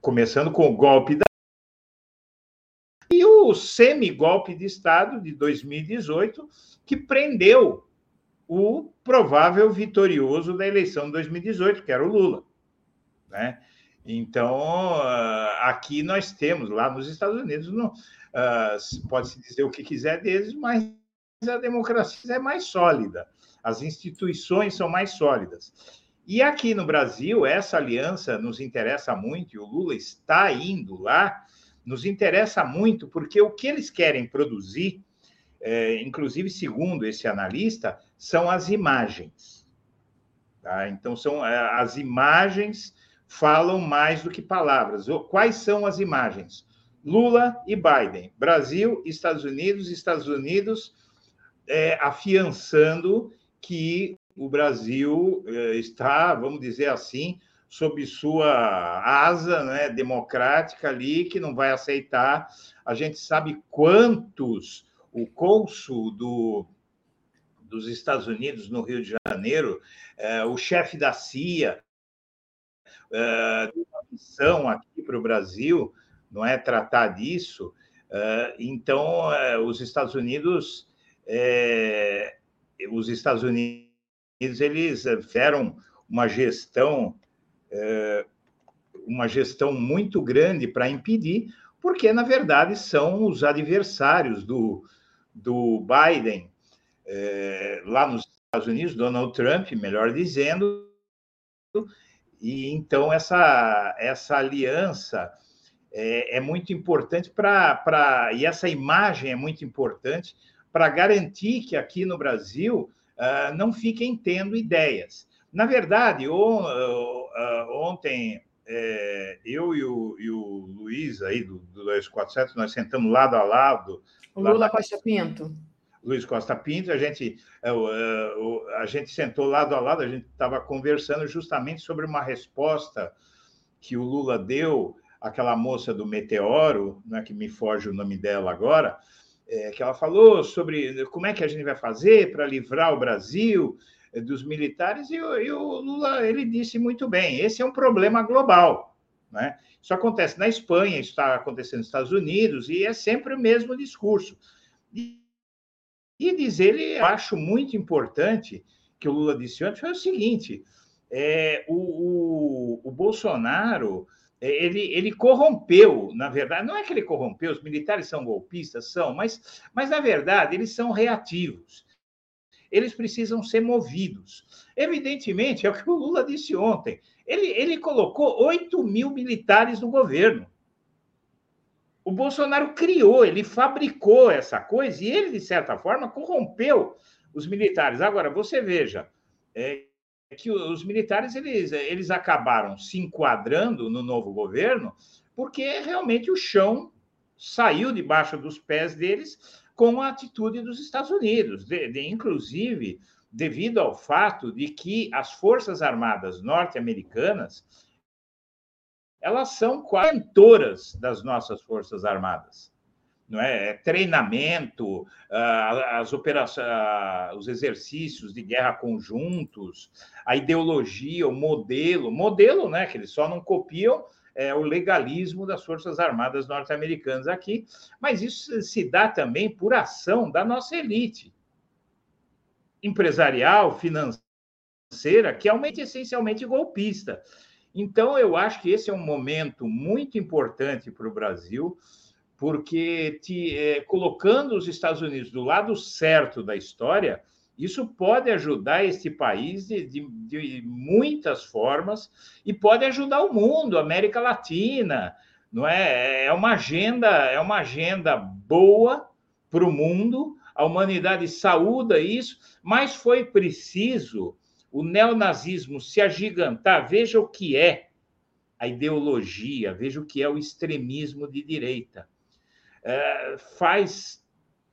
começando com o golpe da. E o semi-golpe de Estado de 2018, que prendeu o provável vitorioso da eleição de 2018, que era o Lula. Né? Então, uh, aqui nós temos, lá nos Estados Unidos, uh, pode-se dizer o que quiser deles, mas a democracia é mais sólida, as instituições são mais sólidas. E aqui no Brasil, essa aliança nos interessa muito, e o Lula está indo lá, nos interessa muito, porque o que eles querem produzir, é, inclusive segundo esse analista, são as imagens. Tá? Então, são é, as imagens falam mais do que palavras. Quais são as imagens? Lula e Biden, Brasil, Estados Unidos, Estados Unidos é, afiançando que o Brasil é, está, vamos dizer assim, sob sua asa né, democrática ali, que não vai aceitar. A gente sabe quantos o cônsul do, dos Estados Unidos no Rio de Janeiro, é, o chefe da CIA, é, uma missão aqui para o Brasil, não é tratar disso. Uh, então, os Estados Unidos, é, os Estados Unidos, eles fizeram uma gestão, é, uma gestão muito grande para impedir, porque na verdade são os adversários do, do Biden é, lá nos Estados Unidos, Donald Trump, melhor dizendo, e então essa essa aliança é, é muito importante para. E essa imagem é muito importante para garantir que aqui no Brasil uh, não fiquem tendo ideias. Na verdade, o, uh, ontem é, eu e o, e o, Luiz aí do, do 247, nós sentamos lado a lado. O Lula Costa Pinto. Luiz Costa Pinto, a gente, é, a gente sentou lado a lado, a gente estava conversando justamente sobre uma resposta que o Lula deu aquela moça do Meteoro, né, que me foge o nome dela agora, é, que ela falou sobre como é que a gente vai fazer para livrar o Brasil é, dos militares, e, e, o Lula ele disse muito bem: esse é um problema global. Né? Isso acontece na Espanha, isso está acontecendo nos Estados Unidos, e é sempre o mesmo discurso. E, e dizer, eu acho muito importante, que o Lula disse antes, foi o seguinte: é, o, o, o Bolsonaro ele, ele corrompeu, na verdade, não é que ele corrompeu, os militares são golpistas, são, mas, mas na verdade eles são reativos. Eles precisam ser movidos. Evidentemente, é o que o Lula disse ontem. Ele, ele colocou 8 mil militares no governo. O Bolsonaro criou, ele fabricou essa coisa e ele, de certa forma, corrompeu os militares. Agora, você veja, é, é que os militares eles, eles acabaram se enquadrando no novo governo porque realmente o chão saiu debaixo dos pés deles com a atitude dos Estados Unidos, de, de, inclusive devido ao fato de que as forças armadas norte-americanas elas são quase das nossas forças armadas não é? é treinamento, ah, as operações, ah, os exercícios de guerra conjuntos, a ideologia, o modelo, modelo, né? Que eles só não copiam é, o legalismo das Forças Armadas norte-americanas aqui, mas isso se dá também por ação da nossa elite empresarial, financeira, que é essencialmente golpista. Então, eu acho que esse é um momento muito importante para o Brasil porque te, é, colocando os Estados Unidos do lado certo da história, isso pode ajudar este país de, de, de, muitas formas e pode ajudar o mundo, a América Latina, não é? É uma agenda, é uma agenda boa para o mundo. A humanidade saúda isso, mas foi preciso o neonazismo se agigantar. Veja o que é a ideologia, veja o que é o extremismo de direita. É, faz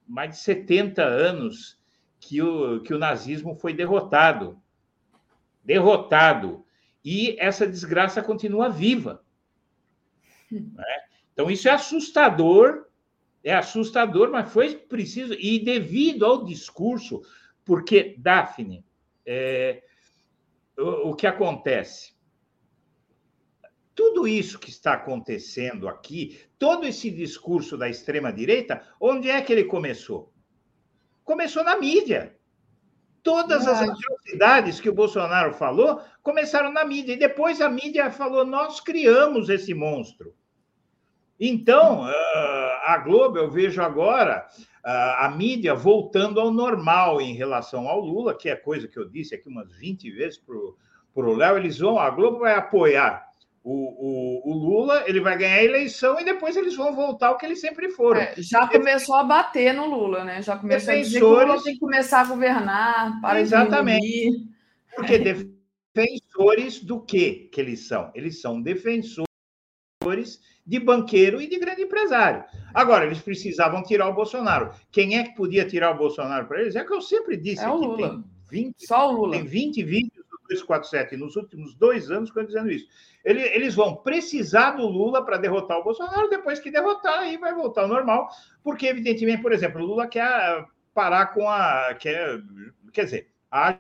mais de 70 anos que o, que o nazismo foi derrotado. Derrotado. E essa desgraça continua viva. Né? Então, isso é assustador, é assustador, mas foi preciso. E devido ao discurso, porque, Daphne, é, o, o que acontece? Tudo isso que está acontecendo aqui, todo esse discurso da extrema-direita, onde é que ele começou? Começou na mídia. Todas as atrocidades que o Bolsonaro falou começaram na mídia. E depois a mídia falou: nós criamos esse monstro. Então, ah, a Globo, eu vejo agora ah, a mídia voltando ao normal em relação ao Lula, que é coisa que eu disse aqui umas 20 vezes para o Léo. Eles vão, a Globo vai apoiar o, o, o, Lula, ele vai ganhar a eleição e depois eles vão voltar ao que eles sempre foram. É, já começou a bater no Lula, né? Já começou Defensores... a dizer que o Lula tem que começar a governar, para Exatamente. Porque defensores do quê que eles são? Eles são defensores de banqueiro e de grande empresário. Agora, eles precisavam tirar o Bolsonaro. Quem é que podia tirar o Bolsonaro para eles? É que eu sempre disse é o Lula. tem 20, Só o Lula. Tem 20 vídeos 247 nos últimos dois anos eu dizendo isso. Ele, eles vão precisar do Lula para derrotar o Bolsonaro, depois que derrotar, aí vai voltar ao normal, porque, evidentemente, por exemplo, o Lula quer parar com a. Quer, quer dizer, a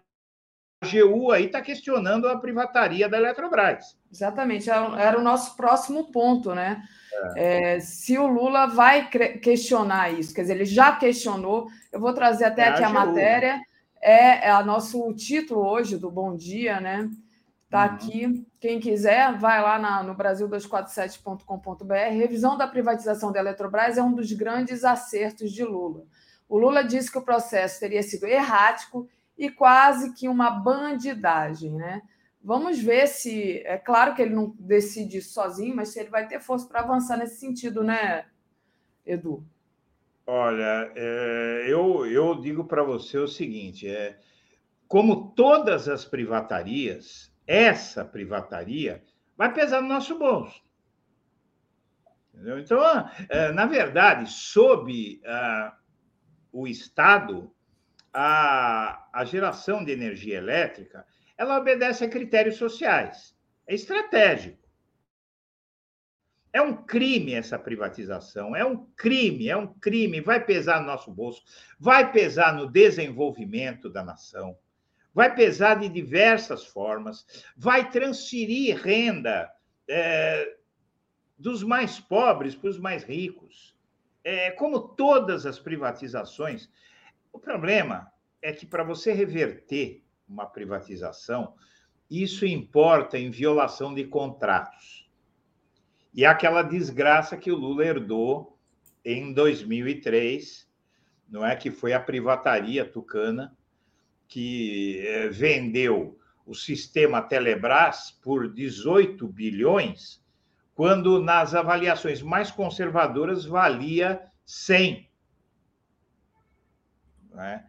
AGU aí está questionando a privataria da Eletrobras. Exatamente, era o nosso próximo ponto, né? É. É, se o Lula vai questionar isso, quer dizer, ele já questionou, eu vou trazer até é aqui a, a matéria é, é o nosso título hoje do Bom Dia, né? Está uhum. aqui. Quem quiser, vai lá na, no Brasil247.com.br. Revisão da privatização da Eletrobras é um dos grandes acertos de Lula. O Lula disse que o processo teria sido errático e quase que uma bandidagem, né? Vamos ver se. É claro que ele não decide sozinho, mas se ele vai ter força para avançar nesse sentido, né, Edu? Olha, é, eu, eu digo para você o seguinte: é, como todas as privatarias, essa privataria vai pesar no nosso bolso. Entendeu? Então, é, na verdade, sob uh, o Estado, a, a geração de energia elétrica ela obedece a critérios sociais. É estratégico. É um crime essa privatização, é um crime, é um crime. Vai pesar no nosso bolso, vai pesar no desenvolvimento da nação, vai pesar de diversas formas, vai transferir renda é, dos mais pobres para os mais ricos. É, como todas as privatizações, o problema é que para você reverter uma privatização, isso importa em violação de contratos. E aquela desgraça que o Lula herdou em 2003, não é que foi a privataria tucana que eh, vendeu o sistema Telebrás por 18 bilhões, quando nas avaliações mais conservadoras valia 100. É?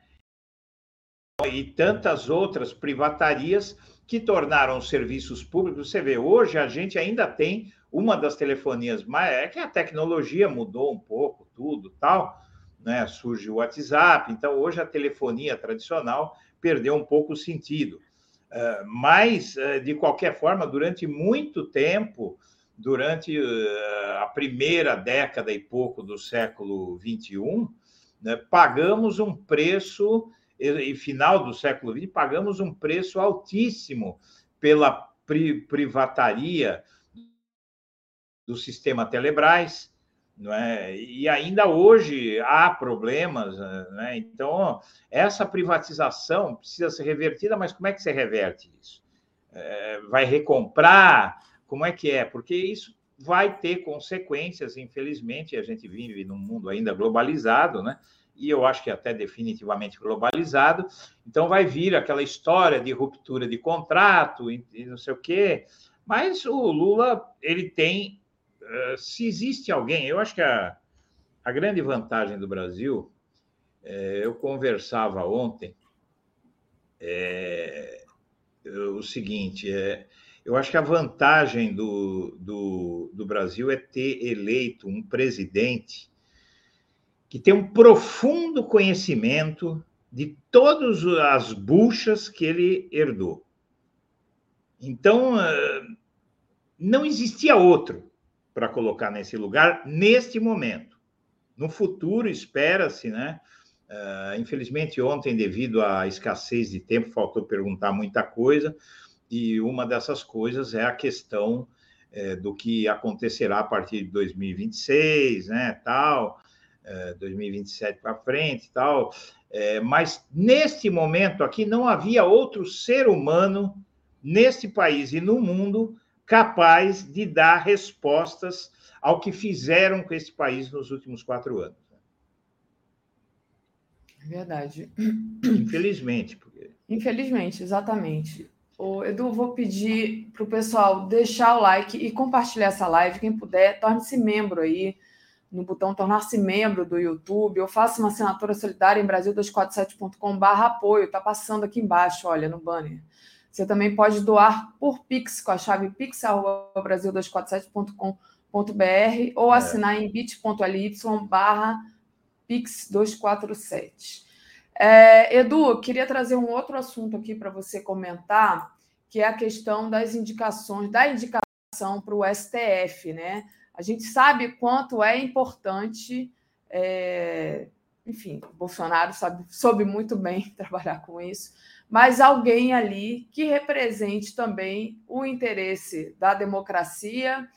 E tantas outras privatarias que tornaram os serviços públicos. Você vê, hoje a gente ainda tem uma das telefonias mais. É que a tecnologia mudou um pouco, tudo tal, né? Surge o WhatsApp, então hoje a telefonia tradicional perdeu um pouco o sentido. Uh, mas, uh, de qualquer forma, durante muito tempo, durante uh, a primeira década e pouco do século XXI, né, pagamos um preço, e, final do século XX, pagamos um preço altíssimo pela pri privataria do sistema Telebrás, não é? e ainda hoje há problemas. Né? Então, essa privatização precisa ser revertida, mas como é que se reverte isso? É, vai recomprar? Como é que é? Porque isso vai ter consequências, infelizmente, a gente vive num mundo ainda globalizado, né? E eu acho que até definitivamente globalizado. Então vai vir aquela história de ruptura de contrato e, não sei o quê. Mas o Lula, ele tem, eh, se existe alguém, eu acho que a, a grande vantagem do Brasil, é, eu conversava ontem, é, o seguinte, é, eu acho que a vantagem do, do, do Brasil é ter eleito um presidente que tem um profundo conhecimento de todas as buchas que ele herdou. Então, ah, não existia outro para colocar nesse lugar neste momento. No futuro, espera-se, né? Uh, infelizmente, ontem, devido à escassez de tempo, faltou perguntar muita coisa, e uma dessas coisas é a questão é, do que acontecerá a partir de 2026, né, tal, é, 2027 para frente, tal. É, mas neste momento aqui não havia outro ser humano neste país e no mundo capaz de dar respostas ao que fizeram com esse país nos últimos quatro anos. Verdade. Infelizmente. Porque... Infelizmente, exatamente. Ô, Edu, vou pedir para o pessoal deixar o like e compartilhar essa live. Quem puder, torne-se membro aí no botão tornar-se membro do YouTube ou faça uma assinatura solidária em brasil247.com.br apoio. Está passando aqui embaixo, olha, no banner. Você também pode doar por Pix com a chave pix.brasil247.com.br ou é. assinar é. em bit.ly barra pix247. É, Edu, eu queria trazer um outro assunto aqui para você comentar, que é a questão das indicações, da indicação para o STF, né? A gente sabe quanto é importante, é, enfim, Bolsonaro sabe, soube muito bem trabalhar com isso, mas alguém ali que represente também o interesse da democracia.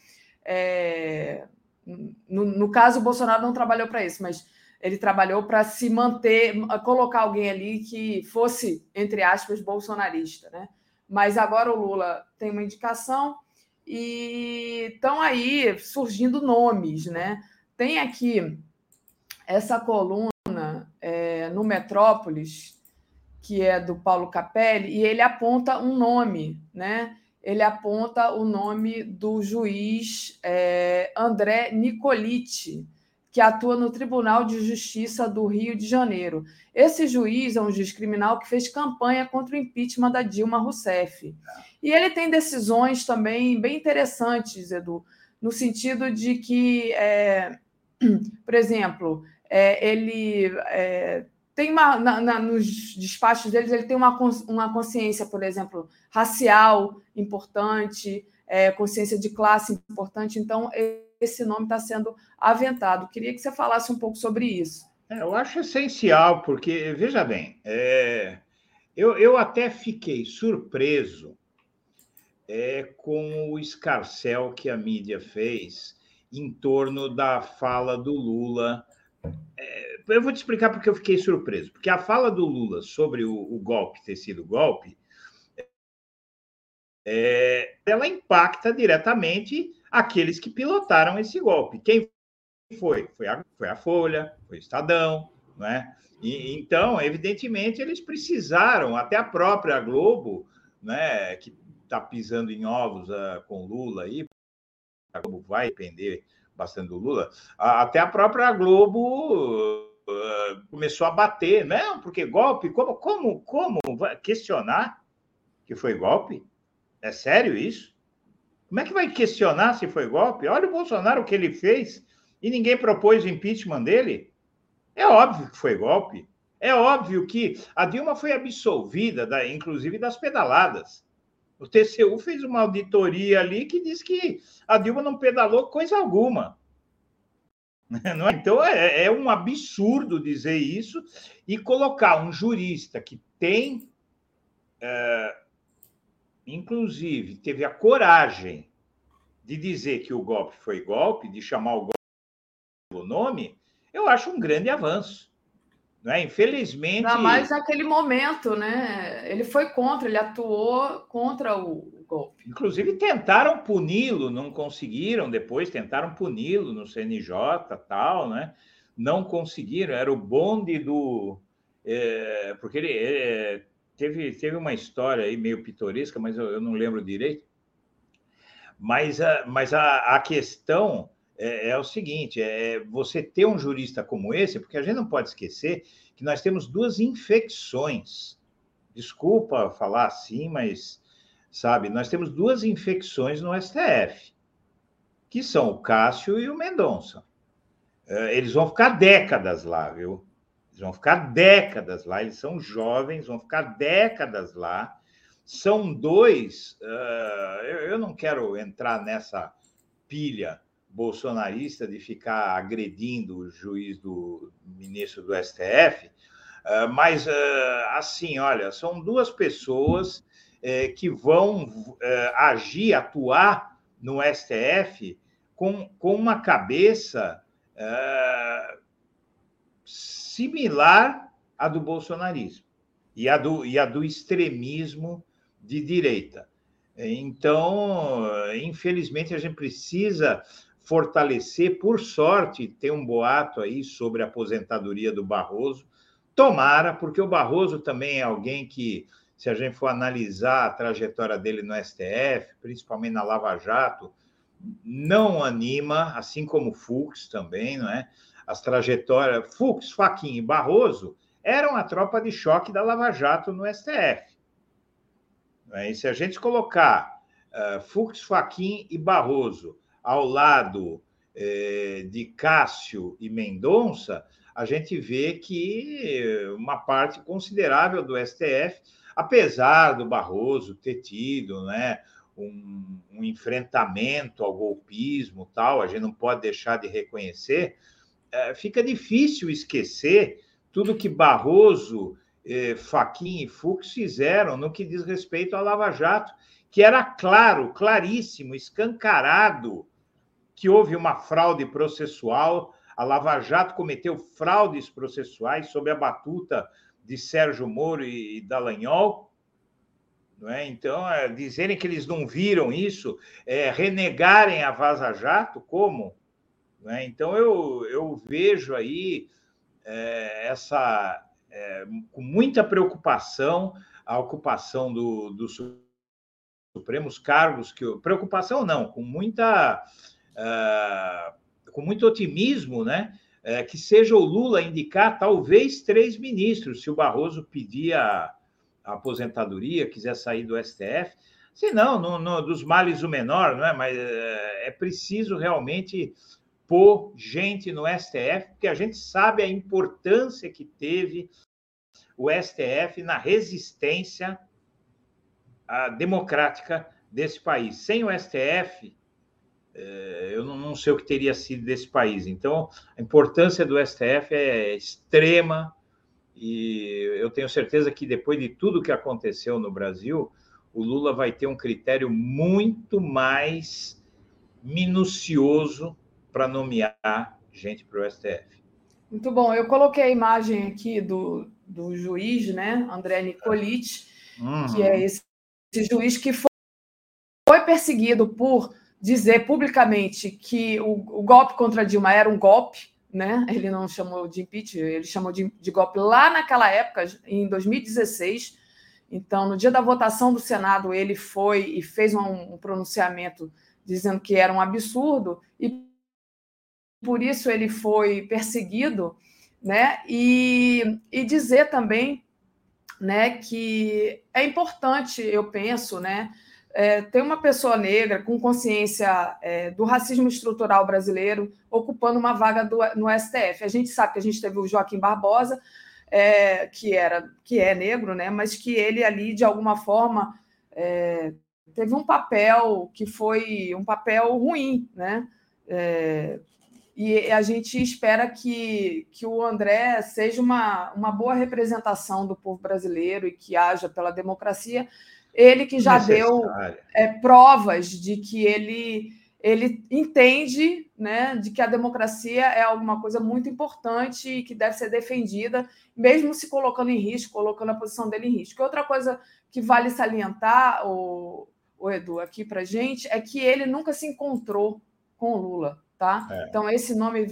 É, no, no caso, o Bolsonaro não trabalhou para isso, mas ele trabalhou para se manter, colocar alguém ali que fosse, entre aspas, bolsonarista, né? Mas agora o Lula tem uma indicação e estão aí surgindo nomes, né? Tem aqui essa coluna é, no Metrópolis, que é do Paulo Capelli, e ele aponta um nome, né? Ele aponta o nome do juiz é, André Nicoliti, que atua no Tribunal de Justiça do Rio de Janeiro. Esse juiz é um juiz criminal que fez campanha contra o impeachment da Dilma Rousseff. E ele tem decisões também bem interessantes, Edu, no sentido de que, é, por exemplo, é, ele é, tem uma. Na, na, nos despachos deles, ele tem uma, uma consciência, por exemplo, racial importante, é, consciência de classe importante. Então, esse nome está sendo aventado. Queria que você falasse um pouco sobre isso. É, eu acho essencial, porque, veja bem, é, eu, eu até fiquei surpreso é, com o escarcel que a mídia fez em torno da fala do Lula. É, eu vou te explicar porque eu fiquei surpreso. Porque a fala do Lula sobre o, o golpe ter sido golpe, é, ela impacta diretamente aqueles que pilotaram esse golpe. Quem foi? Foi a, foi a Folha, foi o Estadão, não é? E, então, evidentemente, eles precisaram, até a própria Globo, né, que está pisando em ovos uh, com Lula aí, a Globo vai depender bastante do Lula, até a própria Globo uh, começou a bater, não, porque golpe, como, como, como questionar que foi golpe? É sério isso? Como é que vai questionar se foi golpe? Olha o Bolsonaro o que ele fez e ninguém propôs o impeachment dele. É óbvio que foi golpe. É óbvio que a Dilma foi absolvida, da, inclusive das pedaladas. O TCU fez uma auditoria ali que diz que a Dilma não pedalou coisa alguma. É? Então é, é, um absurdo dizer isso e colocar um jurista que tem é, inclusive, teve a coragem de dizer que o golpe foi golpe, de chamar o golpe pelo nome, eu acho um grande avanço. Né? Infelizmente. Ainda mais naquele momento, né? Ele foi contra, ele atuou contra o, golpe. Inclusive tentaram puni-lo, não conseguiram, depois tentaram puni-lo no CNJ tal, né? Não conseguiram, era o bonde do. É, porque ele é, teve, teve uma história aí meio pitoresca, mas eu, eu não lembro direito. Mas a, mas a, a questão é, é, o seguinte: é você ter um jurista como esse, porque a gente não pode esquecer que nós temos duas infecções. Desculpa falar assim, mas sabe, nós temos duas infecções no STF, que são o Cássio e o Mendonça. É, eles vão ficar décadas lá, viu? Eles vão ficar décadas lá, eles são jovens, vão ficar décadas lá. São dois. Uh, eu, eu não quero entrar nessa pilha bolsonarista de ficar agredindo o juiz do ministro do STF, uh, mas uh, assim, olha, são duas pessoas que vão agir, atuar no STF com, com uma cabeça similar à do bolsonarismo e à do, e à do extremismo de direita. Então, infelizmente, a gente precisa fortalecer, por sorte, tem um boato aí sobre a aposentadoria do Barroso. Tomara, porque o Barroso também é alguém que, se a gente for analisar a trajetória dele no STF, principalmente na Lava Jato, não anima, assim como o Fux também, não é? As trajetórias, Fux, Faquin e Barroso eram a tropa de choque da Lava Jato no STF. É? E se a gente colocar uh, Fux, Faquin e Barroso ao lado eh, de Cássio e Mendonça, a gente vê que uma parte considerável do STF, apesar do Barroso ter tido né, um, um enfrentamento ao golpismo tal, a gente não pode deixar de reconhecer, fica difícil esquecer tudo que Barroso, eh, Faquin e Fux fizeram no que diz respeito à Lava Jato, que era claro, claríssimo, escancarado que houve uma fraude processual. A Lava Jato cometeu fraudes processuais sob a batuta de Sérgio Moro e Dallagnol. Não é? Então, é, dizerem que eles não viram isso, é, renegarem a Vaza Jato, como? Né? Então, eu, eu vejo aí é, essa, é, com muita preocupação a ocupação do, dos Supremos cargos, que preocupação não, com muita uh, com muito otimismo, né? É, que seja o Lula indicar talvez três ministros, se o Barroso pedir a, a aposentadoria, quiser sair do STF. Se não, no, no, dos males o menor, não é? Mas é, é preciso realmente pôr gente no STF, porque a gente sabe a importância que teve o STF na resistência democrática desse país. Sem o STF, é, eu não sei o que teria sido desse país. Então, a importância do STF é extrema e eu tenho certeza que depois de tudo que aconteceu no Brasil, o Lula vai ter um critério muito mais minucioso para nomear gente para o STF. Muito bom. Eu coloquei a imagem aqui do, do juiz, né, André Nicolite, uhum. que é esse, esse, juiz que foi, foi perseguido por dizer publicamente que o, o, golpe contra Dilma era um golpe, né? Ele não chamou de impeachment, ele chamou de, de golpe lá naquela época, em 2016. Então, no dia da votação do Senado, ele foi e fez um, um pronunciamento dizendo que era um absurdo e por isso ele foi perseguido, né? E, e dizer também, né, que é importante, eu penso, né, é, ter uma pessoa negra com consciência é, do racismo estrutural brasileiro ocupando uma vaga do, no STF. A gente sabe que a gente teve o Joaquim Barbosa, é, que era que é negro, né, mas que ele ali de alguma forma é, teve um papel que foi um papel ruim, né? É, e a gente espera que, que o André seja uma, uma boa representação do povo brasileiro e que haja pela democracia. Ele que já deu é, provas de que ele, ele entende né, de que a democracia é alguma coisa muito importante e que deve ser defendida, mesmo se colocando em risco, colocando a posição dele em risco. Outra coisa que vale salientar, o, o Edu, aqui para gente, é que ele nunca se encontrou com o Lula. Tá? É. Então, esse nome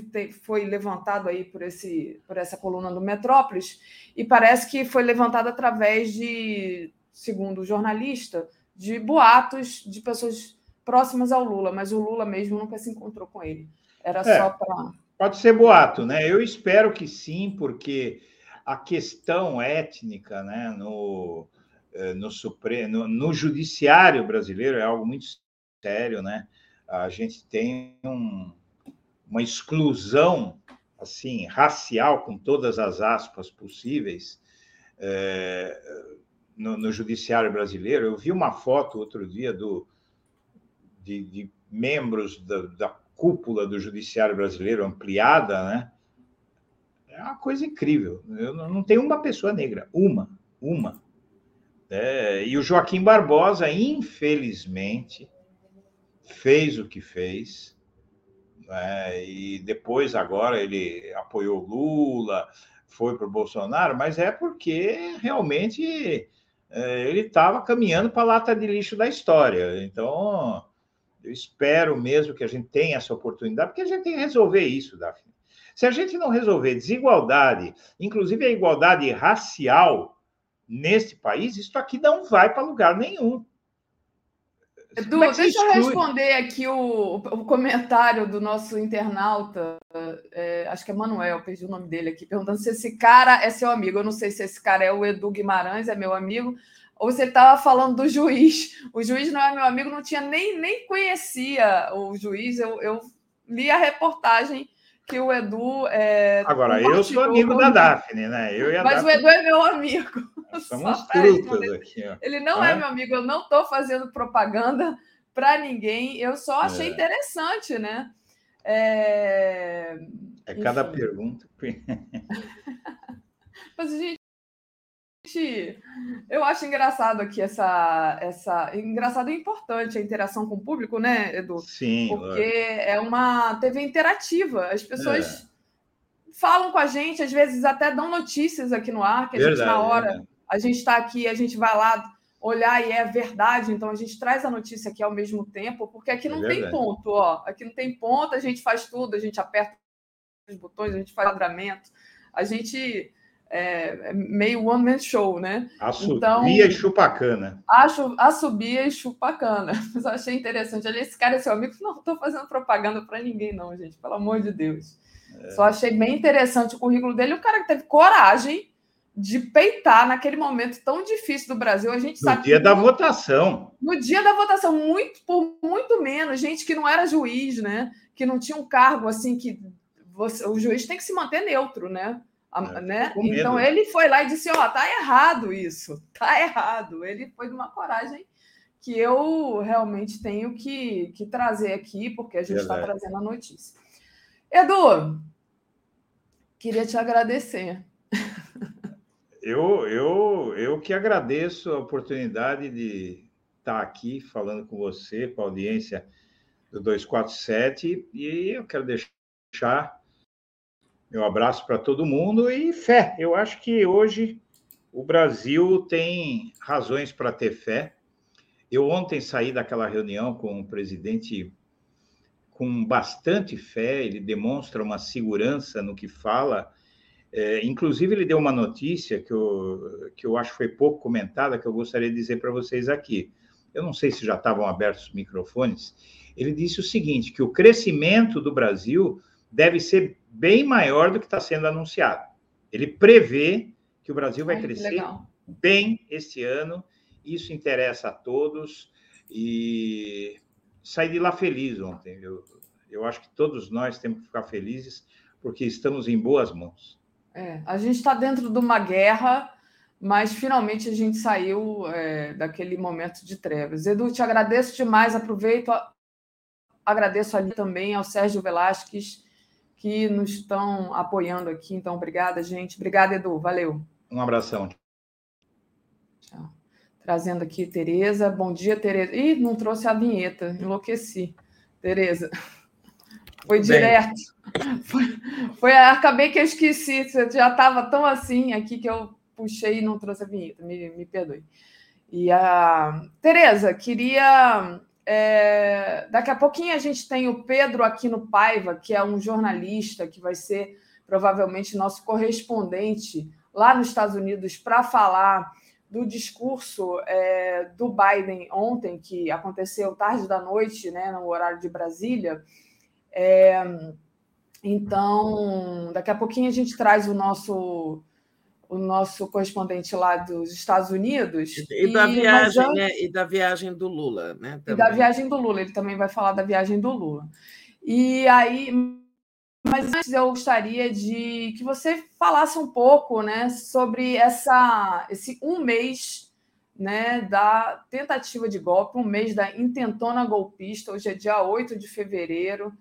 foi levantado aí por, esse, por essa coluna do Metrópolis, e parece que foi levantado através de, segundo o jornalista, de boatos de pessoas próximas ao Lula, mas o Lula mesmo nunca se encontrou com ele. Era é, só para. Pode ser boato, né? Eu espero que sim, porque a questão étnica né, no, eh, no, Supremo, no, no judiciário brasileiro é algo muito sério, né? A gente tem um, uma exclusão assim racial com todas as aspas possíveis é, no, no, judiciário brasileiro. Eu vi uma foto outro dia do de, de membros da, da, cúpula do judiciário brasileiro ampliada, né? É uma coisa incrível. Eu não, não tenho uma pessoa negra, uma, uma. É, e o Joaquim Barbosa, infelizmente, fez o que fez, né? e depois agora ele apoiou Lula, foi para o Bolsonaro, mas é porque realmente é, ele estava caminhando para a lata de lixo da história. Então, eu espero mesmo que a gente tenha essa oportunidade, porque a gente tem que resolver isso, Daphne. Se a gente não resolver desigualdade, inclusive a igualdade racial neste país, isso aqui não vai para lugar nenhum. Edu, é deixa eu responder aqui o, o, comentário do nosso internauta, é, acho que é Manuel, perdi o nome dele aqui, perguntando se esse cara é seu amigo. Eu não sei se esse cara é o Edu Guimarães, é meu amigo, ou se ele estava falando do juiz. O juiz não é meu amigo, não tinha nem, nem conhecia o juiz. Eu, eu li a reportagem que o Edu. É, Agora, eu sou amigo da Daphne, né? Eu e Mas Daphne... o Edu é meu amigo. Somos trutas aqui. Ó. Ele não é? é meu amigo, eu não estou fazendo propaganda para ninguém, eu só achei é. interessante, né? É, é cada pergunta. Mas, gente, eu acho engraçado aqui essa, essa. Engraçado e importante a interação com o público, né, Edu? Sim. Porque é uma TV interativa. As pessoas é. falam com a gente, às vezes até dão notícias aqui no ar, que a verdade, gente, na hora, a gente está aqui, a gente vai lá olhar e é verdade, então a gente traz a notícia aqui ao mesmo tempo, porque aqui é não é tem ponto, ó. Aqui não tem ponto, a gente faz tudo, a gente aperta os botões, a gente faz quadramento, a gente é, é, meio one man show, né? Assobia então, e chupacana. Acho, assobia e chupacana. Mas eu achei interessante. Ali, esse cara é seu amigo. Não estou fazendo propaganda para ninguém, não, gente. Pelo amor de Deus. É. Só achei bem interessante o currículo dele. O cara que teve coragem de peitar naquele momento tão difícil do Brasil. A gente no sabe. No dia da votação. No dia da votação, muito por muito menos, gente que não era juiz, né? Que não tinha um cargo assim que você, o juiz tem que se manter neutro, né? É, né? Então ele foi lá e disse: Ó, oh, tá errado isso, tá errado. Ele foi de uma coragem que eu realmente tenho que, que trazer aqui, porque a gente está trazendo a notícia. Edu, queria te agradecer. Eu, eu, eu que agradeço a oportunidade de estar aqui falando com você, com a audiência do 247, e eu quero deixar meu abraço para todo mundo e fé. Eu acho que hoje o Brasil tem razões para ter fé. Eu ontem saí daquela reunião com o presidente com bastante fé, ele demonstra uma segurança no que fala. É, inclusive, ele deu uma notícia que eu, que eu acho que foi pouco comentada, que eu gostaria de dizer para vocês aqui. Eu não sei se já estavam abertos os microfones. Ele disse o seguinte: que o crescimento do Brasil deve ser bem maior do que está sendo anunciado. Ele prevê que o Brasil vai Ai, crescer bem este ano, isso interessa a todos, e saí de lá feliz ontem. Eu, eu acho que todos nós temos que ficar felizes, porque estamos em boas mãos. É, a gente está dentro de uma guerra, mas finalmente a gente saiu é, daquele momento de trevas. Edu, te agradeço demais, aproveito, agradeço ali também ao Sérgio Velasquez, que nos estão apoiando aqui. Então, obrigada, gente. Obrigada, Edu. Valeu. Um abração. Tchau. Trazendo aqui Tereza. Bom dia, Tereza. Ih, não trouxe a vinheta. Enlouqueci. Tereza. Foi Bem. direto. Foi, foi, acabei que eu esqueci. Você já estava tão assim aqui que eu puxei e não trouxe a vinheta. Me, me perdoe. E a Tereza, queria. É... Daqui a pouquinho a gente tem o Pedro aqui no Paiva, que é um jornalista que vai ser provavelmente nosso correspondente lá nos Estados Unidos para falar do discurso é, do Biden ontem, que aconteceu tarde da noite, né, no horário de Brasília. É, então, daqui a pouquinho a gente traz o nosso o nosso correspondente lá dos Estados Unidos. E, e da viagem, antes... né? E da viagem do Lula, né? Também. E da viagem do Lula, ele também vai falar da viagem do Lula. E aí, mas antes eu gostaria de que você falasse um pouco, né, sobre essa esse um mês, né, da tentativa de golpe, um mês da intentona golpista. Hoje é dia 8 de fevereiro.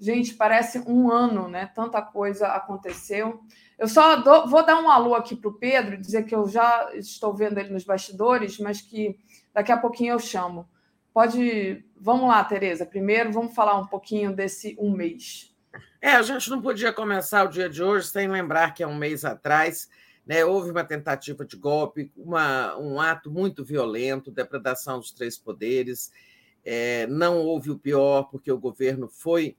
Gente, parece um ano, né? Tanta coisa aconteceu. Eu só dou, vou dar um alô aqui para o Pedro, dizer que eu já estou vendo ele nos bastidores, mas que daqui a pouquinho eu chamo. Pode. Vamos lá, Tereza. Primeiro, vamos falar um pouquinho desse um mês. É, a gente não podia começar o dia de hoje sem lembrar que há um mês atrás né, houve uma tentativa de golpe, uma, um ato muito violento, depredação dos três poderes. É, não houve o pior, porque o governo foi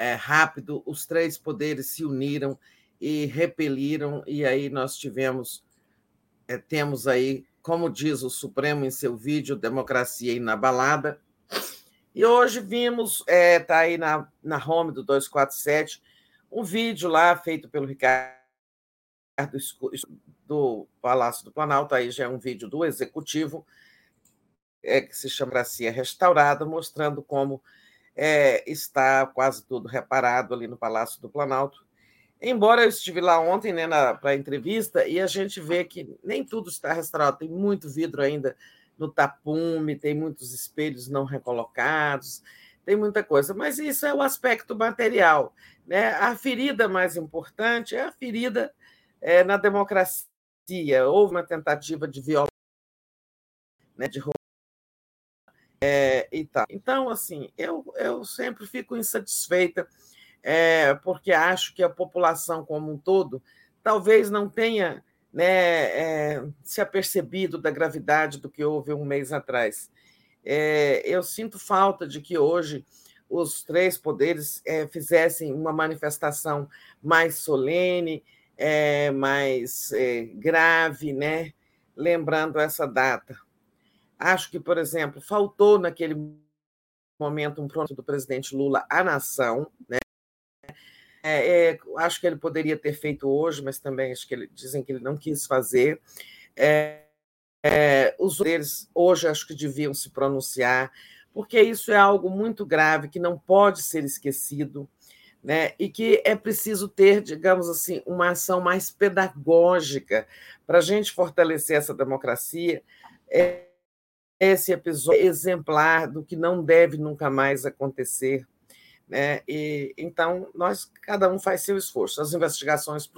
é, rápido, os três poderes se uniram e repeliram, e aí nós tivemos, é, temos aí, como diz o Supremo em seu vídeo, democracia inabalada. E hoje vimos, está é, aí na, na home do 247, um vídeo lá feito pelo Ricardo do Palácio do Planalto, aí já é um vídeo do Executivo, é, que se chama Democracia Restaurada, mostrando como é, está quase tudo reparado ali no Palácio do Planalto. Embora eu estive lá ontem né, para a entrevista e a gente vê que nem tudo está restaurado, tem muito vidro ainda no tapume, tem muitos espelhos não recolocados, tem muita coisa, mas isso é o aspecto material. Né? A ferida mais importante é a ferida é, na democracia. Houve uma tentativa de violação, né, de é, e tal. Então, assim, eu, eu sempre fico insatisfeita, é, porque acho que a população como um todo talvez não tenha né, é, se apercebido da gravidade do que houve um mês atrás. É, eu sinto falta de que hoje os três poderes é, fizessem uma manifestação mais solene, é, mais grave, né, lembrando essa data. Acho que, por exemplo, faltou naquele momento um pronto do presidente Lula à nação, né? É, é, acho que ele poderia ter feito hoje, mas também acho que ele, dizem que ele não quis fazer. É, é os deles hoje acho que deviam se pronunciar, porque isso é algo muito grave que não pode ser esquecido, né? E que é preciso ter, digamos assim, uma ação mais pedagógica para a gente fortalecer essa democracia. É, esse episódio exemplar do que não deve nunca mais acontecer. Né? E, então, nós, cada um faz seu esforço. As investigações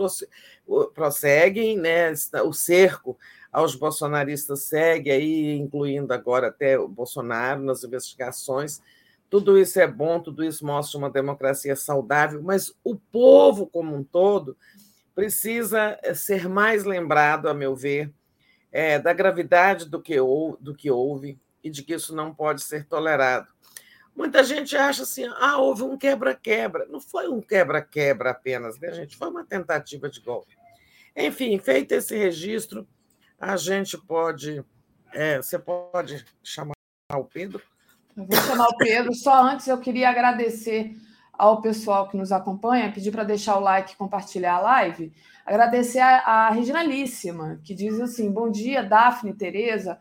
prosseguem, né? o cerco aos bolsonaristas segue aí, incluindo agora até o Bolsonaro nas investigações. Tudo isso é bom, tudo isso mostra uma democracia saudável, mas o povo como um todo precisa ser mais lembrado, a meu ver, é, da gravidade do que, do que houve e de que isso não pode ser tolerado. Muita gente acha assim, ah, houve um quebra-quebra. Não foi um quebra-quebra apenas, né, gente? Foi uma tentativa de golpe. Enfim, feito esse registro, a gente pode. É, você pode chamar o Pedro? Eu vou chamar o Pedro. Só antes eu queria agradecer ao pessoal que nos acompanha, pedir para deixar o like e compartilhar a live. Agradecer a, a Reginalíssima, que diz assim: Bom dia, Daphne, Tereza.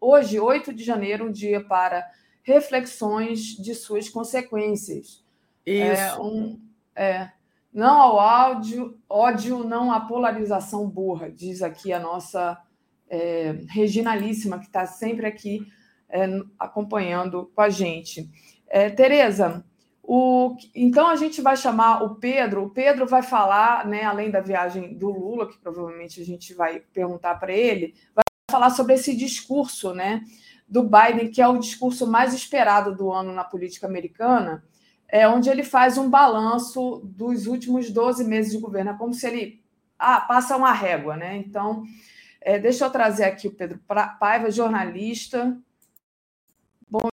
Hoje, 8 de janeiro, um dia para reflexões de suas consequências. Isso. É, um, é, não ao áudio, ódio, não à polarização burra, diz aqui a nossa é, Reginalíssima, que está sempre aqui é, acompanhando com a gente. É, Tereza, o, então a gente vai chamar o Pedro. O Pedro vai falar, né, além da viagem do Lula, que provavelmente a gente vai perguntar para ele, vai falar sobre esse discurso, né, do Biden, que é o discurso mais esperado do ano na política americana, é onde ele faz um balanço dos últimos 12 meses de governo, é como se ele ah, passa uma régua, né? Então, É, deixa eu trazer aqui o Pedro Paiva, jornalista. Bom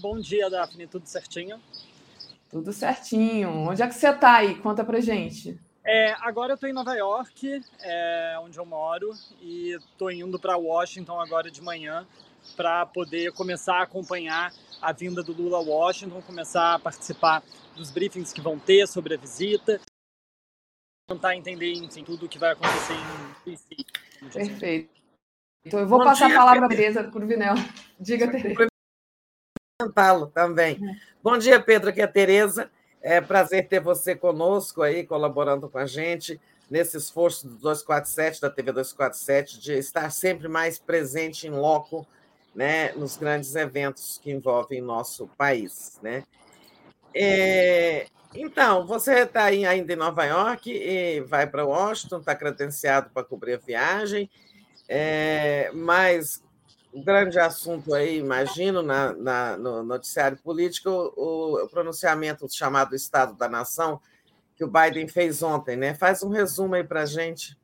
Bom dia, Daphne. Tudo certinho? Tudo certinho. Onde é que você está aí? Conta pra gente. É, agora eu estou em Nova York, é, onde eu moro, e estou indo para Washington agora de manhã para poder começar a acompanhar a vinda do Lula a Washington, começar a participar dos briefings que vão ter sobre a visita, tentar entender, enfim, tudo o que vai acontecer em DC. Perfeito. Então eu vou Bom passar dia, a palavra para a Tereza Curvinel. Diga, Tereza. Lo também. É. Bom dia, Pedro, aqui é a Tereza. É prazer ter você conosco aí, colaborando com a gente nesse esforço do 247, da TV 247, de estar sempre mais presente em loco, né, nos grandes eventos que envolvem nosso país, né? É, então, você está ainda em Nova York e vai para Washington, está credenciado para cobrir a viagem, é, mas um grande assunto aí, imagino, na, na no noticiário político, o, o, pronunciamento chamado Estado da Nação, que o Biden fez ontem, né? Faz um resumo aí para a gente.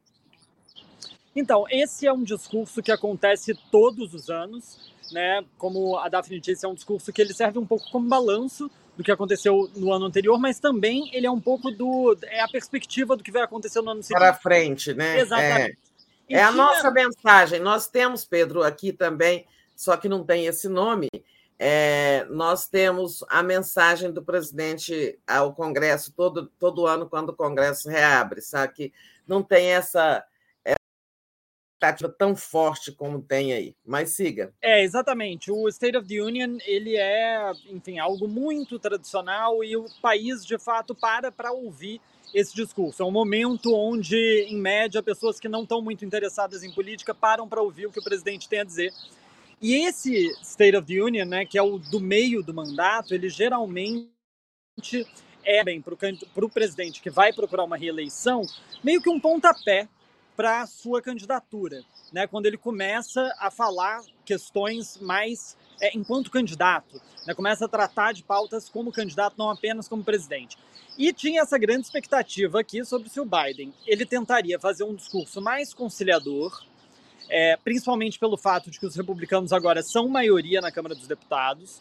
Então, esse é um discurso que acontece todos os anos, né? Como a Daphne disse, é um discurso que ele serve um pouco como balanço do que aconteceu no ano anterior, mas também ele é um pouco do é a perspectiva do que vai acontecer no ano seguinte. Para frente, né? Exatamente. É. É a nossa mensagem. Nós temos, Pedro, aqui também, só que não tem esse nome. É, nós temos a mensagem do presidente ao Congresso todo, todo ano, quando o Congresso reabre, sabe? Que não tem essa expectativa tão forte como tem aí. Mas siga. É, exatamente. O State of the Union, ele é, enfim, algo muito tradicional e o país, de fato, para para ouvir esse discurso. É um momento onde, em média, pessoas que não estão muito interessadas em política param para ouvir o que o presidente tem a dizer. E esse State of the Union, né, que é o do meio do mandato, ele geralmente é bem para o presidente que vai procurar uma reeleição, meio que um pontapé para a sua candidatura, né? Quando ele começa a falar questões mais é, enquanto candidato, né? Começa a tratar de pautas como candidato, não apenas como presidente. E tinha essa grande expectativa aqui sobre se o Biden ele tentaria fazer um discurso mais conciliador, é, principalmente pelo fato de que os republicanos agora são maioria na Câmara dos Deputados,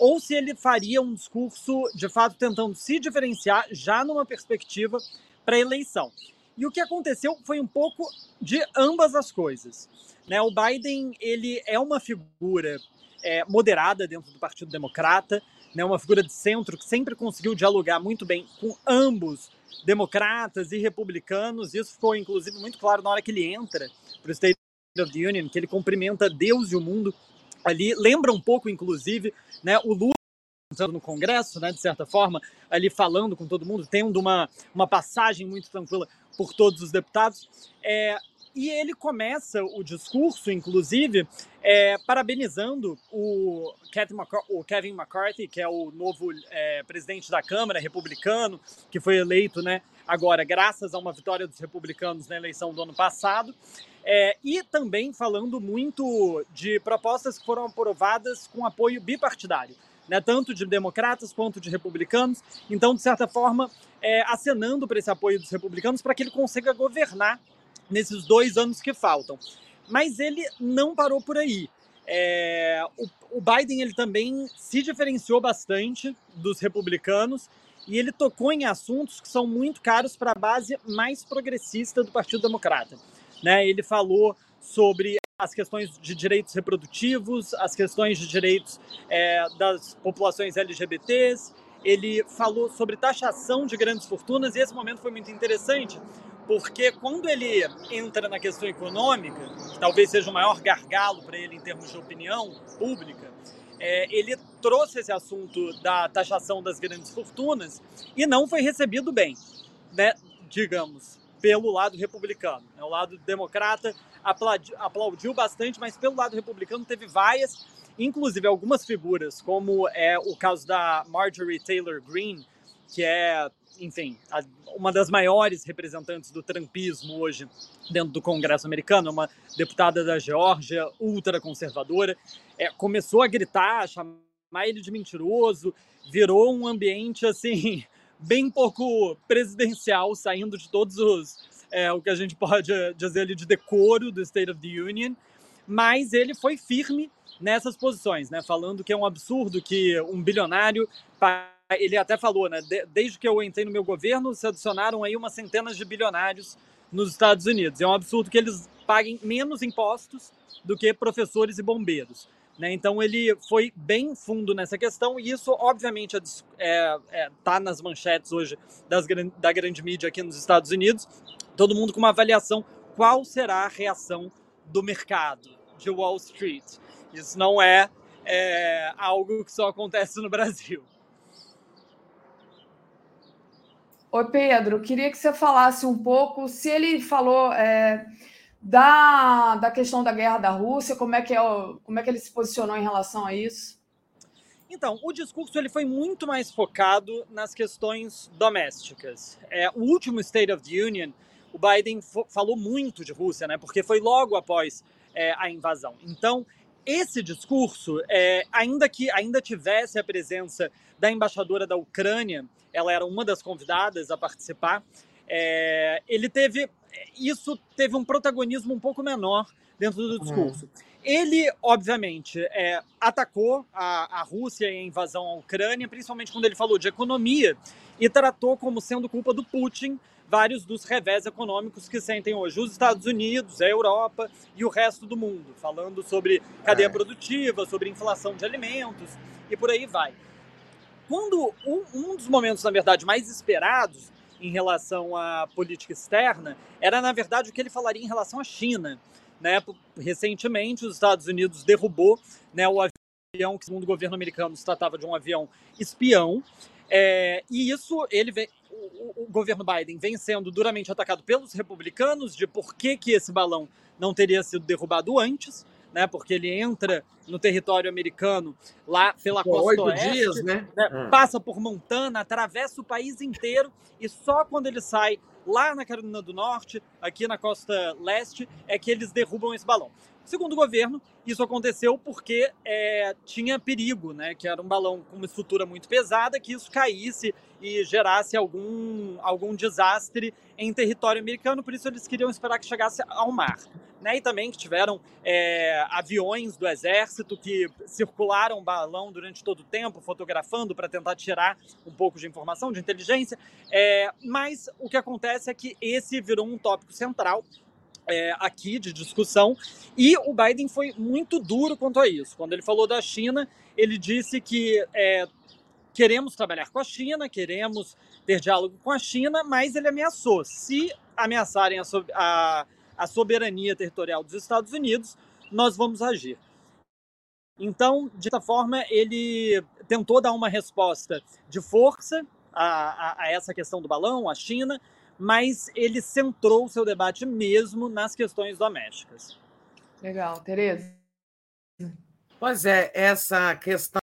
ou se ele faria um discurso de fato tentando se diferenciar já numa perspectiva para a eleição. E o que aconteceu foi um pouco de ambas as coisas. Né? O Biden ele é uma figura é, moderada dentro do Partido Democrata, né, uma figura de centro que sempre conseguiu dialogar muito bem com ambos, democratas e republicanos. Isso ficou, inclusive, muito claro na hora que ele entra para o State of the Union, que ele cumprimenta Deus e o mundo ali. Lembra um pouco, inclusive, né, o Lula no Congresso, né, de certa forma, ali falando com todo mundo, tendo uma, uma passagem muito tranquila por todos os deputados. É, e ele começa o discurso, inclusive, é, parabenizando o Kevin, McCarthy, que é o novo é, presidente da Câmara, republicano, que foi eleito né, agora graças a uma vitória dos republicanos na eleição do ano passado. É, e também falando muito de propostas que foram aprovadas com apoio bipartidário. Né, tanto de democratas quanto de republicanos. Então, de certa forma, é, acenando para esse apoio dos republicanos para que ele consiga governar nesses dois anos que faltam. Mas ele não parou por aí. É, o, o, Biden ele também se diferenciou bastante dos republicanos e ele tocou em assuntos que são muito caros para a base mais progressista do Partido Democrata. Né? Ele falou sobre as questões de direitos reprodutivos, as questões de direitos é, das populações LGBTs, ele falou sobre taxação de grandes fortunas e esse momento foi muito interessante, porque quando ele entra na questão econômica, que talvez seja o maior gargalo para ele em termos de opinião pública, é, ele trouxe esse assunto da taxação das grandes fortunas e não foi recebido bem, né, digamos, pelo lado republicano. Né, o lado democrata aplaudiu, aplaudiu bastante, mas pelo lado republicano teve várias, inclusive algumas figuras, como é o caso da Marjorie Taylor Greene, que é enfim, a, uma das maiores representantes do trumpismo hoje dentro do Congresso americano, uma deputada da Geórgia, ultraconservadora, é, começou a gritar, a chamar ele de mentiroso, virou um ambiente assim bem pouco presidencial, saindo de todos os é, o que a gente pode dizer ali de decoro do State of the Union, mas ele foi firme nessas posições, né? Falando que é um absurdo que um bilionário, ele até falou, né? Desde que eu entrei no meu governo, se adicionaram aí umas centenas de bilionários nos Estados Unidos. É um absurdo que eles paguem menos impostos do que professores e bombeiros. Né? Então ele foi bem fundo nessa questão e isso, obviamente, está é, é, tá nas manchetes hoje das, da grande mídia aqui nos Estados Unidos. Todo mundo com uma avaliação qual será a reação do mercado de Wall Street. Isso não é, é algo que só acontece no Brasil. Oi, Pedro, queria que você falasse um pouco se ele falou é, da, da questão da guerra da Rússia, como é, que é, como é que ele se posicionou em relação a isso? Então, o discurso ele foi muito mais focado nas questões domésticas. É, o último State of the Union, o Biden falou muito de Rússia, né? Porque foi logo após é, a invasão. Então, esse discurso, é, ainda que ainda tivesse a presença da embaixadora da Ucrânia, ela era uma das convidadas a participar, é, ele teve isso teve um protagonismo um pouco menor dentro do discurso. Uhum. Ele, obviamente, é, atacou a, a Rússia e a invasão à Ucrânia, principalmente quando ele falou de economia, e tratou como sendo culpa do Putin vários dos revés econômicos que sentem hoje os Estados Unidos, a Europa e o resto do mundo, falando sobre cadeia é. produtiva, sobre inflação de alimentos e por aí vai. Quando um, um dos momentos, na verdade, mais esperados em relação à política externa era, na verdade, o que ele falaria em relação à China. Né? Recentemente, os Estados Unidos derrubou né, o avião que, segundo o governo americano, se tratava de um avião espião. É, e isso, ele vem, o, o, governo Biden vem sendo duramente atacado pelos republicanos de por que, que esse balão não teria sido derrubado antes, né? Porque ele entra no território americano lá pela Pô, costa oeste, dias, né? né? Hum. passa por Montana, atravessa o país inteiro e só quando ele sai lá na Carolina do Norte, aqui na costa leste, é que eles derrubam esse balão. Segundo o governo, isso aconteceu porque é, tinha perigo, né? Que era um balão com uma estrutura muito pesada, que isso caísse e gerasse algum, algum desastre em território americano, por isso eles queriam esperar que chegasse ao mar. Né? E também que tiveram é, aviões do exército que circularam o balão durante todo o tempo, fotografando para tentar tirar um pouco de informação, de inteligência. É, mas o que acontece é que esse virou um tópico central é, aqui de discussão. E o Biden foi muito duro quanto a isso. Quando ele falou da China, ele disse que é, queremos trabalhar com a China, queremos ter diálogo com a China, mas ele ameaçou: se ameaçarem a, a, a soberania territorial dos Estados Unidos, nós vamos agir. Então, de certa forma, ele tentou dar uma resposta de força a, a essa questão do balão, a China, mas ele centrou o seu debate mesmo nas questões domésticas. Legal. Tereza? Pois é, essa questão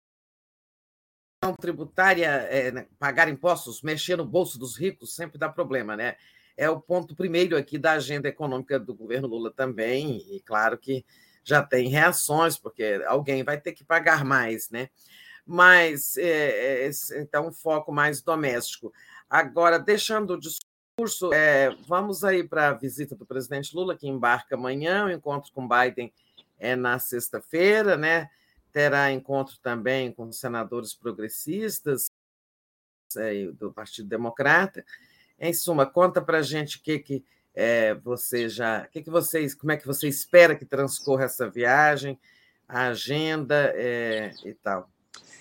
tributária, é, né, pagar impostos, mexer no bolso dos ricos, sempre dá problema, né? É o ponto primeiro aqui da agenda econômica do governo Lula também, e claro que já tem reações, porque alguém vai ter que pagar mais, né? Mas, é, é, então, um foco mais doméstico. Agora, deixando o é, vamos aí para a visita do presidente Lula, que embarca amanhã, o encontro com Biden é na sexta-feira, né? Terá encontro também com senadores progressistas é, do Partido Democrata. Em suma, conta para a gente o que, que é, você já, que, que vocês, como é que você espera que transcorra essa viagem, a agenda é, e tal.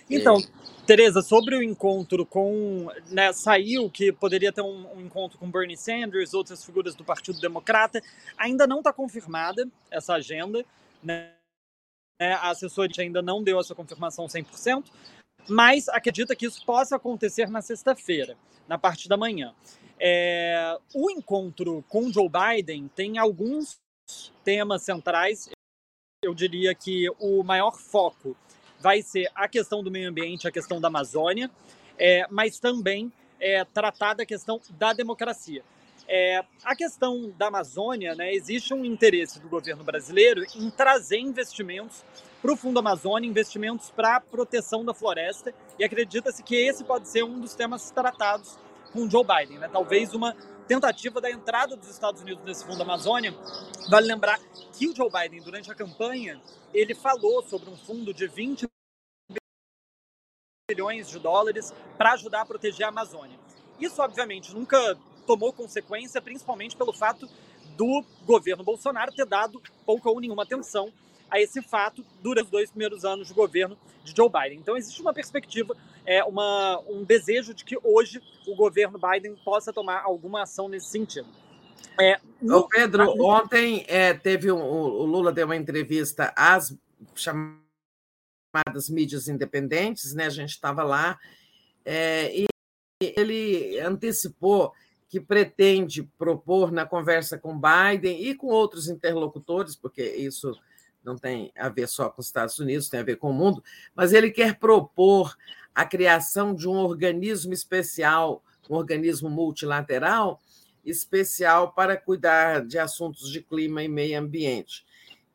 Então, Tereza, sobre o encontro com. Né, saiu que poderia ter um, um, encontro com Bernie Sanders, outras figuras do Partido Democrata. Ainda não está confirmada essa agenda. Né? A assessoria ainda não deu essa confirmação 100%, mas acredita que isso possa acontecer na sexta-feira, na parte da manhã. É, o encontro com Joe Biden tem alguns temas centrais. Eu diria que o maior foco vai ser a questão do meio ambiente, a questão da Amazônia, é, mas também é, tratar da questão da democracia. É, a questão da Amazônia, né, existe um interesse do governo brasileiro em trazer investimentos para o Fundo Amazônia, investimentos para a proteção da floresta, e acredita-se que esse pode ser um dos temas tratados com Joe Biden, né? talvez uma tentativa da entrada dos Estados Unidos nesse Fundo Amazônia. Vale lembrar que o Joe Biden, durante a campanha, ele falou sobre um fundo de 20 bilhões de dólares para ajudar a proteger a Amazônia. Isso, obviamente, nunca tomou consequência, principalmente pelo fato do governo Bolsonaro ter dado pouca ou nenhuma atenção a esse fato durante os dois primeiros anos de governo de Joe Biden. Então existe uma perspectiva, é, uma, um desejo de que hoje o governo Biden possa tomar alguma ação nesse sentido. É, no... Ô Pedro, ontem é, teve um, o Lula deu uma entrevista às chamadas mídias independentes, né? A gente estava lá é, e ele antecipou que pretende propor na conversa com Biden e com outros interlocutores, porque isso não tem a ver só com os Estados Unidos, tem a ver com o mundo, mas ele quer propor a criação de um organismo especial, um organismo multilateral especial para cuidar de assuntos de clima e meio ambiente.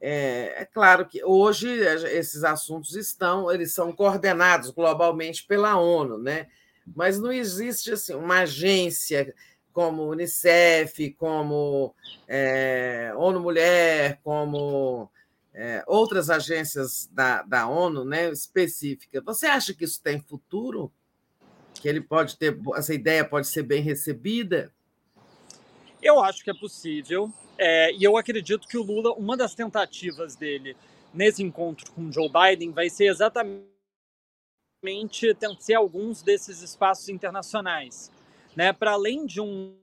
É, é, claro que hoje esses assuntos estão, eles são coordenados globalmente pela ONU, né? Mas não existe assim uma agência como Unicef, como é, ONU Mulher, como é, outras agências da, da ONU né, específicas. Você acha que isso tem futuro? Que ele pode ter, essa ideia pode ser bem recebida? Eu acho que é possível. É, e eu acredito que o Lula, uma das tentativas dele nesse encontro com Joe Biden vai ser exatamente ter alguns desses espaços internacionais. Né? Para além de um,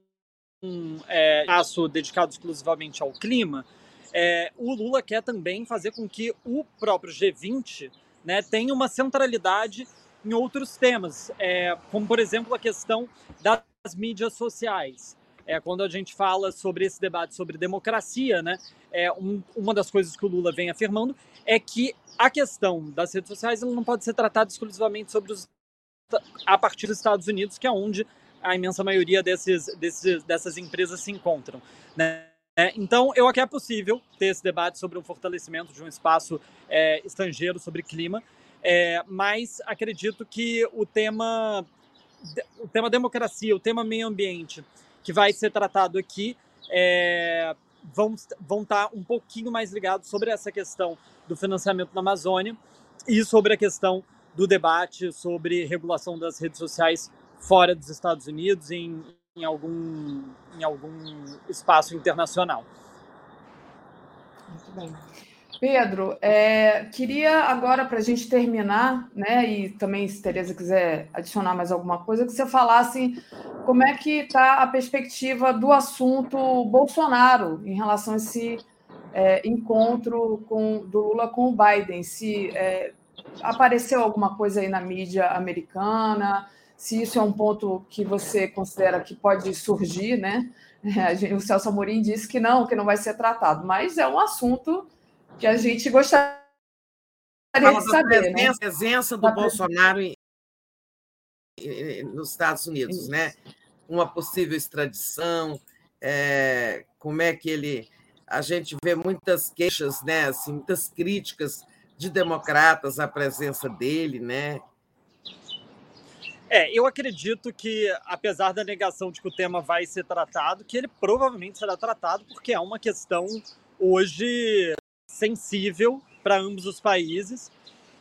um é, espaço dedicado exclusivamente ao clima, é, o Lula quer também fazer com que o próprio G20 né, tenha uma centralidade em outros temas, é, como por exemplo a questão das mídias sociais. É, quando a gente fala sobre esse debate sobre democracia, né, é, um, uma das coisas que o Lula vem afirmando é que a questão das redes sociais não pode ser tratada exclusivamente sobre os, a partir dos Estados Unidos, que é onde a imensa maioria desses, desses, dessas empresas se encontram. Né? É, então, eu acho que é possível ter esse debate sobre o fortalecimento de um espaço é, estrangeiro sobre clima, é, mas acredito que o tema, o tema democracia, o tema meio ambiente, que vai ser tratado aqui, é, vão, vão estar um pouquinho mais ligados sobre essa questão do financiamento na Amazônia e sobre a questão do debate sobre regulação das redes sociais fora dos Estados Unidos, em, em algum, em algum espaço internacional. Muito bem. Pedro, é, queria agora, para a gente terminar, né, e também se Tereza quiser adicionar mais alguma coisa, que você falasse como é que está a perspectiva do assunto Bolsonaro em relação a esse é, encontro com, do Lula com o Biden. Se é, apareceu alguma coisa aí na mídia americana, se isso é um ponto que você considera que pode surgir, né? O Celso Amorim disse que não, que não vai ser tratado, mas é um assunto que a gente gostaria Fala de saber. Presença, né? presença do da Bolsonaro em, nos Estados Unidos, Isso. né? Uma possível extradição, é, como é que ele. A gente vê muitas queixas, né? Assim, muitas críticas de democratas à presença dele, né? É, eu acredito que, apesar da negação de que o tema vai ser tratado, que ele provavelmente será tratado, porque é uma questão hoje sensível para ambos os países.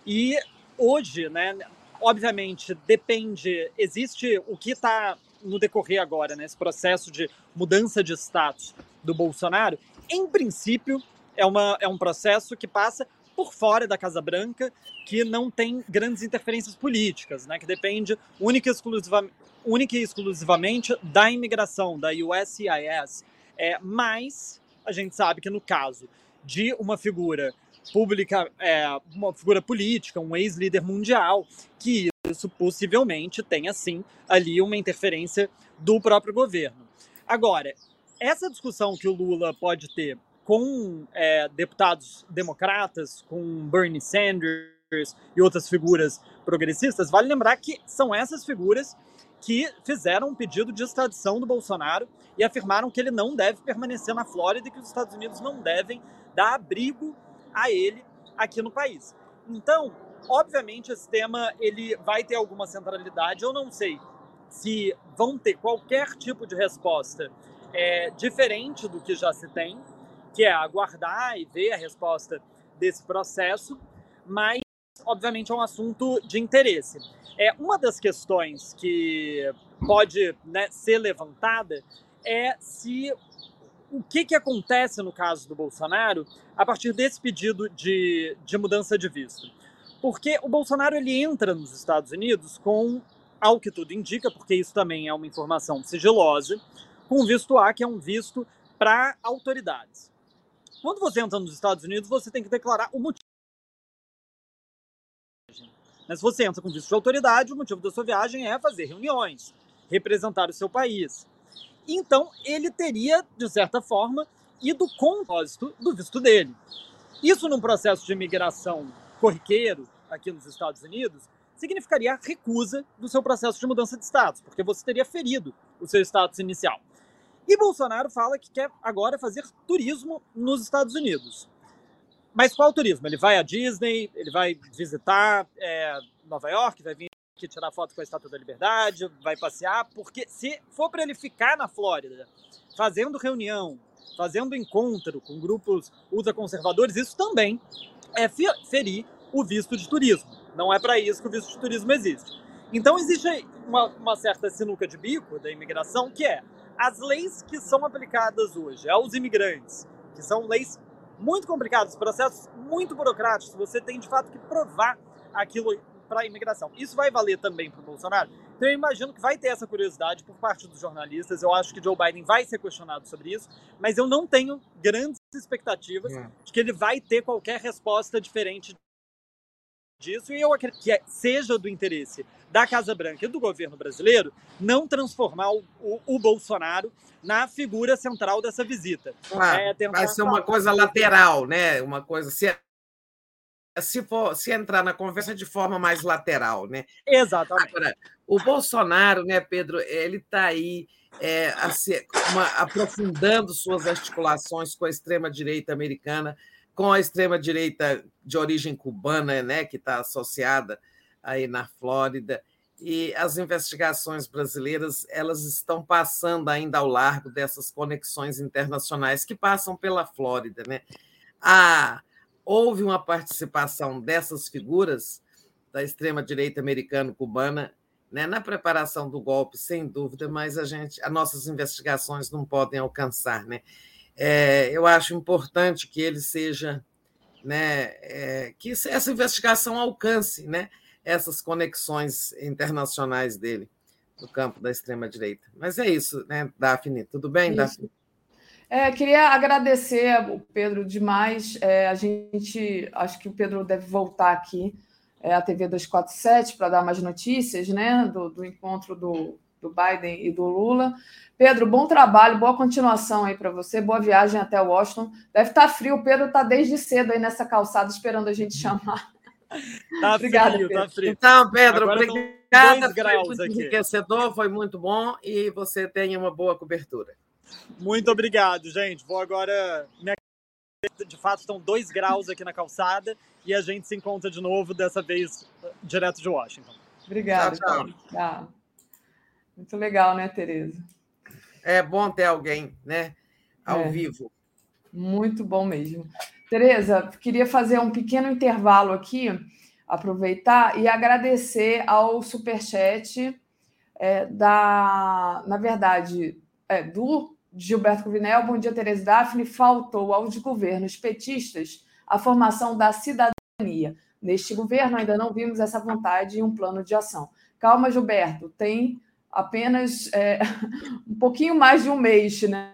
E hoje, né, obviamente, depende, existe o que está no decorrer agora, né, processo de mudança de status do Bolsonaro, em princípio, é, uma, é um processo que passa por fora da Casa Branca, que não tem grandes interferências políticas, né, que depende única e, exclusiva, única e exclusivamente da imigração, da USCIS. É, mas a gente sabe que no caso de uma figura pública, é, uma figura política, um ex-líder mundial, que isso possivelmente tenha sim ali uma interferência do próprio governo. Agora, essa discussão que o Lula pode ter com é, deputados democratas, com Bernie Sanders e outras figuras progressistas, vale lembrar que são essas figuras que fizeram um pedido de extradição do Bolsonaro e afirmaram que ele não deve permanecer na Flórida e que os Estados Unidos não devem dar abrigo a ele aqui no país. Então, obviamente, esse tema ele vai ter alguma centralidade. Eu não sei se vão ter qualquer tipo de resposta é, diferente do que já se tem, que é aguardar e ver a resposta desse processo, mas obviamente é um assunto de interesse. É uma das questões que pode né, ser levantada é se o que, que acontece no caso do Bolsonaro a partir desse pedido de, de mudança de visto. Porque o Bolsonaro ele entra nos Estados Unidos com, ao que tudo indica, porque isso também é uma informação sigilosa, com visto A, que é um visto para autoridades. Quando você entra nos Estados Unidos, você tem que declarar o motivo. Mas se você entra com visto de autoridade, o motivo da sua viagem é fazer reuniões, representar o seu país. Então, ele teria, de certa forma, ido com o propósito do visto dele. Isso num processo de imigração corriqueiro aqui nos Estados Unidos significaria a recusa do seu processo de mudança de status, porque você teria ferido o seu status inicial. E Bolsonaro fala que quer agora fazer turismo nos Estados Unidos. Mas qual turismo? Ele vai à Disney, ele vai visitar é, Nova York, vai vir aqui tirar foto com a Estátua da Liberdade, vai passear, porque se for para ele ficar na Flórida, fazendo reunião, fazendo encontro com grupos ultraconservadores, isso também é ferir o visto de turismo. Não é para isso que o visto de turismo existe. Então existe uma, uma certa sinuca de bico da imigração que é as leis que são aplicadas hoje aos imigrantes, que são leis muito complicadas, processos muito burocráticos, você tem de fato que provar aquilo para a imigração. Isso vai valer também para o Bolsonaro? Então eu imagino que vai ter essa curiosidade por parte dos jornalistas. Eu acho que Joe Biden vai ser questionado sobre isso, mas eu não tenho grandes expectativas é. de que ele vai ter qualquer resposta diferente disso e eu acredito que é, seja do interesse da Casa Branca e do governo brasileiro não transformar o, o, o Bolsonaro na figura central dessa visita. Ah, é vai ser uma coisa lateral, né? Uma coisa se se for se entrar na conversa de forma mais lateral, né? Exatamente. Agora, o Bolsonaro, né, Pedro? Ele está aí é, assim, uma, aprofundando suas articulações com a extrema direita americana com a extrema-direita de origem cubana, né, que está associada aí na Flórida, e as investigações brasileiras elas estão passando ainda ao largo dessas conexões internacionais que passam pela Flórida, né? Ah, houve uma participação dessas figuras da extrema direita americano-cubana né, na preparação do golpe, sem dúvida, mas a gente, as nossas investigações não podem alcançar, né? É, eu acho importante que ele seja, né, é, que essa investigação alcance né, essas conexões internacionais dele no campo da extrema-direita. Mas é isso, né, Daphne? Tudo bem, isso. Daphne? É, queria agradecer o Pedro demais. É, a gente, acho que o Pedro deve voltar aqui é, à TV 247 para dar mais notícias né, do, do encontro do, do Biden e do Lula. Pedro, bom trabalho, boa continuação aí para você, boa viagem até Washington. Deve estar tá frio, o Pedro está desde cedo aí nessa calçada esperando a gente chamar. Tá Obrigada, frio, tá Pedro. tá frio. Então, Pedro, Agora obrigada. Foi muito aqui. enriquecedor, foi muito bom e você tenha uma boa cobertura. Muito obrigado, gente. Vou agora. De fato, estão dois graus aqui na calçada e a gente se encontra de novo, dessa vez direto de Washington. Obrigada. Tchau, tchau. tchau. Muito legal, né, Tereza? É bom ter alguém, né, ao é, vivo. Muito bom mesmo. Tereza, queria fazer um pequeno intervalo aqui, aproveitar e agradecer ao superchat é, da, na verdade, é, do Gilberto Cruvinel. Bom dia, Tereza Daphne. Faltou aos governos petistas a formação da cidadania. Neste governo ainda não vimos essa vontade e um plano de ação. Calma, Gilberto, tem apenas é, um pouquinho mais de um mês, né?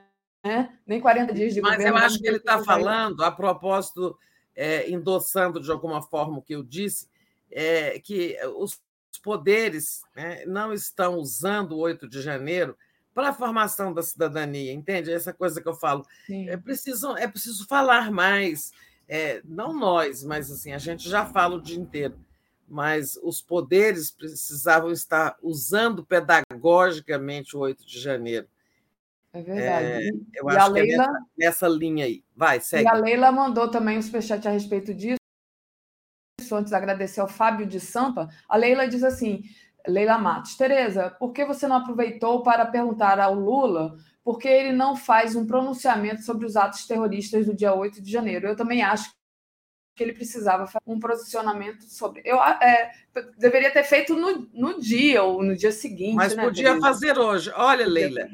Nem 40 dias de Mas governo. Mas eu acho que ele está falando, a propósito, é, endossando de alguma forma o que eu disse, é, que os poderes né, não estão usando o 8 de janeiro para a formação da cidadania, entende? Essa coisa que eu falo. É preciso, é preciso falar mais. É, não nós, mas assim, a gente já fala o dia inteiro mas os poderes precisavam estar usando pedagogicamente o 8 de janeiro. É verdade. É, eu e acho a Leila, que é nessa, nessa, linha aí. Vai, segue. E a Leila mandou também um superchat a respeito disso. Antes de agradecer ao Fábio de Sampa, a Leila diz assim: Leila Matos. Tereza, por que você não aproveitou para perguntar ao Lula por que ele não faz um pronunciamento sobre os atos terroristas do dia 8 de janeiro? Eu também acho que ele precisava fazer um posicionamento sobre. Eu é, deveria ter feito no, no dia ou no dia seguinte. Mas né, podia Tereza? fazer hoje. Olha, Leila.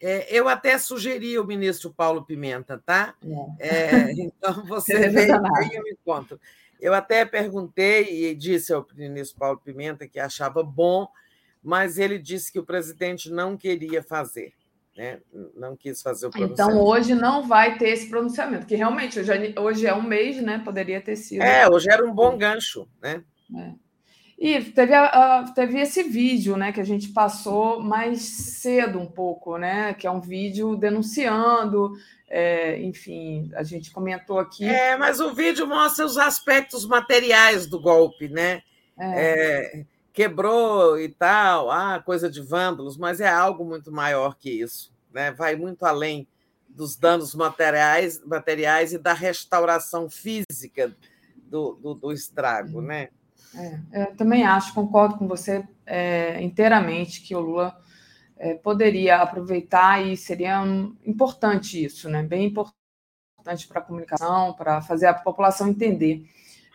É, eu até sugeri o ministro Paulo Pimenta, tá? É. é então você veio aí ao encontro. Eu até perguntei e disse ao ministro Paulo Pimenta que achava bom, mas ele disse que o presidente não queria fazer. Né? Não quis fazer o então, pronunciamento. Então, hoje não vai ter esse pronunciamento, que realmente hoje é, hoje é um mês, né? Poderia ter sido. É, hoje era um bom gancho, né? É. E teve, a, teve esse vídeo, né, que a gente passou mais cedo um pouco, né? Que é um vídeo denunciando, é, enfim, a gente comentou aqui. É, mas o vídeo mostra os aspectos materiais do golpe, né? É. É, quebrou e tal, ah, coisa de vândalos, mas é algo muito maior que isso, né? Vai muito além dos danos materiais, materiais e da restauração física do, do, do estrago, né? É, eu também acho, concordo com você é, inteiramente que o Lula é, poderia aproveitar e seria um, importante isso, né? Bem importante para a comunicação, para fazer a população entender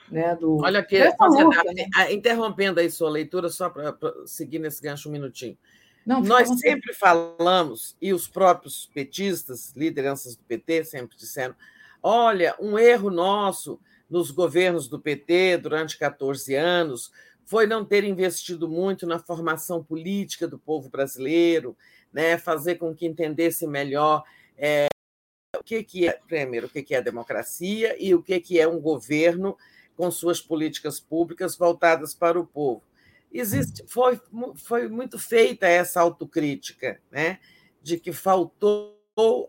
né, do. Olha aqui, luta, né? interrompendo aí sua leitura, só para seguir nesse gancho um minutinho. Não, Nós sempre falamos, e os próprios petistas, lideranças do PT, sempre disseram: olha, um erro nosso nos governos do PT durante 14 anos foi não ter investido muito na formação política do povo brasileiro, né, fazer com que entendesse melhor é, o que, que é, primeiro, o que, que é democracia e o que, que é um governo com suas políticas públicas voltadas para o povo. Existe, foi, foi muito feita essa autocrítica, né, de que faltou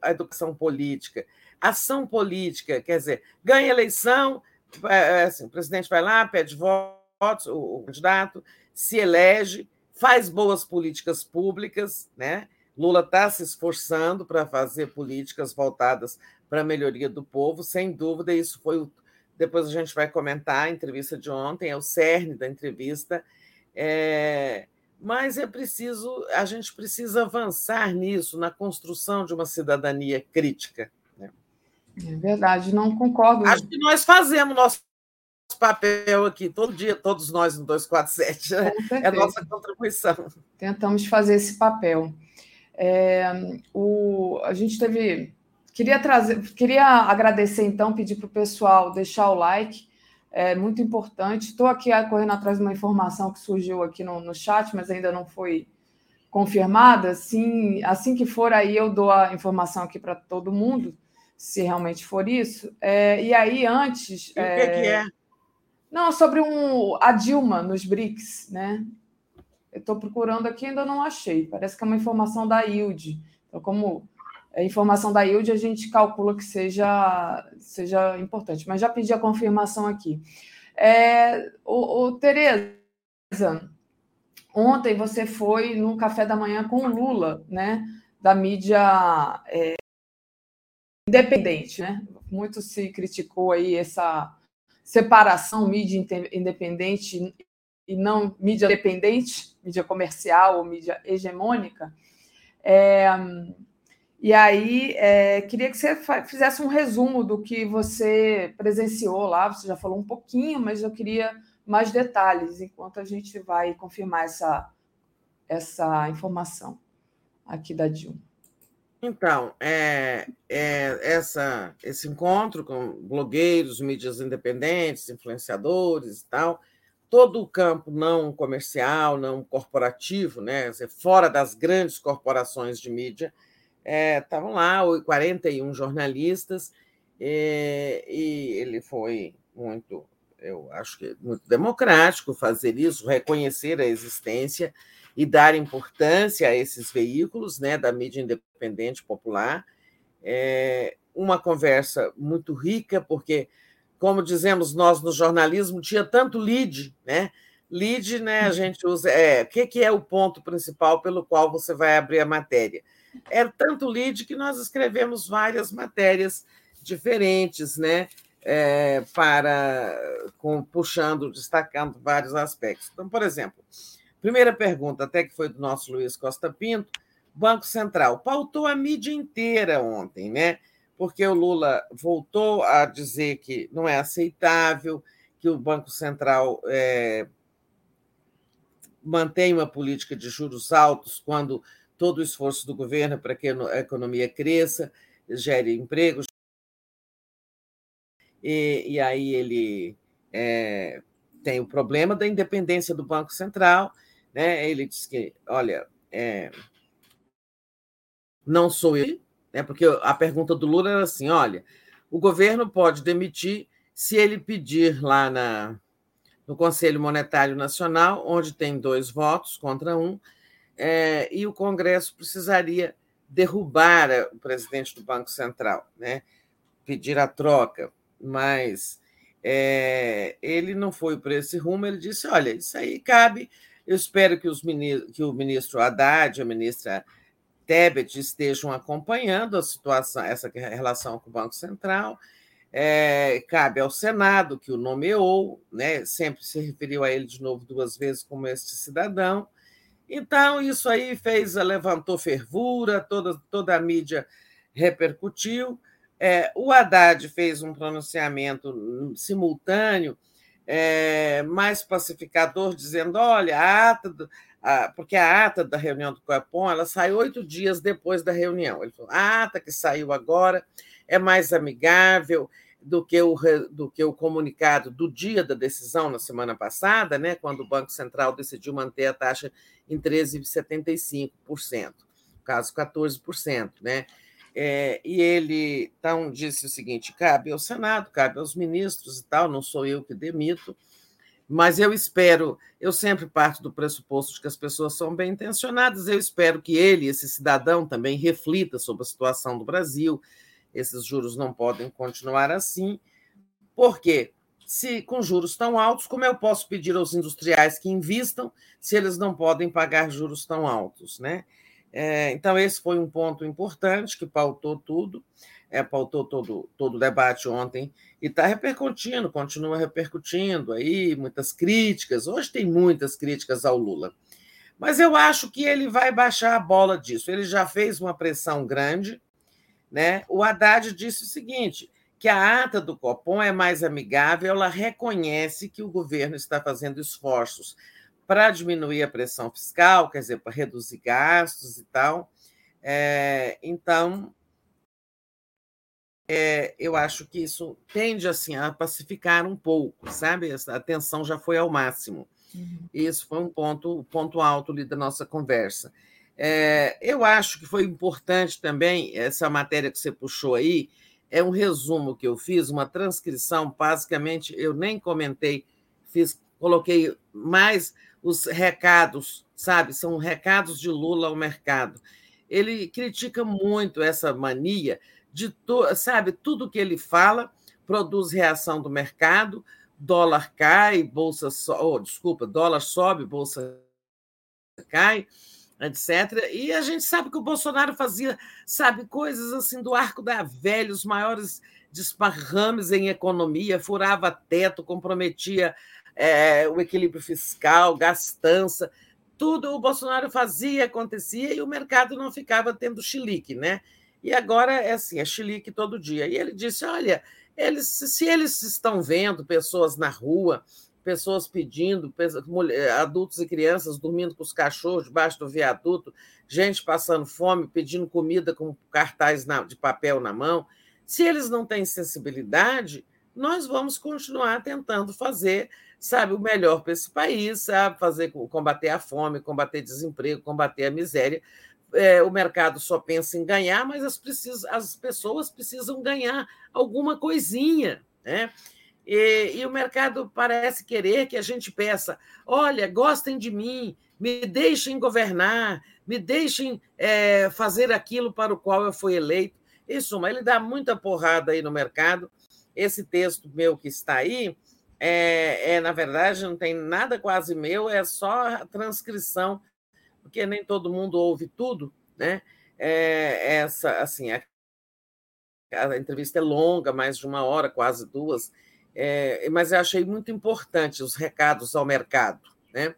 a educação política. Ação política, quer dizer, ganha eleição, é, é assim, o presidente vai lá, pede votos, o, o candidato se elege, faz boas políticas públicas, né? Lula está se esforçando para fazer políticas voltadas para a melhoria do povo, sem dúvida, isso foi o, depois a gente vai comentar a entrevista de ontem, é o cerne da entrevista. É, mas é preciso, a gente precisa avançar nisso, na construção de uma cidadania crítica. É verdade, não concordo. Acho que nós fazemos nosso papel aqui, todo dia, todos nós no 247, né? é a nossa contribuição. Tentamos fazer esse papel. É, o, a gente teve Queria trazer, queria agradecer então, pedir para o pessoal deixar o like, é muito importante. Estou aqui correndo atrás de uma informação que surgiu aqui no, no chat, mas ainda não foi confirmada. Assim, assim que for aí, eu dou a informação aqui para todo mundo, se realmente for isso. É, e aí, antes. E é... o que, que é? Não, sobre um, a Dilma nos BRICS, né? Eu estou procurando aqui ainda não achei. Parece que é uma informação da ILD. Então, como a informação da yield a gente calcula que seja, seja importante, mas já pedi a confirmação aqui. É, o, o Tereza, ontem você foi no café da manhã com o Lula, né? Da mídia é, independente, né? Muito se criticou aí essa separação mídia independente e não mídia dependente, mídia comercial ou mídia hegemônica. É, e aí, é, queria que você fizesse um resumo do que você presenciou lá. Você já falou um pouquinho, mas eu queria mais detalhes enquanto a gente vai confirmar essa, essa informação aqui da Dilma. Então, é, é, essa, esse encontro com blogueiros, mídias independentes, influenciadores e tal, todo o campo não comercial, não corporativo, né, fora das grandes corporações de mídia, estavam é, lá 41 jornalistas, e, é, e ele foi muito, eu acho que muito democrático fazer isso, reconhecer a existência e dar importância a esses veículos né, da mídia independente popular. É uma conversa muito rica, porque, como dizemos nós no jornalismo, tinha tanto lead, né? Lead, né, a uhum. gente usa. É, o que, que é o ponto principal pelo qual você vai abrir a matéria? Era é tanto lead que nós escrevemos várias matérias diferentes, né? É, para com, puxando, destacando vários aspectos. Então, por exemplo, Primeira pergunta, até que foi do nosso Luiz Costa Pinto, Banco Central pautou a mídia inteira ontem, né? Porque o Lula voltou a dizer que não é aceitável que o Banco Central é, uma política de juros altos quando todo o esforço do governo para que a economia cresça, gere empregos. E, e aí ele é, tem o problema da independência do Banco Central. Né? Ele diz que, olha, é, não sou eu, né? porque a pergunta do Lula era assim: olha, o governo pode demitir se ele pedir lá na, no Conselho Monetário Nacional, onde tem dois votos contra um, é, e o Congresso precisaria derrubar o presidente do Banco Central, né? pedir a troca, mas é, ele não foi por esse rumo, ele disse: olha, isso aí cabe. Eu espero que, os ministros, que o ministro Haddad, a ministra Tebet estejam acompanhando a situação, essa relação com o Banco Central. É, cabe ao Senado, que o nomeou, né? sempre se referiu a ele de novo duas vezes como este cidadão. Então, isso aí fez, levantou fervura, toda, toda a mídia repercutiu. É, o Haddad fez um pronunciamento simultâneo, é, mais pacificador, dizendo: olha, a ata, do, porque a ata da reunião do Copom ela sai oito dias depois da reunião. Ele falou: a ata que saiu agora é mais amigável, do que o, do que o comunicado do dia da decisão na semana passada, né, quando o Banco Central decidiu manter a taxa em 13,75%, caso 14%. Né? É, e ele então disse o seguinte: cabe ao Senado, cabe aos ministros e tal, não sou eu que demito, mas eu espero, eu sempre parto do pressuposto de que as pessoas são bem intencionadas, eu espero que ele, esse cidadão, também reflita sobre a situação do Brasil, esses juros não podem continuar assim. Por quê? Se com juros tão altos, como eu posso pedir aos industriais que invistam se eles não podem pagar juros tão altos, né? É, então, esse foi um ponto importante que pautou tudo, é, pautou todo, todo o debate ontem e está repercutindo, continua repercutindo aí, muitas críticas. Hoje tem muitas críticas ao Lula. Mas eu acho que ele vai baixar a bola disso. Ele já fez uma pressão grande, né? O Haddad disse o seguinte: que a ata do Copom é mais amigável, ela reconhece que o governo está fazendo esforços para diminuir a pressão fiscal, quer dizer, para reduzir gastos e tal. É, então, é, eu acho que isso tende assim a pacificar um pouco, sabe? A tensão já foi ao máximo. Uhum. Isso foi um ponto, ponto alto ali da nossa conversa. É, eu acho que foi importante também essa matéria que você puxou aí, é um resumo que eu fiz, uma transcrição, basicamente, eu nem comentei, fiz, coloquei mais os recados, sabe? São recados de Lula ao mercado. Ele critica muito essa mania de, sabe, tudo que ele fala produz reação do mercado, dólar cai, bolsa so, oh, desculpa, dólar sobe, bolsa cai etc. E a gente sabe que o Bolsonaro fazia, sabe, coisas assim do arco da velha, os maiores desparrames em economia, furava teto, comprometia é, o equilíbrio fiscal, gastança, tudo o Bolsonaro fazia, acontecia e o mercado não ficava tendo chilique, né? E agora é assim, é chilique todo dia. E ele disse: olha, eles, se eles estão vendo pessoas na rua pessoas pedindo, adultos e crianças dormindo com os cachorros debaixo do viaduto, gente passando fome, pedindo comida com cartaz de papel na mão. Se eles não têm sensibilidade, nós vamos continuar tentando fazer, sabe, o melhor para esse país, sabe, fazer combater a fome, combater desemprego, combater a miséria. É, o mercado só pensa em ganhar, mas as, as pessoas precisam ganhar alguma coisinha, né? E, e, o mercado parece querer que a gente peça: olha, gostem de mim, me deixem governar, me deixem é, fazer aquilo para o qual eu fui eleito. Em suma, ele dá muita porrada aí no mercado. Esse texto meu que está aí, é, é, na verdade, não tem nada quase meu, é só a transcrição, porque nem todo mundo ouve tudo, né? É, essa, assim, a, a entrevista é longa, mais de uma hora, quase duas é, mas eu achei muito importante os recados ao mercado. Né?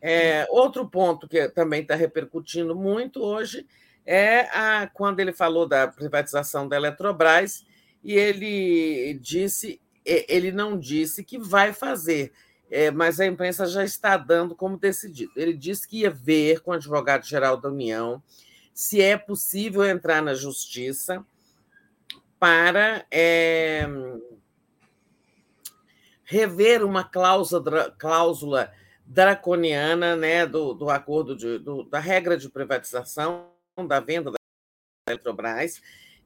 É, outro ponto que também está repercutindo muito hoje é a, quando ele falou da privatização da Eletrobras e ele disse, ele não disse que vai fazer, é, mas a imprensa já está dando como decidido. Ele disse que ia ver com o advogado-geral da União se é possível entrar na justiça para é, rever uma cláusula, cláusula draconiana né, do, do acordo de, do, da regra de privatização da venda da Eletrobras,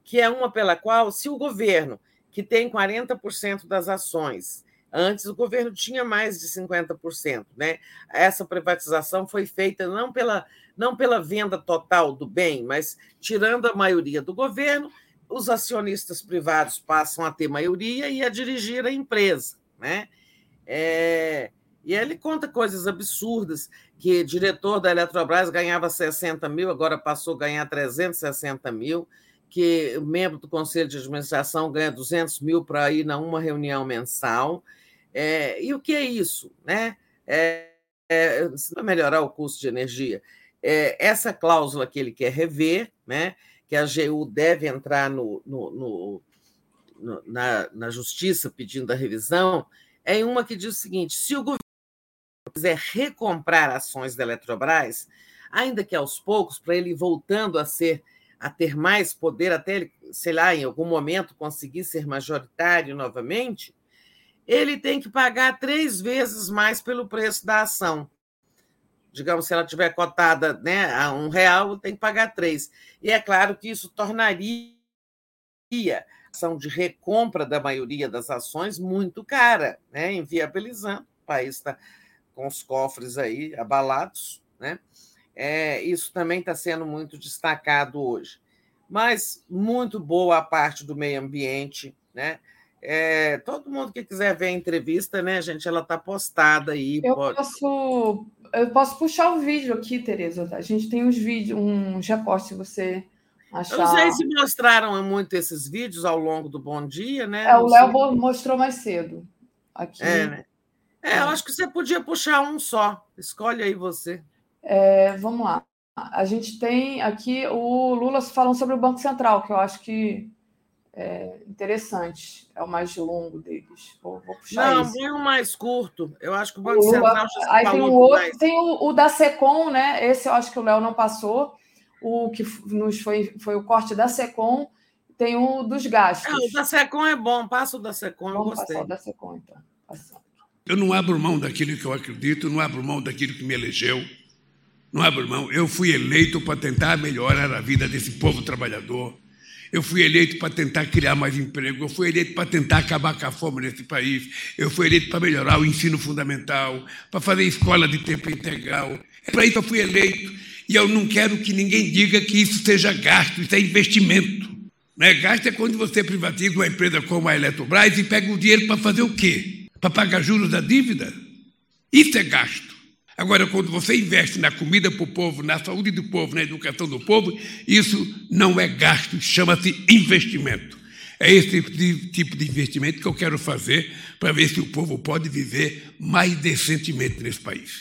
que é uma pela qual, se o governo, que tem 40% das ações, antes o governo tinha mais de 50%, né? Essa privatização foi feita não pela, não pela venda total do bem, mas tirando a maioria do governo, os acionistas privados passam a ter maioria e a dirigir a empresa, né? É, e ele conta coisas absurdas, que diretor da Eletrobras ganhava 60 mil, agora passou a ganhar 360 mil, que membro do Conselho de Administração ganha 200 mil para ir na uma reunião mensal. É, e o que é isso? Né? É, é, se não melhorar o custo de energia, é, essa cláusula que ele quer rever, né, que a AGU deve entrar no, no, no, no na, na justiça pedindo a revisão, é uma que diz o seguinte: se o governo quiser recomprar ações da Eletrobras, ainda que aos poucos, para ele voltando a ser a ter mais poder, até ele, sei lá, em algum momento conseguir ser majoritário novamente, ele tem que pagar três vezes mais pelo preço da ação. Digamos, se ela tiver cotada né, a um real, tem que pagar três. E é claro que isso tornaria a ação de recompra da maioria das ações muito cara, né, inviabilizando. O país está com os cofres aí abalados, né? É, isso também está sendo muito destacado hoje. Mas muito boa a parte do meio ambiente, né? É, todo mundo que quiser ver a entrevista, né, gente, ela está postada aí. Eu pode... posso, eu posso puxar o vídeo aqui, Tereza. A gente tem uns vídeos, uns recortes, se você achar. Eu não sei se mostraram muito esses vídeos ao longo do Bom Dia, né? É, o Léo mostrou mais cedo. Aqui. É, né? É, eu acho que você podia puxar um só. Escolhe aí você. É, vamos lá. A gente tem aqui o Lula falando sobre o Banco Central, que eu acho que é interessante. É o mais longo deles. Vou, vou puxar Não, esse. o mais curto. Eu acho que o Banco o Lula, Central já Aí tem um outro, mais. tem o, o, da Secom, né? Esse eu acho que o Léo não passou. O que nos foi, foi o corte da Secom. Tem o dos gastos. É, o da Secom é bom. Passa o da Secom, Vamos eu gostei. Passar o da Secom, então. Passando. Eu não abro mão daquilo que eu acredito, não abro mão daquilo que me elegeu, não abro mão. Eu fui eleito para tentar melhorar a vida desse povo trabalhador. Eu fui eleito para tentar criar mais emprego. Eu fui eleito para tentar acabar com a fome nesse país. Eu fui eleito para melhorar o ensino fundamental, para fazer escola de tempo integral. É para isso eu fui eleito. E eu não quero que ninguém diga que isso seja gasto, isso é investimento. Né? Gasto é quando você privatiza uma empresa como a Eletrobras e pega o dinheiro para fazer o quê? para pagar juros da dívida. Isso é gasto. Agora, quando você investe na comida para o povo, na saúde do povo, na educação do povo, isso não é gasto, chama-se investimento. É esse tipo de, tipo de investimento que eu quero fazer para ver se o povo pode viver mais decentemente nesse país.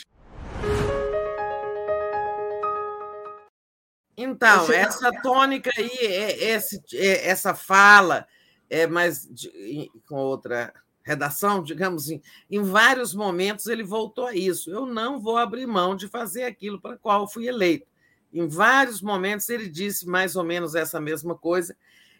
Então, essa tônica aí, é, esse, é, essa fala, é mais de, com outra redação, digamos, em, em vários momentos ele voltou a isso. Eu não vou abrir mão de fazer aquilo para qual fui eleito. Em vários momentos ele disse mais ou menos essa mesma coisa.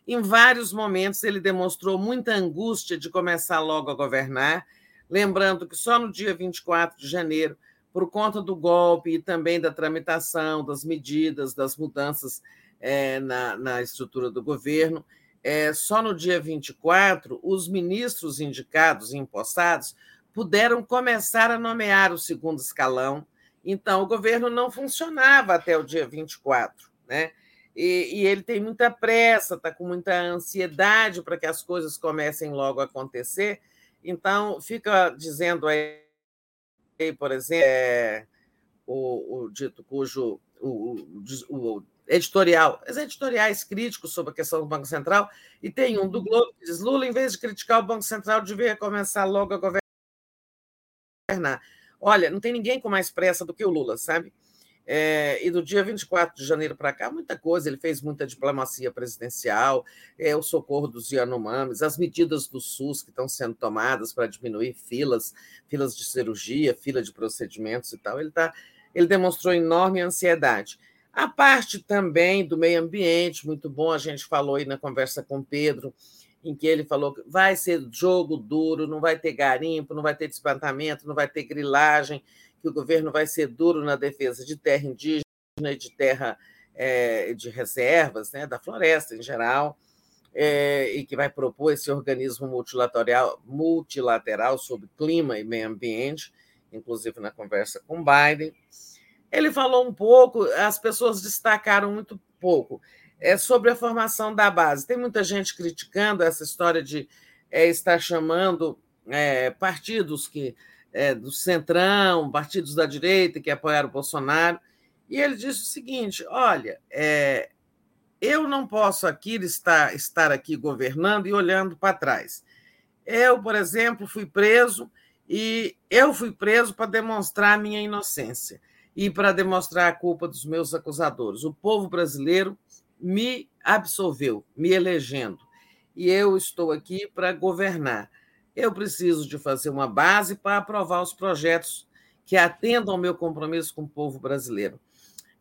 Em vários momentos ele demonstrou muita angústia de começar logo a governar, lembrando que só no dia 24 de janeiro, por conta do golpe e também da tramitação das medidas, das mudanças é, na, na estrutura do governo, é, só no dia 24, os ministros indicados e empossados puderam começar a nomear o segundo escalão. Então, o governo não funcionava até o dia 24. Né? E, e ele tem muita pressa, está com muita ansiedade para que as coisas comecem logo a acontecer. Então, fica dizendo aí, por exemplo, é, o, o dito cujo o, o, editorial, os editoriais críticos sobre a questão do Banco Central, e tem um do Globo que diz: Lula, em vez de criticar o Banco Central, devia começar logo a governar. Olha, não tem ninguém com mais pressa do que o Lula, sabe? É, e do dia 24 de janeiro para cá, muita coisa. Ele fez muita diplomacia presidencial, é, o socorro dos Yanomamis, as medidas do SUS que estão sendo tomadas para diminuir filas, filas de cirurgia, fila de procedimentos e tal. Ele, tá, ele demonstrou enorme ansiedade. A parte também do meio ambiente, muito bom, a gente falou aí na conversa com o Pedro, em que ele falou que vai ser jogo duro, não vai ter garimpo, não vai ter desmatamento, não vai ter grilagem que o governo vai ser duro na defesa de terra indígena e de terra é, de reservas, né, da floresta em geral, é, e que vai propor esse organismo multilateral, multilateral sobre clima e meio ambiente, inclusive na conversa com Biden. Ele falou um pouco, as pessoas destacaram muito pouco é, sobre a formação da base. Tem muita gente criticando essa história de é, estar chamando é, partidos que é, do Centrão, partidos da direita que apoiaram o Bolsonaro, e ele disse o seguinte: olha, é, eu não posso aqui estar, estar aqui governando e olhando para trás. Eu, por exemplo, fui preso e eu fui preso para demonstrar minha inocência e para demonstrar a culpa dos meus acusadores. O povo brasileiro me absolveu, me elegendo, e eu estou aqui para governar eu preciso de fazer uma base para aprovar os projetos que atendam ao meu compromisso com o povo brasileiro.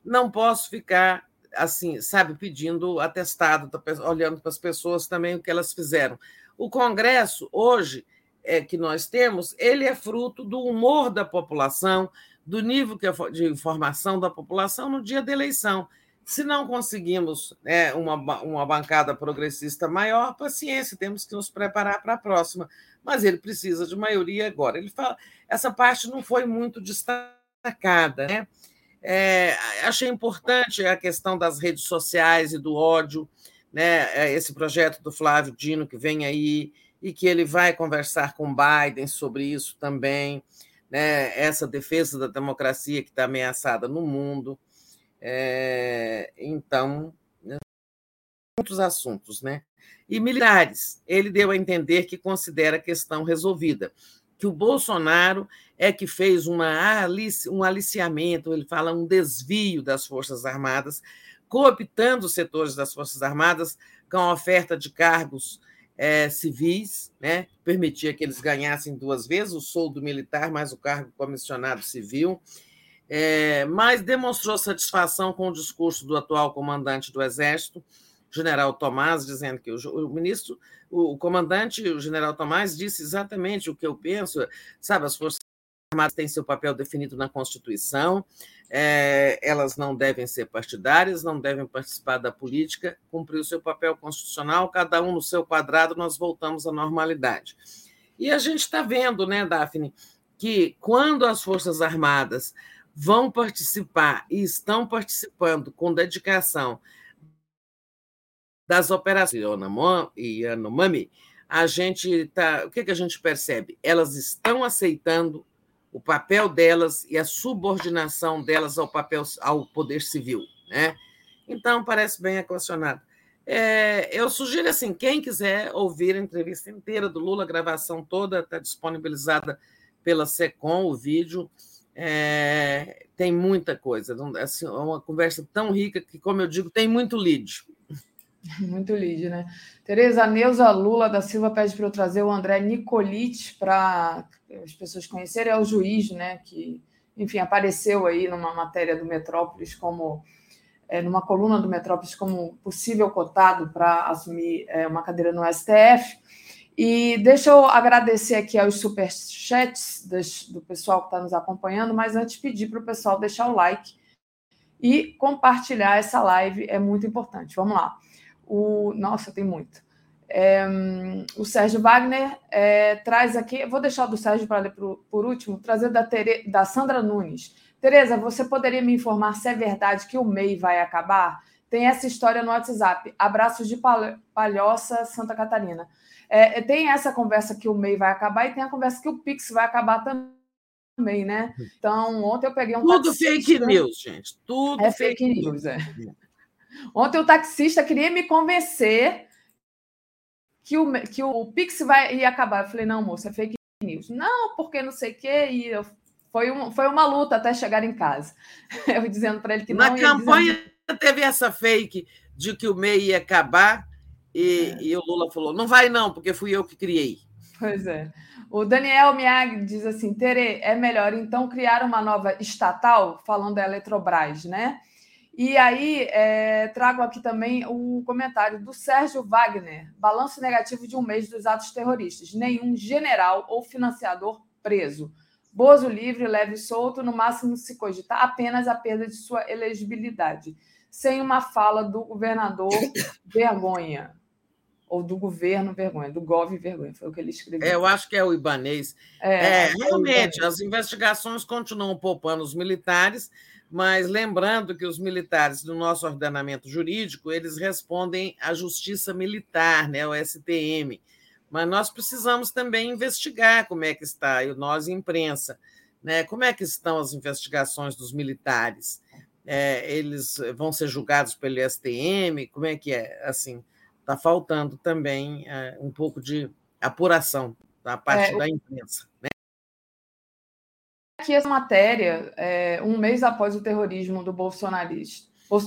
Não posso ficar assim, sabe, pedindo atestado, olhando para as pessoas também o que elas fizeram. O Congresso, hoje, é, que nós temos, ele é fruto do humor da população, do nível é de informação da população no dia da eleição. Se não conseguimos né, uma, uma bancada progressista maior, paciência, temos que nos preparar para a próxima. Mas ele precisa de maioria agora. Ele fala, essa parte não foi muito destacada. Né? É, achei importante a questão das redes sociais e do ódio, né? É, esse projeto do Flávio Dino que vem aí e que ele vai conversar com Biden sobre isso também, né? essa defesa da democracia que está ameaçada no mundo. É, então, né, muitos assuntos, né? E militares, ele deu a entender que considera a questão resolvida, que o Bolsonaro é que fez uma, um aliciamento, ele fala um desvio das Forças Armadas, cooptando os setores das Forças Armadas com a oferta de cargos é, civis, né? permitia que eles ganhassem duas vezes o soldo militar mais o cargo comissionado civil é, mas demonstrou satisfação com o discurso do atual comandante do Exército, general Tomás, dizendo que o, o ministro, o, o, comandante, o general Tomás, disse exatamente o que eu penso, sabe, as Forças Armadas têm seu papel definido na Constituição, é, elas não devem ser partidárias, não devem participar da política, cumprir o seu papel constitucional, cada um no seu quadrado, nós voltamos à normalidade. E a gente está vendo, né, Daphne, que quando as Forças Armadas vão participar e estão participando com dedicação das operações e Yanomami, a gente tá, o que, que a gente percebe? Elas estão aceitando o papel delas e a subordinação delas ao papel ao poder civil, né? Então parece bem equacionado. É, eu sugiro assim, quem quiser ouvir a entrevista inteira do Lula, a gravação toda está disponibilizada pela Secom, o vídeo. É, tem muita coisa, assim, é uma conversa tão rica que, como eu digo, tem muito lead. Muito lead, né? Tereza Neuza Lula da Silva pede para eu trazer o André Nicolite para as pessoas conhecerem, é o juiz, né? Que, enfim, apareceu aí numa matéria do Metrópolis como é, numa coluna do Metrópolis como possível cotado para assumir é, uma cadeira no STF. E deixa eu agradecer aqui aos superchats das, do pessoal que está nos acompanhando, mas antes pedir para o pessoal deixar o like e compartilhar essa live, é muito importante. Vamos lá. O, nossa, tem muito. É, o Sérgio Wagner é, traz aqui, vou deixar o do Sérgio para ler por, por último, trazer da, Tere, da Sandra Nunes. Tereza, você poderia me informar se é verdade que o MEI vai acabar? Tem essa história no WhatsApp. Abraços de Palhoça, Santa Catarina. É, é, tem essa conversa que o MEI vai acabar e tem a conversa que o Pix vai acabar também, né? Então, ontem eu peguei um Tudo fake news, gente. Tudo é fake, fake news. news. É. Ontem o taxista queria me convencer que o, que o Pix vai ia acabar. Eu falei, não, moça, é fake news. Não, porque não sei o quê. E eu Foi, um, foi uma luta até chegar em casa. Eu dizendo para ele que Na não. campanha dizendo... teve essa fake de que o MEI ia acabar e, é. e o Lula falou: não vai não, porque fui eu que criei. Pois é. O Daniel Miag diz assim: Tere, é melhor então criar uma nova estatal, falando da Eletrobras, né? E aí, é, trago aqui também o comentário do Sérgio Wagner: balanço negativo de um mês dos atos terroristas. Nenhum general ou financiador preso. Bozo livre, leve e solto, no máximo se cogitar apenas a perda de sua elegibilidade. Sem uma fala do governador vergonha ou do governo vergonha, do Gov vergonha, foi o que ele escreveu. É, eu acho que é o Ibanês. É, é realmente, as investigações continuam poupando os militares, mas lembrando que os militares do nosso ordenamento jurídico, eles respondem à justiça militar, né, o STM. Mas nós precisamos também investigar como é que está, e nós, imprensa, né, como é que estão as investigações dos militares? É, eles vão ser julgados pelo STM? Como é que é? Assim, está faltando também é, um pouco de apuração da parte é, da imprensa. Né? Aqui essa matéria, é, um mês após o terrorismo do bolsonarista, o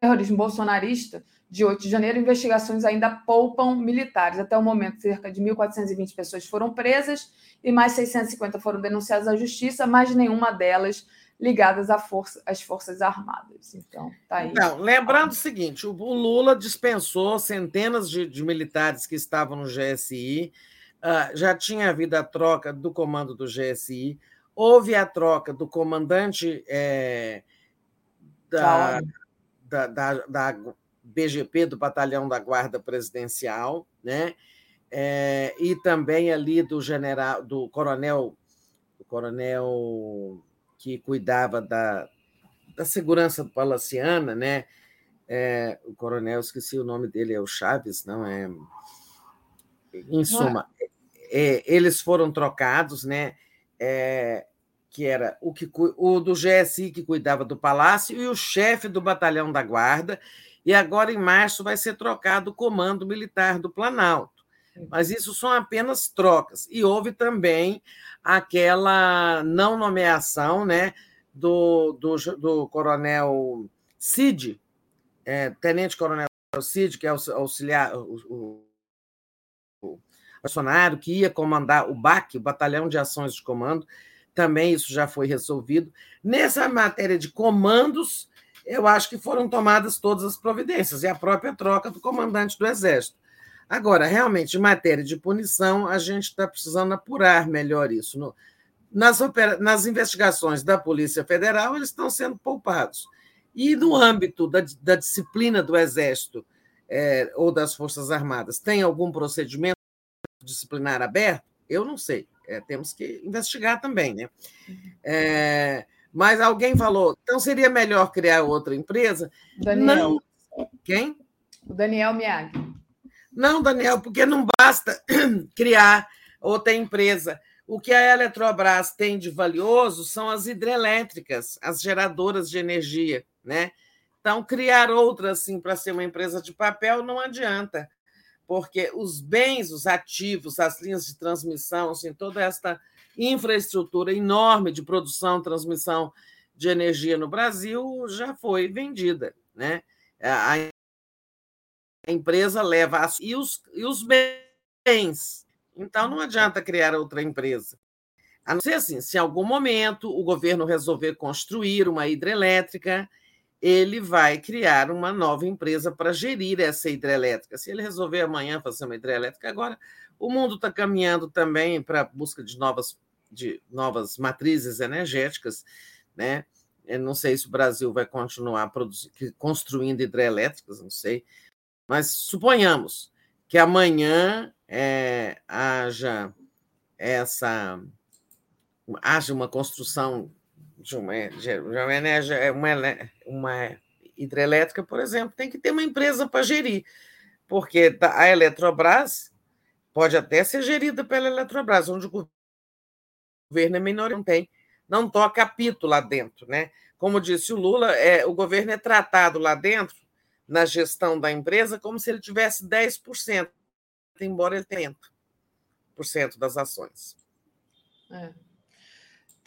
terrorismo bolsonarista de 8 de janeiro, investigações ainda poupam militares. Até o momento, cerca de 1.420 pessoas foram presas e mais 650 foram denunciadas à justiça, mas nenhuma delas ligadas à força, às Forças Armadas. Então, tá aí. Não, lembrando o seguinte: o Lula dispensou centenas de, de militares que estavam no GSI, uh, ah, já tinha havido a troca do comando do GSI, houve a troca do comandante é, da, da, da, da, BGP, do Batalhão da Guarda Presidencial, né? É, e também ali do general, do coronel, do coronel que cuidava da, da segurança Palaciana, né? É, o coronel, esqueci o nome dele, é o Chaves, não é? Em suma, é, eles foram trocados, né? É, que era o, que, o do GSI que cuidava do palácio e o chefe do batalhão da guarda, e agora em março vai ser trocado o comando militar do Planalto. Mas isso são apenas trocas. E houve também aquela não nomeação né, do, do, do coronel Cid, é, tenente coronel Cid, que é auxiliar, o, o, o que ia comandar o BAC, o Batalhão de Ações de Comando, também isso já foi resolvido. Nessa matéria de comandos, eu acho que foram tomadas todas as providências, e a própria troca do comandante do Exército. Agora, realmente, em matéria de punição, a gente está precisando apurar melhor isso. No, nas, opera, nas investigações da Polícia Federal, eles estão sendo poupados. E no âmbito da, da disciplina do Exército é, ou das Forças Armadas, tem algum procedimento disciplinar aberto? Eu não sei. É, temos que investigar também, né? É, mas alguém falou, então seria melhor criar outra empresa? Daniel. Não. Quem? O Daniel Miyagi. Não, Daniel, porque não basta criar outra empresa. O que a Eletrobras tem de valioso são as hidrelétricas, as geradoras de energia, né? Então, criar outra assim para ser uma empresa de papel não adianta, porque os bens, os ativos, as linhas de transmissão, assim, toda esta infraestrutura enorme de produção, transmissão de energia no Brasil já foi vendida, né? A empresa leva as, e, os, e os bens. Então, não adianta criar outra empresa. A não ser assim, se em algum momento o governo resolver construir uma hidrelétrica, ele vai criar uma nova empresa para gerir essa hidrelétrica. Se ele resolver amanhã fazer uma hidrelétrica, agora o mundo está caminhando também para a busca de novas, de novas matrizes energéticas, né? Eu não sei se o Brasil vai continuar construindo hidrelétricas, não sei, mas suponhamos que amanhã é, haja essa haja uma construção uma, uma energia, uma, uma hidrelétrica, por exemplo, tem que ter uma empresa para gerir, porque a Eletrobras pode até ser gerida pela Eletrobras, onde o governo é menor, não tem, não toca apito lá dentro, né? Como disse o Lula, é, o governo é tratado lá dentro na gestão da empresa como se ele tivesse 10%, embora ele tenha 100% das ações. É.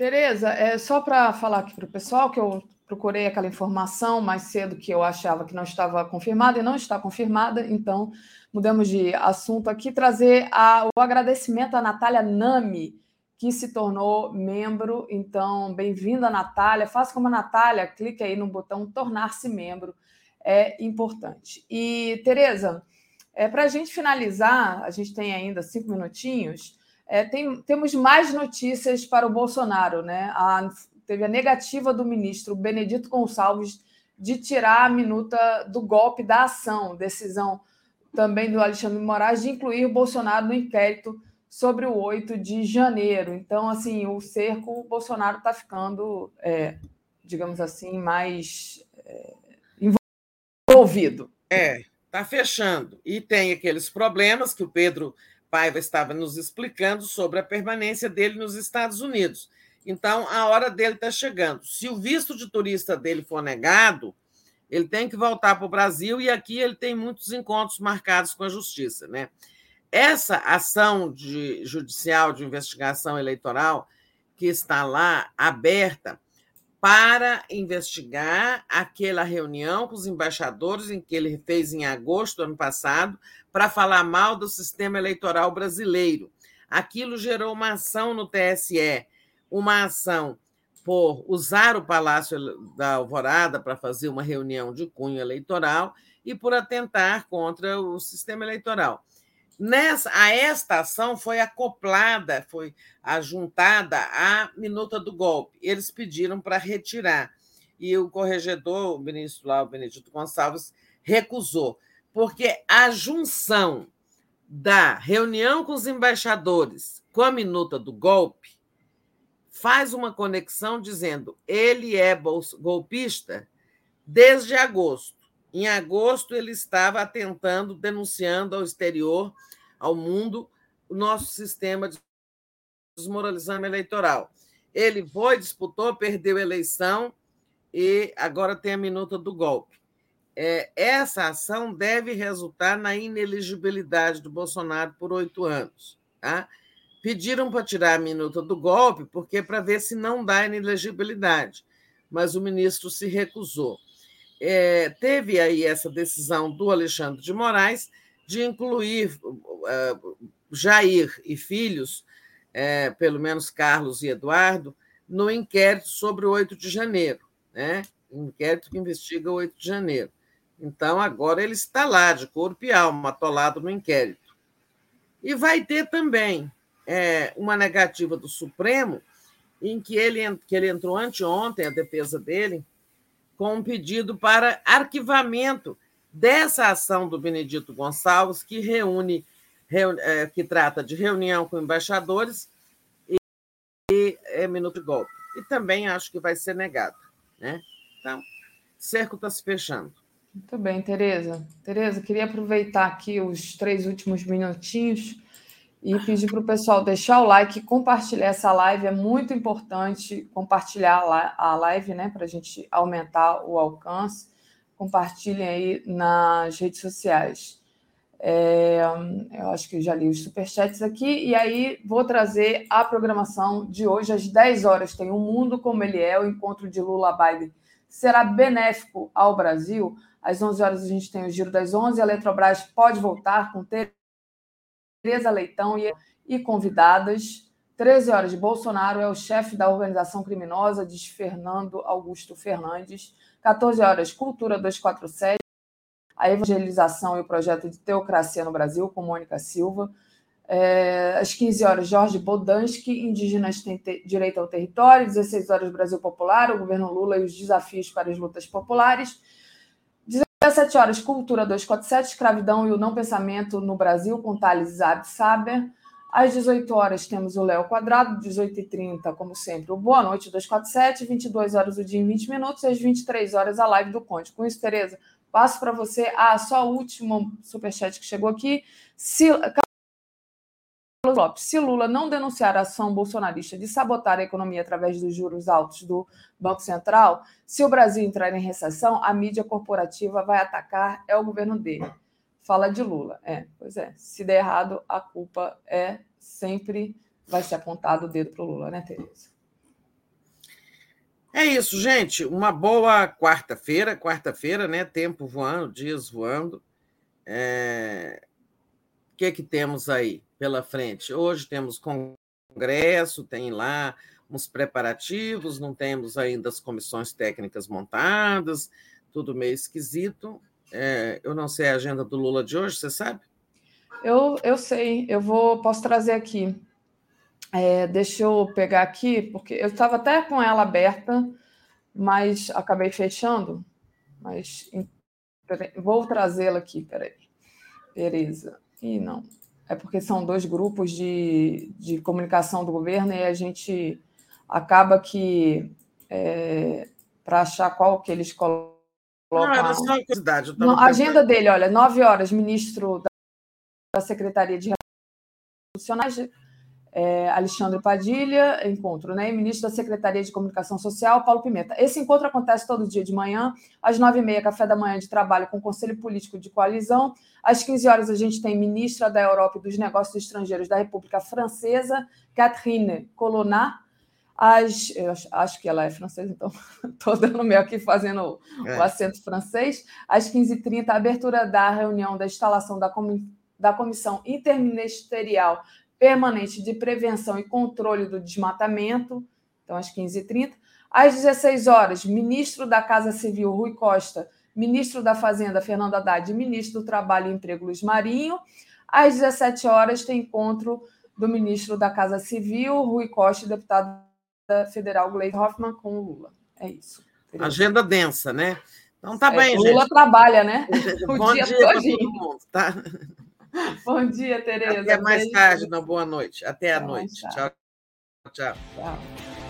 Tereza, é só para falar aqui para o pessoal que eu procurei aquela informação mais cedo que eu achava que não estava confirmada e não está confirmada, então mudamos de assunto aqui, trazer a, o agradecimento à Natália Nami, que se tornou membro. Então, bem-vinda, Natália. Faça como a Natália, clique aí no botão tornar-se membro, é importante. E, Tereza, é, para a gente finalizar, a gente tem ainda cinco minutinhos, é, tem, temos mais notícias para o Bolsonaro, né? A, teve a negativa do ministro Benedito Gonçalves de tirar a minuta do golpe da ação, decisão também do Alexandre Moraes de incluir o Bolsonaro no inquérito sobre o 8 de janeiro. Então, assim, o cerco, o Bolsonaro está ficando, é, digamos assim, mais é, envolvido. É, está fechando. E tem aqueles problemas que o Pedro Paiva estava nos explicando sobre a permanência dele nos Estados Unidos. Então, a hora dele está chegando. Se o visto de turista dele for negado, ele tem que voltar para o Brasil e aqui ele tem muitos encontros marcados com a justiça. Né? Essa ação de, judicial de investigação eleitoral que está lá aberta para investigar aquela reunião com os embaixadores em que ele fez em agosto do ano passado para falar mal do sistema eleitoral brasileiro. Aquilo gerou uma ação no TSE uma ação por usar o Palácio da Alvorada para fazer uma reunião de cunho eleitoral e por atentar contra o sistema eleitoral. Nessa, a esta ação foi acoplada, foi ajuntada a minuta do golpe. Eles pediram para retirar. E o corregedor, o ministro lá, o Benedito Gonçalves, recusou, porque a junção da reunião com os embaixadores com a minuta do golpe faz uma conexão dizendo ele é golpista desde agosto. Em agosto, ele estava tentando, denunciando ao exterior, ao mundo, o nosso sistema de desmoralização eleitoral. Ele foi, disputou, perdeu a eleição e agora tem a minuta do golpe. É, essa ação deve resultar na ineligibilidade do Bolsonaro por oito anos. Tá? Pediram para tirar a minuta do golpe, porque para ver se não dá inelegibilidade, mas o ministro se recusou. É, teve aí essa decisão do Alexandre de Moraes de incluir uh, Jair e filhos, é, pelo menos Carlos e Eduardo, no inquérito sobre o 8 de janeiro, né? inquérito que investiga o 8 de janeiro. Então, agora ele está lá, de corpo e alma, atolado no inquérito. E vai ter também é, uma negativa do Supremo, em que ele, que ele entrou anteontem, a defesa dele, com um pedido para arquivamento dessa ação do Benedito Gonçalves, que reúne, reúne é, que trata de reunião com embaixadores e, e é minuto de golpe. E também acho que vai ser negado. Né? Então, cerco está se fechando. Muito bem, Tereza. Tereza, queria aproveitar aqui os três últimos minutinhos e pedir para o pessoal deixar o like, compartilhar essa live. É muito importante compartilhar a live, né? Para a gente aumentar o alcance. Compartilhem aí nas redes sociais. É, eu acho que já li os superchats aqui. E aí vou trazer a programação de hoje às 10 horas. Tem o um Mundo Como Ele É, o encontro de Lula Biden. Será benéfico ao Brasil. Às 11 horas a gente tem o Giro das 11. A Eletrobras pode voltar com ter Tereza Leitão e, e convidadas. 13 horas Bolsonaro é o chefe da organização criminosa, diz Fernando Augusto Fernandes. 14 horas, Cultura 247, a evangelização e o projeto de teocracia no Brasil, com Mônica Silva. É, às 15 horas, Jorge Bodansky, Indígenas têm direito ao território. 16 horas, Brasil Popular, o governo Lula e os desafios para as lutas populares. 17 horas, Cultura 247, Escravidão e o Não Pensamento no Brasil, com Thales Absaber. Às 18 horas, temos o Léo Quadrado, 18h30, como sempre, o Boa Noite 247, 22 horas o dia em 20 minutos, às 23 horas a live do Conte. Com isso, Tereza, passo para você. Ah, só o último superchat que chegou aqui. Lopes, se Lula não denunciar a ação bolsonarista de sabotar a economia através dos juros altos do Banco Central, se o Brasil entrar em recessão, a mídia corporativa vai atacar é o governo dele. Fala de Lula. É, pois é. Se der errado, a culpa é sempre vai ser apontado o dedo para o Lula, né, Tereza? É isso, gente. Uma boa quarta-feira. Quarta-feira, né? Tempo voando, dias voando. É... O que, que temos aí pela frente? Hoje temos congresso, tem lá uns preparativos, não temos ainda as comissões técnicas montadas, tudo meio esquisito. É, eu não sei a agenda do Lula de hoje, você sabe? Eu, eu sei, eu vou, posso trazer aqui. É, deixa eu pegar aqui, porque eu estava até com ela aberta, mas acabei fechando. Mas vou trazê-la aqui, peraí. Tereza. Ih, não. É porque são dois grupos de, de comunicação do governo e a gente acaba que é, para achar qual que eles colocam. Não, era só uma curiosidade. Não, a agenda dele, olha, nove horas, ministro da Secretaria de Institucionais, é, Alexandre Padilha, encontro, né? E ministro da Secretaria de Comunicação Social, Paulo Pimenta. Esse encontro acontece todo dia de manhã, às nove e meia, café da manhã de trabalho com o Conselho Político de Coalizão. Às 15 horas, a gente tem ministra da Europa e dos Negócios Estrangeiros da República Francesa, Catherine Colonna. Eu acho que ela é francesa, então estou dando meu aqui fazendo é. o acento francês. Às 15h30, a abertura da reunião da instalação da, da Comissão Interministerial Permanente de Prevenção e Controle do Desmatamento, então às 15h30. Às 16 horas, ministro da Casa Civil, Rui Costa, ministro da Fazenda, Fernando Haddad, e ministro do Trabalho e Emprego, Luiz Marinho. Às 17 horas, tem encontro do ministro da Casa Civil, Rui Costa, deputado federal Gleisi Hoffmann com o Lula. É isso. Agenda densa, né? Então tá é, bem, Lula gente. trabalha, né? O Bom dia, dia para todo mundo, tá? Bom dia, Tereza. Até mais tarde, uma boa noite. Até a noite. Tchau. Tchau. tchau.